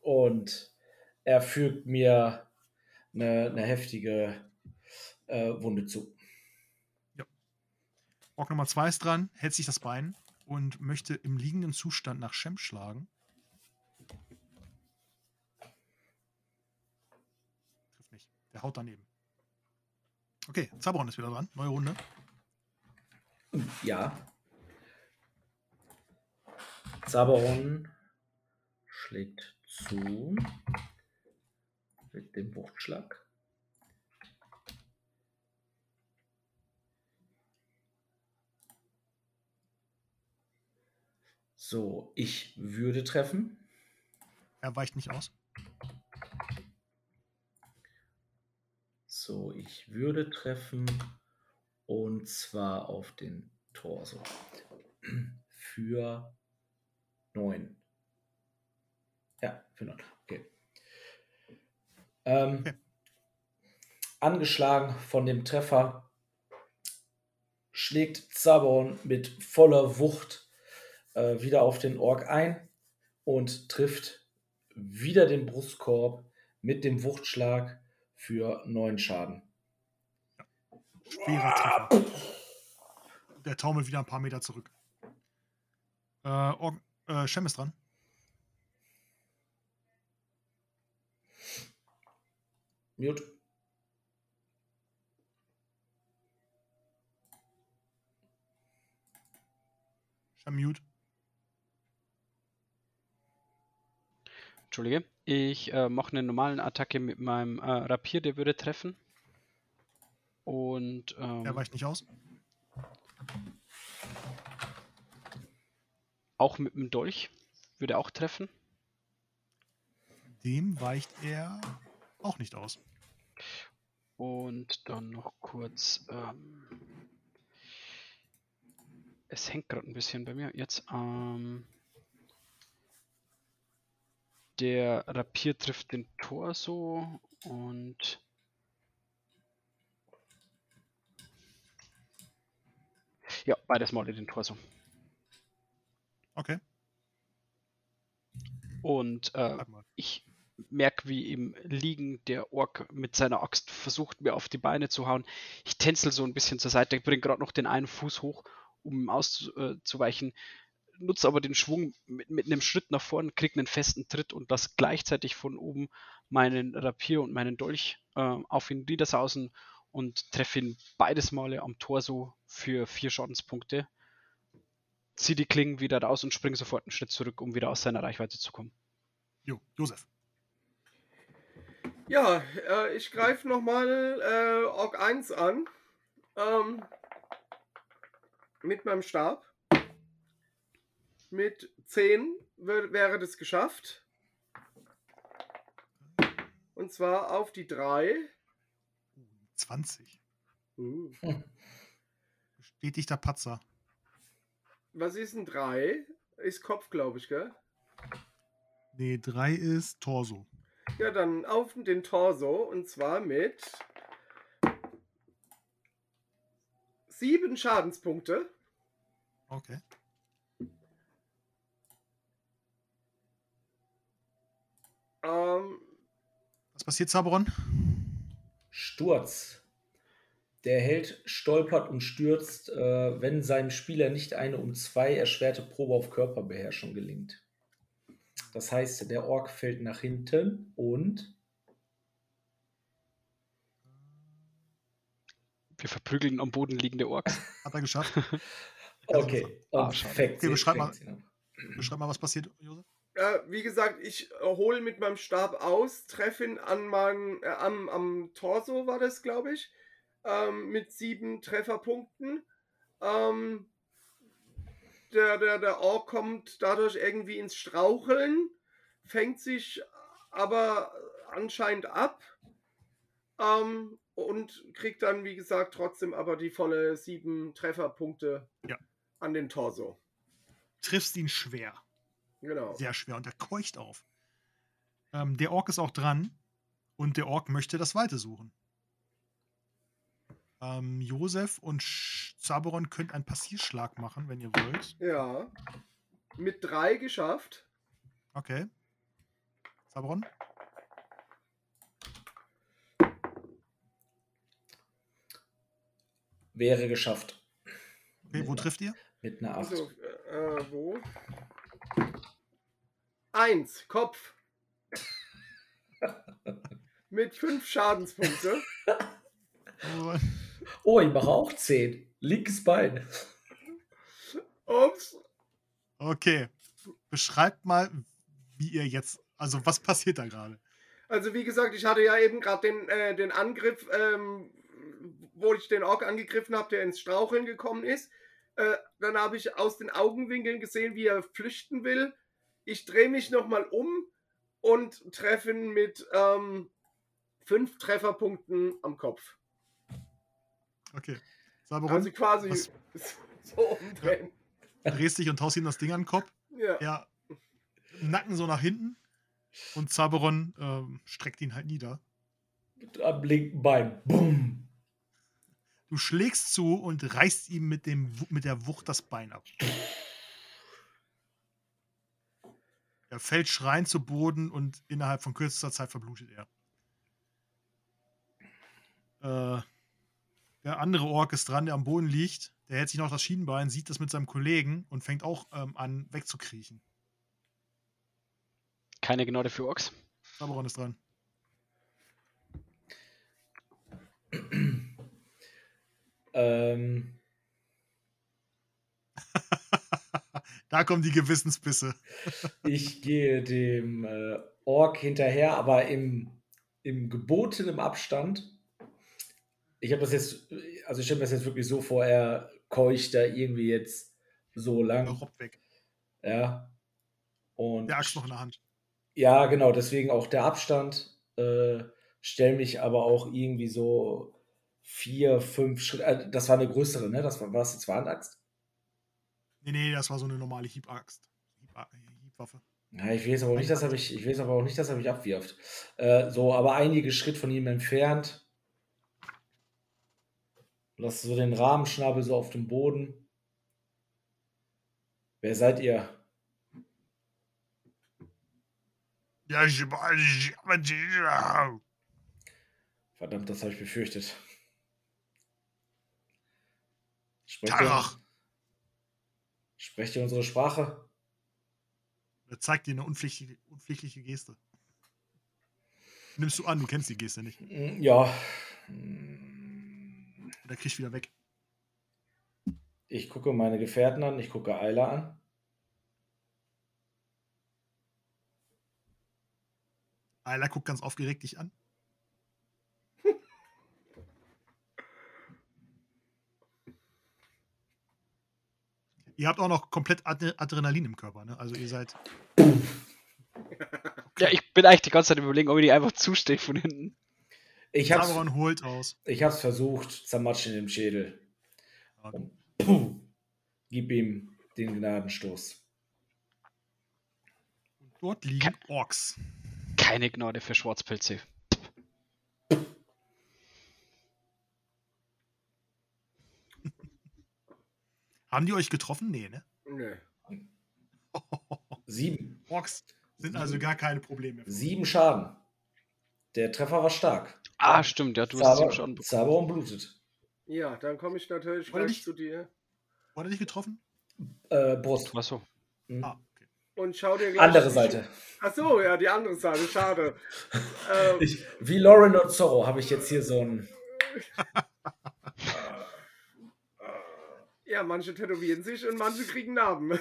Und er fügt mir eine, eine heftige äh, Wunde zu. Ork Nummer zwei ist dran, hält sich das Bein und möchte im liegenden Zustand nach Shem schlagen. Trifft nicht. Der haut daneben. Okay, Zabron ist wieder dran. Neue Runde. Ja. Zaberon schlägt zu mit dem Wuchtschlag. So, ich würde treffen. Er weicht nicht aus. So, ich würde treffen und zwar auf den Torso. Für 9. Ja, für 9. Okay. Ähm. Angeschlagen von dem Treffer schlägt Zabon mit voller Wucht äh, wieder auf den Ork ein und trifft wieder den Brustkorb mit dem Wuchtschlag für 9 Schaden. Schwerer Treffer. Der taumelt wieder ein paar Meter zurück. Äh, Ork, äh, Shem ist dran. Mute. Shem mute. Entschuldige. Ich äh, mache eine normale Attacke mit meinem äh, Rapier, der würde treffen. Und ähm, Er weicht nicht aus. Auch mit dem Dolch würde auch treffen. Dem weicht er auch nicht aus. Und dann noch kurz. Ähm, es hängt gerade ein bisschen bei mir. Jetzt. Ähm, der Rapier trifft den Torso und. Ja, beides Male den Torso. Okay, Und äh, ich merke, wie im Liegen der Ork mit seiner Axt versucht, mir auf die Beine zu hauen. Ich tänzel so ein bisschen zur Seite, bringe gerade noch den einen Fuß hoch, um ihm auszuweichen, nutze aber den Schwung mit, mit einem Schritt nach vorn, kriege einen festen Tritt und lasse gleichzeitig von oben meinen Rapier und meinen Dolch äh, auf ihn niedersausen und treffe ihn beides Male am Torso für vier Schadenspunkte. Zieh die Klingen wieder raus und spring sofort einen Schritt zurück, um wieder aus seiner Reichweite zu kommen. Jo, Josef. Ja, äh, ich greife nochmal äh, Ork 1 an. Ähm, mit meinem Stab. Mit 10 wär, wäre das geschafft. Und zwar auf die 3. 20. Uh. Bestätigter Patzer. Was ist ein 3? Ist Kopf, glaube ich, gell? Nee, 3 ist Torso. Ja, dann auf den Torso und zwar mit 7 Schadenspunkte. Okay. Ähm, Was passiert, Zabron? Sturz. Der Held stolpert und stürzt, äh, wenn seinem Spieler nicht eine um zwei erschwerte Probe auf Körperbeherrschung gelingt. Das heißt, der Ork fällt nach hinten und Wir verprügeln am Boden liegende Orks. Hat er geschafft? okay, Ah, und schade. fängt Okay, beschreib mal. Beschreib mal, was passiert, Josef. äh, wie gesagt, ich äh, hole mit meinem Stab aus, treffe ihn an meinen, äh, am, am Torso war das, glaube ich, ähm, mit sieben Trefferpunkten. Ähm, der, der, der Ork kommt dadurch irgendwie ins Straucheln, fängt sich aber anscheinend ab ähm, und kriegt dann, wie gesagt, trotzdem aber die volle sieben Trefferpunkte Ja. an den Torso. Triffst ihn schwer. Genau. Sehr schwer. Und er keucht auf. Ähm, der Ork ist auch dran. Und der Ork möchte das Weite suchen. Ähm, Josef und Zaberon könnt einen Passierschlag machen, wenn ihr wollt. Ja. Mit drei geschafft. Okay. Zaberon? Wäre geschafft. Okay, wo trifft ihr? Mit einer 8. Also, äh, wo? Eins, Kopf. Mit fünf Schadenspunkte. Oh, ich mache auch 10. Linkes Bein. Ups. Okay. Beschreibt mal, wie ihr jetzt. Also, was passiert da gerade? Also wie gesagt, ich hatte ja eben gerade den, äh, den Angriff, ähm, wo ich den Ork angegriffen habe, der ins Straucheln gekommen ist. Äh, dann habe ich aus den Augenwinkeln gesehen, wie er flüchten will. Ich drehe mich nochmal um und treffe ihn mit ähm, fünf Trefferpunkten am Kopf. Okay. Zaberon, Also quasi was- so umdrehen. drehst dich und haust ihm das Ding an den Kopf. Ja. Er Nacken so nach hinten. Und Zaberon ähm, streckt ihn halt nieder. Am linken Bein. Bumm. Du schlägst zu und reißt ihm mit, dem, mit der Wucht das Bein ab. Er fällt schreiend zu Boden und innerhalb von kürzester Zeit verblutet er. Äh, der andere Ork ist dran, der am Boden liegt. Der hält sich noch das Schienenbein, sieht das mit seinem Kollegen und fängt auch ähm, an, wegzukriechen. Keine Gnade für Orks. Zaberon ist dran. Ähm, da kommen die Gewissensbisse. ich gehe dem äh, Ork hinterher, aber im, im gebotenen Abstand. Ich habe das jetzt, also ich stelle mir das jetzt wirklich so vor, er keucht da irgendwie jetzt so lang. robbt weg. Ja. Und Der Axt noch in der Hand. Ja, genau, deswegen auch der Abstand. Äh, stell mich aber auch irgendwie so vier, fünf Schritte. Äh, das war eine größere, ne? Das war, war das eine Zweihandaxt? Nee, nee, das war so eine normale Hiebaxt. Hieb Hiebwaffe. Ja, ich weiß aber auch nicht, dass er mich, ich weiß aber auch nicht, dass er mich abwirft. Äh, so, aber einige Schritt von ihm entfernt. Lass so den Rahmenschnabel so auf dem Boden. Wer seid ihr? Ja, ich, Verdammt, das habe ich befürchtet. Sprecht ihr, sprecht ihr unsere Sprache? Er zeigt dir eine unpflichtige, unpflichtliche Geste. Nimmst du an, du kennst die Geste nicht. Ja. Mm, Und er kriegt wieder weg. Ich gucke meine Gefährten an, ich gucke Ayla an. Ayla guckt ganz aufgeregt dich an. ihr habt auch noch komplett Ad Adrenalin im Körper, ne? Also ihr seid. Ja, ich bin eigentlich die ganze Zeit überlegen, ob ich die einfach zustehe von hinten. Ich hab's, Samuran holt aus. ich hab's versucht, zermatschen im Schädel. Okay. Und puh, gib ihm den Gnadenstoß. Dort liegen Orks. Keine Gnade für Schwarzpelze. Haben die euch getroffen? Nee, ne? Nö. Sieben. Orks sind also gar keine Probleme. Sieben Schaden. Der Treffer war stark. Ah, stimmt, ja, du hast Zaber, es schon. Zaberon blutet. Ja, dann komme ich natürlich Wollte gleich ich- zu dir Wurde dich getroffen? Äh, Brust. War so. Hm. Ah, okay. und schau dir gleich Andere Seite. Ach so, ja, die andere Seite, schade. ähm, Ich, wie Lauren und Zorro habe ich jetzt hier so ein. ja, manche tätowieren sich und manche kriegen Narben.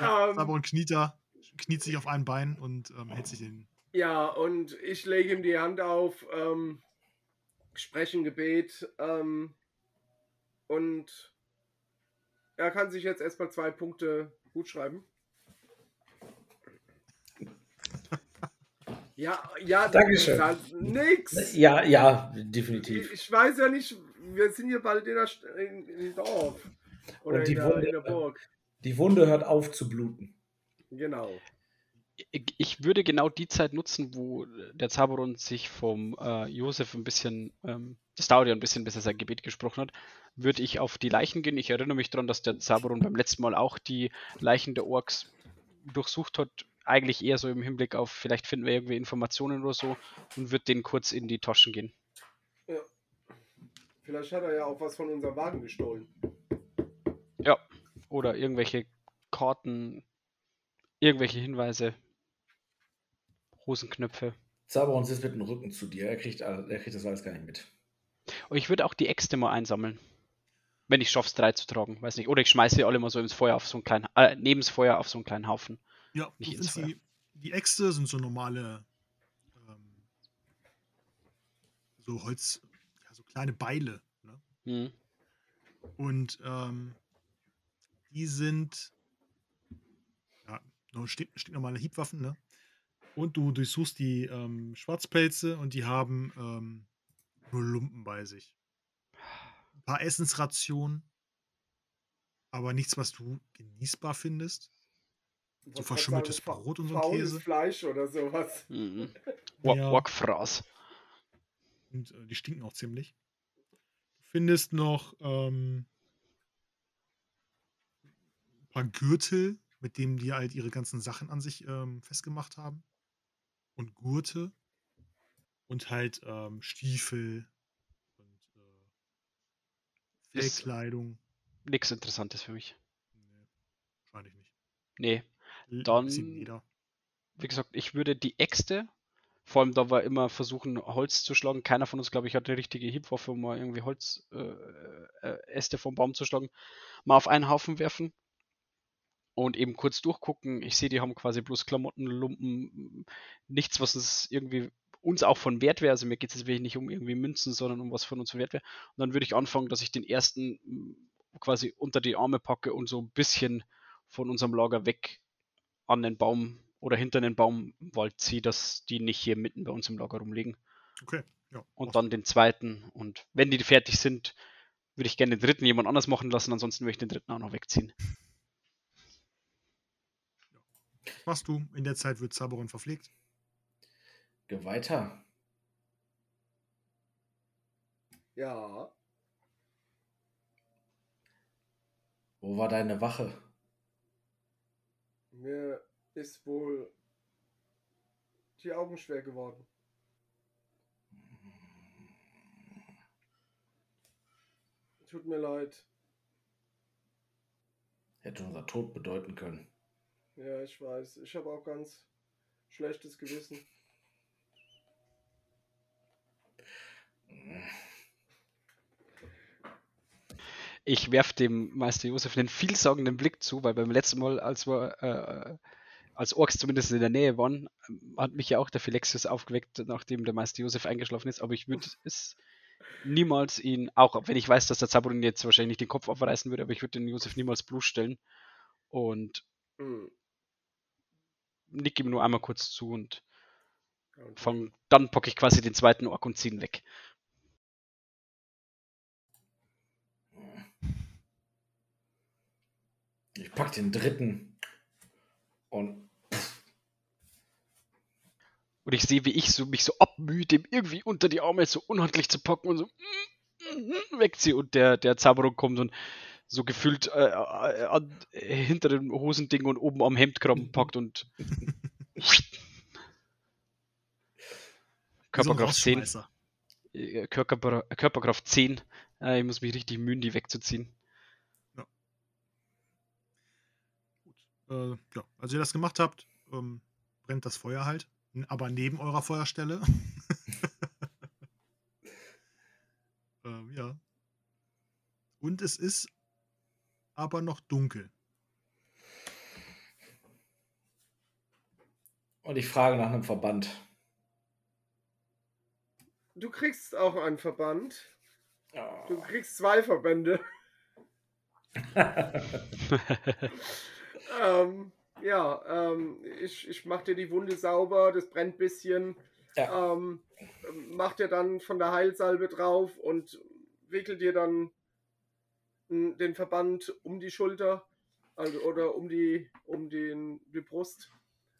ähm, Samuran kniet da, kniet sich auf ein Bein und ähm, hält sich den. Ja, und ich lege ihm die Hand auf, ähm, spreche ein Gebet ähm, und Er kann sich jetzt erstmal zwei Punkte gut schreiben. Ja, ja, Dankeschön. Nix. Ja, ja, definitiv. Ich weiß ja nicht, wir sind hier bald in der St in, in Dorf. Oder Und die in, der, Wunde- in der Burg. Die Wunde hört auf zu bluten. Genau. Ich- würde genau die Zeit nutzen, wo der Zaberon sich vom äh, Josef ein bisschen, ähm, das dauert ja ein bisschen, bis er sein Gebet gesprochen hat, würde ich auf die Leichen gehen. Ich erinnere mich daran, dass der Zaberon beim letzten Mal auch die Leichen der Orks durchsucht hat. Eigentlich eher so im Hinblick auf, vielleicht finden wir irgendwie Informationen oder so und würde den kurz in die Taschen gehen. Vielleicht hat er ja auch was von unserem Wagen gestohlen. Ja. Oder irgendwelche Karten, irgendwelche Hinweise, Hosenknöpfe. Zaberon sitzt mit dem Rücken zu dir. Er kriegt, er kriegt das alles gar nicht mit. Und ich würde auch die Äxte mal einsammeln. Wenn ich schaff's, drei zu tragen, weiß nicht. Oder ich schmeiße sie alle mal so ins Feuer auf so einen kleinen, äh, neben das Feuer auf so einen kleinen Haufen. Ja, Nicht ins findest die, die Äxte sind so normale, ähm, so Holz, ja, so kleine Beile. Ne? Hm. Und ähm, die sind ja, nur stick, stinknormale Hiebwaffen, ne? Und du durchsuchst die ähm, Schwarzpelze und die haben ähm, nur Lumpen bei sich. Ein paar Essensrationen, aber nichts, was du genießbar findest. Was So verschimmeltes sagen, Brot und so ein Käse. Fleisch oder sowas. Mhm. Ja. Und äh, die stinken auch ziemlich. Du findest noch ähm, ein paar Gürtel, mit denen die halt ihre ganzen Sachen an sich ähm, festgemacht haben. Und Gurte. Und halt ähm, Stiefel. Und äh, Fellkleidung. Nix Interessantes für mich. Nee, wahrscheinlich nicht. Nee. Dann-. Wie gesagt, ich würde die Äxte, vor allem da wir immer versuchen, Holz zu schlagen. Keiner von uns, glaube ich, hat eine richtige Hiebwaffe, um mal irgendwie Holz, äh, äh, Äste vom Baum zu schlagen, mal auf einen Haufen werfen. Und eben kurz durchgucken. Ich sehe, die haben quasi bloß Klamotten, Lumpen, nichts, was uns irgendwie uns auch von Wert wäre. Also mir geht es jetzt wirklich nicht um irgendwie Münzen, sondern um was von uns von Wert wäre. Und dann würde ich anfangen, dass ich den ersten mm, quasi unter die Arme packe und so ein bisschen von unserem Lager weg an den Baum oder hinter den Baumwald ziehe, dass die nicht hier mitten bei uns im Lager rumliegen. Okay. Ja, Und dann den zweiten. Und wenn die fertig sind, würde ich gerne den dritten jemand anders machen lassen. Ansonsten würde ich den dritten auch noch wegziehen. Du. machst du. In der Zeit wird Zaberon verpflegt. Geh weiter. Ja. Wo war deine Wache? Mir ist wohl die Augen schwer geworden. Tut mir leid. Hätte unser Tod bedeuten können. Ja, ich weiß. Ich habe auch ganz schlechtes Gewissen. Ich werfe dem Meister Josef einen vielsagenden Blick zu, weil beim letzten Mal, als wir äh, als Orks zumindest in der Nähe waren, hat mich ja auch der Philexius aufgeweckt, nachdem der Meister Josef eingeschlafen ist. Aber ich würde es niemals ihn, auch wenn ich weiß, dass der Zaburin jetzt wahrscheinlich nicht den Kopf abreißen würde, aber ich würde den Josef niemals bloßstellen und Hm. Nick ihm nur einmal kurz zu und fang, dann packe ich quasi den zweiten Ork und ziehe ihn weg. Ich pack den dritten und Und ich sehe, wie ich so, mich so abmühe, dem irgendwie unter die Arme so unhandlich zu packen und so wegziehe. Und der, der Zauberer kommt und so gefühlt äh, äh, äh, hinter dem Hosending und oben am Hemdkram packt und Körperkraft 10. Rausschmeißer. äh, Körper, Körperkraft 10. Äh, ich muss mich richtig mühen, die wegzuziehen. Äh, ja, als ihr das gemacht habt, ähm, brennt das Feuer halt. Aber neben eurer Feuerstelle. ähm, ja. Und es ist aber noch dunkel. und ich frage nach einem Verband. Du kriegst auch einen Verband. Ja. Du kriegst zwei Verbände. ähm, ja, ähm, ich, ich mach dir die Wunde sauber, das brennt ein bisschen. Ja. Ähm, mach dir dann von der Heilsalbe drauf und wickel dir dann den Verband um die Schulter also, oder um die, um den, die Brust.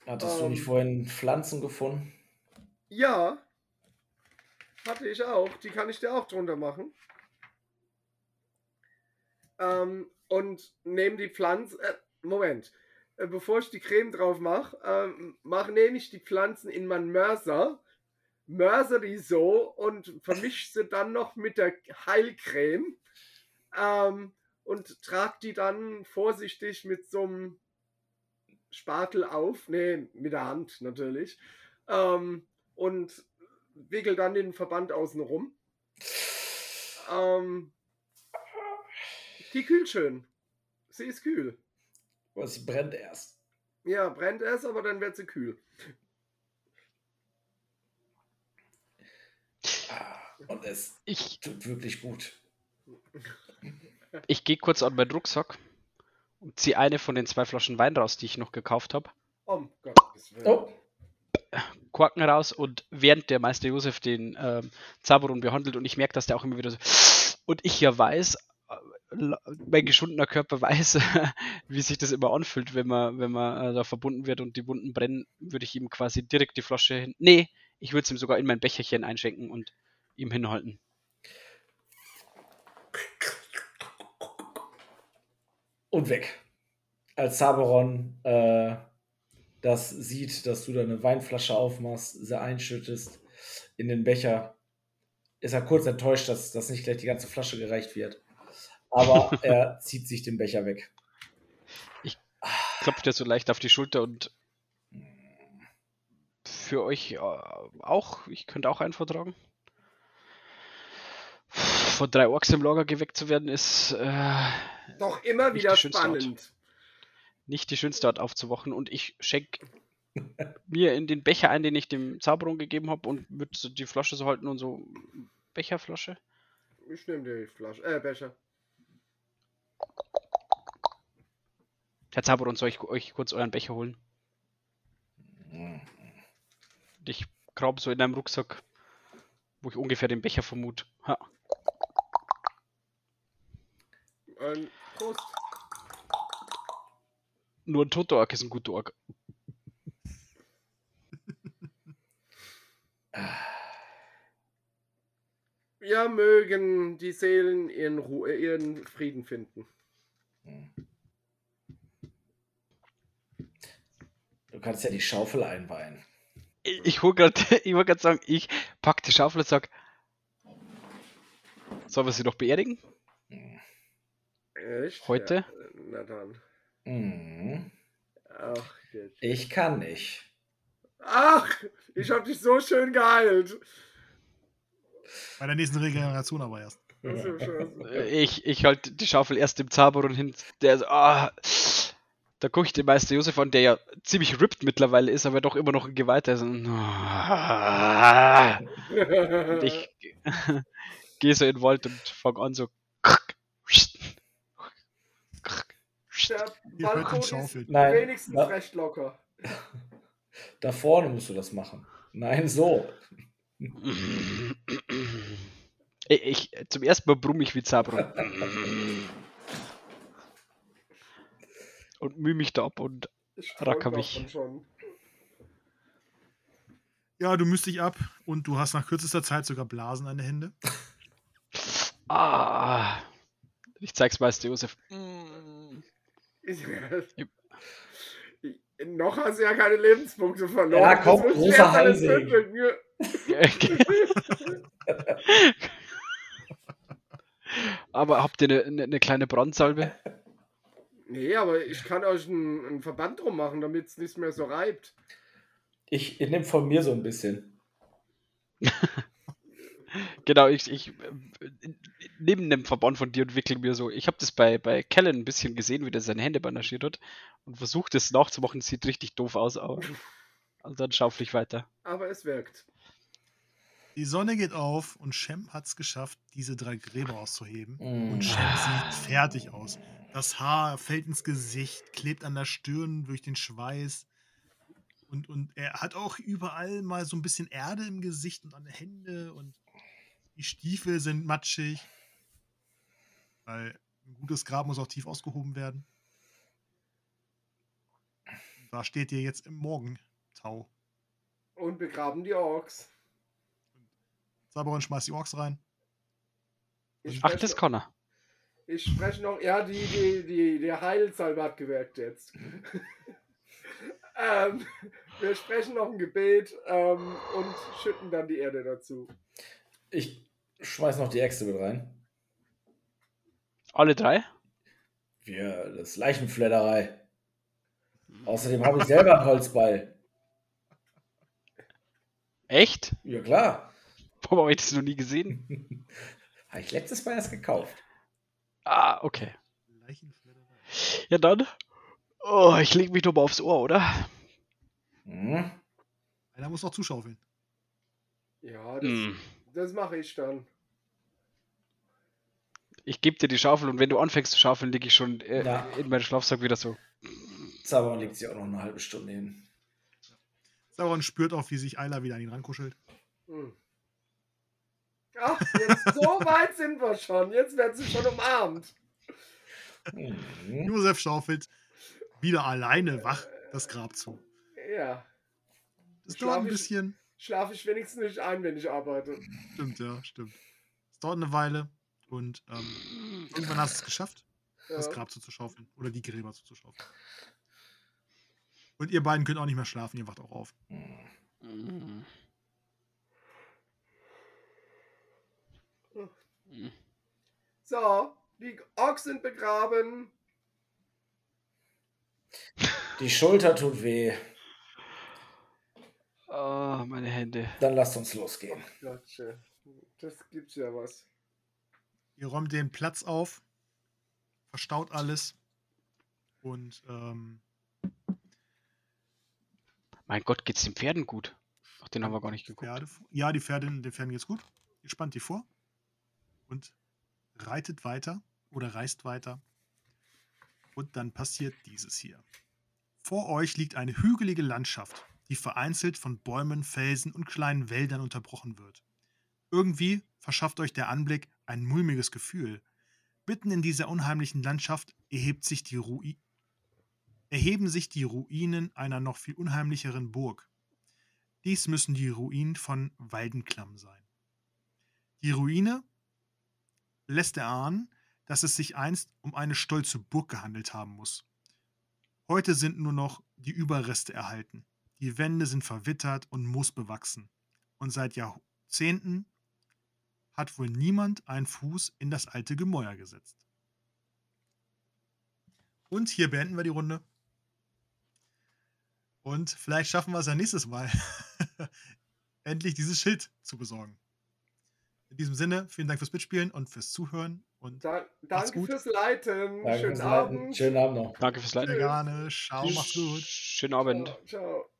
Hattest du Ähm. nicht vorhin Pflanzen gefunden? Ja, hatte ich auch. Die kann ich dir auch drunter machen. Ähm, und nehme die Pflanze. Äh, Moment. Äh, bevor ich die Creme drauf mache, ähm, mach, nehme ich die Pflanzen in meinen Mörser, mörser die so und vermische sie dann noch mit der Heilcreme ähm, und trag die dann vorsichtig mit so einem Spatel auf. Nee, mit der Hand natürlich. Ähm, und wickel dann den Verband außen rum. Ähm, die kühlt schön. Sie ist kühl. Aber sie brennt erst. Ja, brennt es, aber dann wird sie kühl. Ah, Und es Ich, tut wirklich gut. Ich gehe kurz an meinen Rucksack und ziehe eine von den zwei Flaschen Wein raus, die ich noch gekauft habe. Oh Gottes Willen. Oh, Korken raus und während der Meister Josef den ähm, Zaberon behandelt und ich merke, dass der auch immer wieder so und ich ja weiß, äh, mein geschundener Körper weiß, wie sich das immer anfühlt, wenn man, wenn man äh, da verbunden wird und die Wunden brennen, würde ich ihm quasi direkt die Flasche hin. Nee, ich würde es ihm sogar in mein Becherchen einschenken und ihm hinhalten. Und weg. Als Saberon äh, das sieht, dass du da eine Weinflasche aufmachst, sie einschüttest in den Becher, ist er kurz enttäuscht, dass, dass nicht gleich die ganze Flasche gereicht wird. Aber er zieht sich den Becher weg. Klopft er so leicht auf die Schulter und für euch äh, auch, ich könnte auch einen vortragen. Von drei Orks im Lager geweckt zu werden, ist äh, Doch immer wieder Art. spannend. nicht die schönste Art aufzuwachen und ich schenke mir in den Becher ein, den ich dem Zauberon gegeben habe und würde so die Flasche so halten und so Becherflasche. Ich nehme die Flasche, äh, Becher. Herr Zauberon, soll ich euch kurz euren Becher holen? Ich grab so in einem Rucksack, wo ich ungefähr den Becher vermute. Ha. Ein Prost. Nur ein toter Ork ist ein guter Ork. Ja, mögen die Seelen ihren, Ruhe, ihren Frieden finden. Du kannst ja die Schaufel einweihen. Ich, ich wollte gerade sagen, ich pack die Schaufel und sag, sollen wir sie noch beerdigen? Echt? Heute? Ja, na dann. Mhm. Ach, jetzt. Ich kann nicht. Ach, ich hab dich so schön geheilt. Bei der nächsten Regeneration aber erst. Äh, Ich, ich halte die Schaufel erst dem Zauberon hin, der so, ah, da gucke ich den Meister Josef an, der ja ziemlich ripped mittlerweile ist, aber doch immer noch ein Geweihter ist. Und, ah, und ich gehe so in den Wald und fange an so. Der Balkon ist. Nein. wenigstens Ja. recht locker. Da vorne musst du das machen. Nein, so. Ich, ich, zum ersten Mal brumm ich wie Zabron. und mühe mich da ab und Ich Racker mich. Ja, du müsst dich ab und du hast nach kürzester Zeit sogar Blasen an den Hände. ah, ich zeig's Meister Josef. Ich, noch hast du ja keine Lebenspunkte verloren. Ja, komm, großer würfeln. Aber habt ihr eine, eine, eine kleine Brandsalbe? Nee, aber ich kann euch einen, einen Verband drum machen, damit es nicht mehr so reibt. Ich, ich nehme von mir so ein bisschen. Genau, ich, ich neben dem Verband von dir und wickel mir so. Ich habe das bei, bei Kellen ein bisschen gesehen, wie der seine Hände bandagiert hat und versucht das nachzumachen. Sieht richtig doof aus, aber also dann schaufel ich weiter. Aber es wirkt. Die Sonne geht auf und Shem hat es geschafft, diese drei Gräber auszuheben. Mm. Und Shem sieht fertig aus. Das Haar fällt ins Gesicht, klebt an der Stirn durch den Schweiß. Und, und er hat auch überall mal so ein bisschen Erde im Gesicht und an den Händen und die Stiefel sind matschig. Weil ein gutes Grab muss auch tief ausgehoben werden. Da steht ihr jetzt im Morgentau. Und begraben die Orks. Saberon schmeißt die Orks rein. Ich Ach, das kann er. Ich spreche noch, ja, die, die, die, der Heilsalbe hat gewirkt jetzt. ähm, wir sprechen noch ein Gebet ähm, und schütten dann die Erde dazu. Ich schmeiß noch die Äxte mit rein. Alle drei? Wir, das ist Leichenfledderei. Außerdem habe ich selber einen Holzbeil. Echt? Ja, klar. Warum habe ich das noch nie gesehen? Habe ich letztes Mal erst gekauft. Ah, okay. Ja dann. Oh, ich leg mich doch mal aufs Ohr, oder? Hm? Einer muss noch zuschaufeln. Ja, das, Hm. das mache ich dann. Ich gebe dir die Schaufel und wenn du anfängst zu schaufeln, liege ich schon äh, Ja. in meinem Schlafsack wieder so. Zaberon legt sich auch noch eine halbe Stunde hin. Saberon spürt auch, wie sich Ayla wieder an ihn rankuschelt. Hm. Ach, jetzt so weit sind wir schon. Jetzt werden sie schon umarmt. Hm. Josef schaufelt wieder alleine wach das Grab zu. Ja, Das Schlaf dauert ein ich- bisschen. schlafe ich wenigstens nicht ein, wenn ich arbeite. Stimmt, ja, stimmt. Es dauert eine Weile und ähm, irgendwann hast du es geschafft, das Ja. Grab zuzuschaufeln. Oder die Gräber zuzuschaufeln. Und ihr beiden könnt auch nicht mehr schlafen, ihr wacht auch auf. Mhm. So, die Orks sind begraben. Die Schulter tut weh. Ah, meine Hände. Dann lasst uns losgehen. Gotcha. Das gibt's ja was. Ihr räumt den Platz auf, verstaut alles und ähm, Mein Gott, geht's den Pferden gut? Ach, den haben wir gar nicht geguckt. Pferde, ja, die Pferde, den Pferden geht's gut. Ihr spannt die vor und reitet weiter oder reist weiter. Und dann passiert dieses hier. Vor euch liegt eine hügelige Landschaft, die vereinzelt von Bäumen, Felsen und kleinen Wäldern unterbrochen wird. Irgendwie verschafft euch der Anblick ein mulmiges Gefühl. Mitten in dieser unheimlichen Landschaft erhebt sich die Rui erheben sich die Ruinen einer noch viel unheimlicheren Burg. Dies müssen die Ruinen von Waldenklamm sein. Die Ruine lässt erahnen, dass es sich einst um eine stolze Burg gehandelt haben muss. Heute sind nur noch die Überreste erhalten. Die Wände sind verwittert und moosbewachsen. Und seit Jahrzehnten hat wohl niemand einen Fuß in das alte Gemäuer gesetzt. Und hier beenden wir die Runde. Und vielleicht schaffen wir es ja nächstes Mal, endlich dieses Schild zu besorgen. In diesem Sinne, vielen Dank fürs Mitspielen und fürs Zuhören und Da, danke gut. fürs Leiten. Danke Schönen fürs Leiten. Abend. Schönen Abend noch. Danke fürs sehr Leiten. gerne. Ciao, macht's gut. Schönen Abend. Ciao. ciao.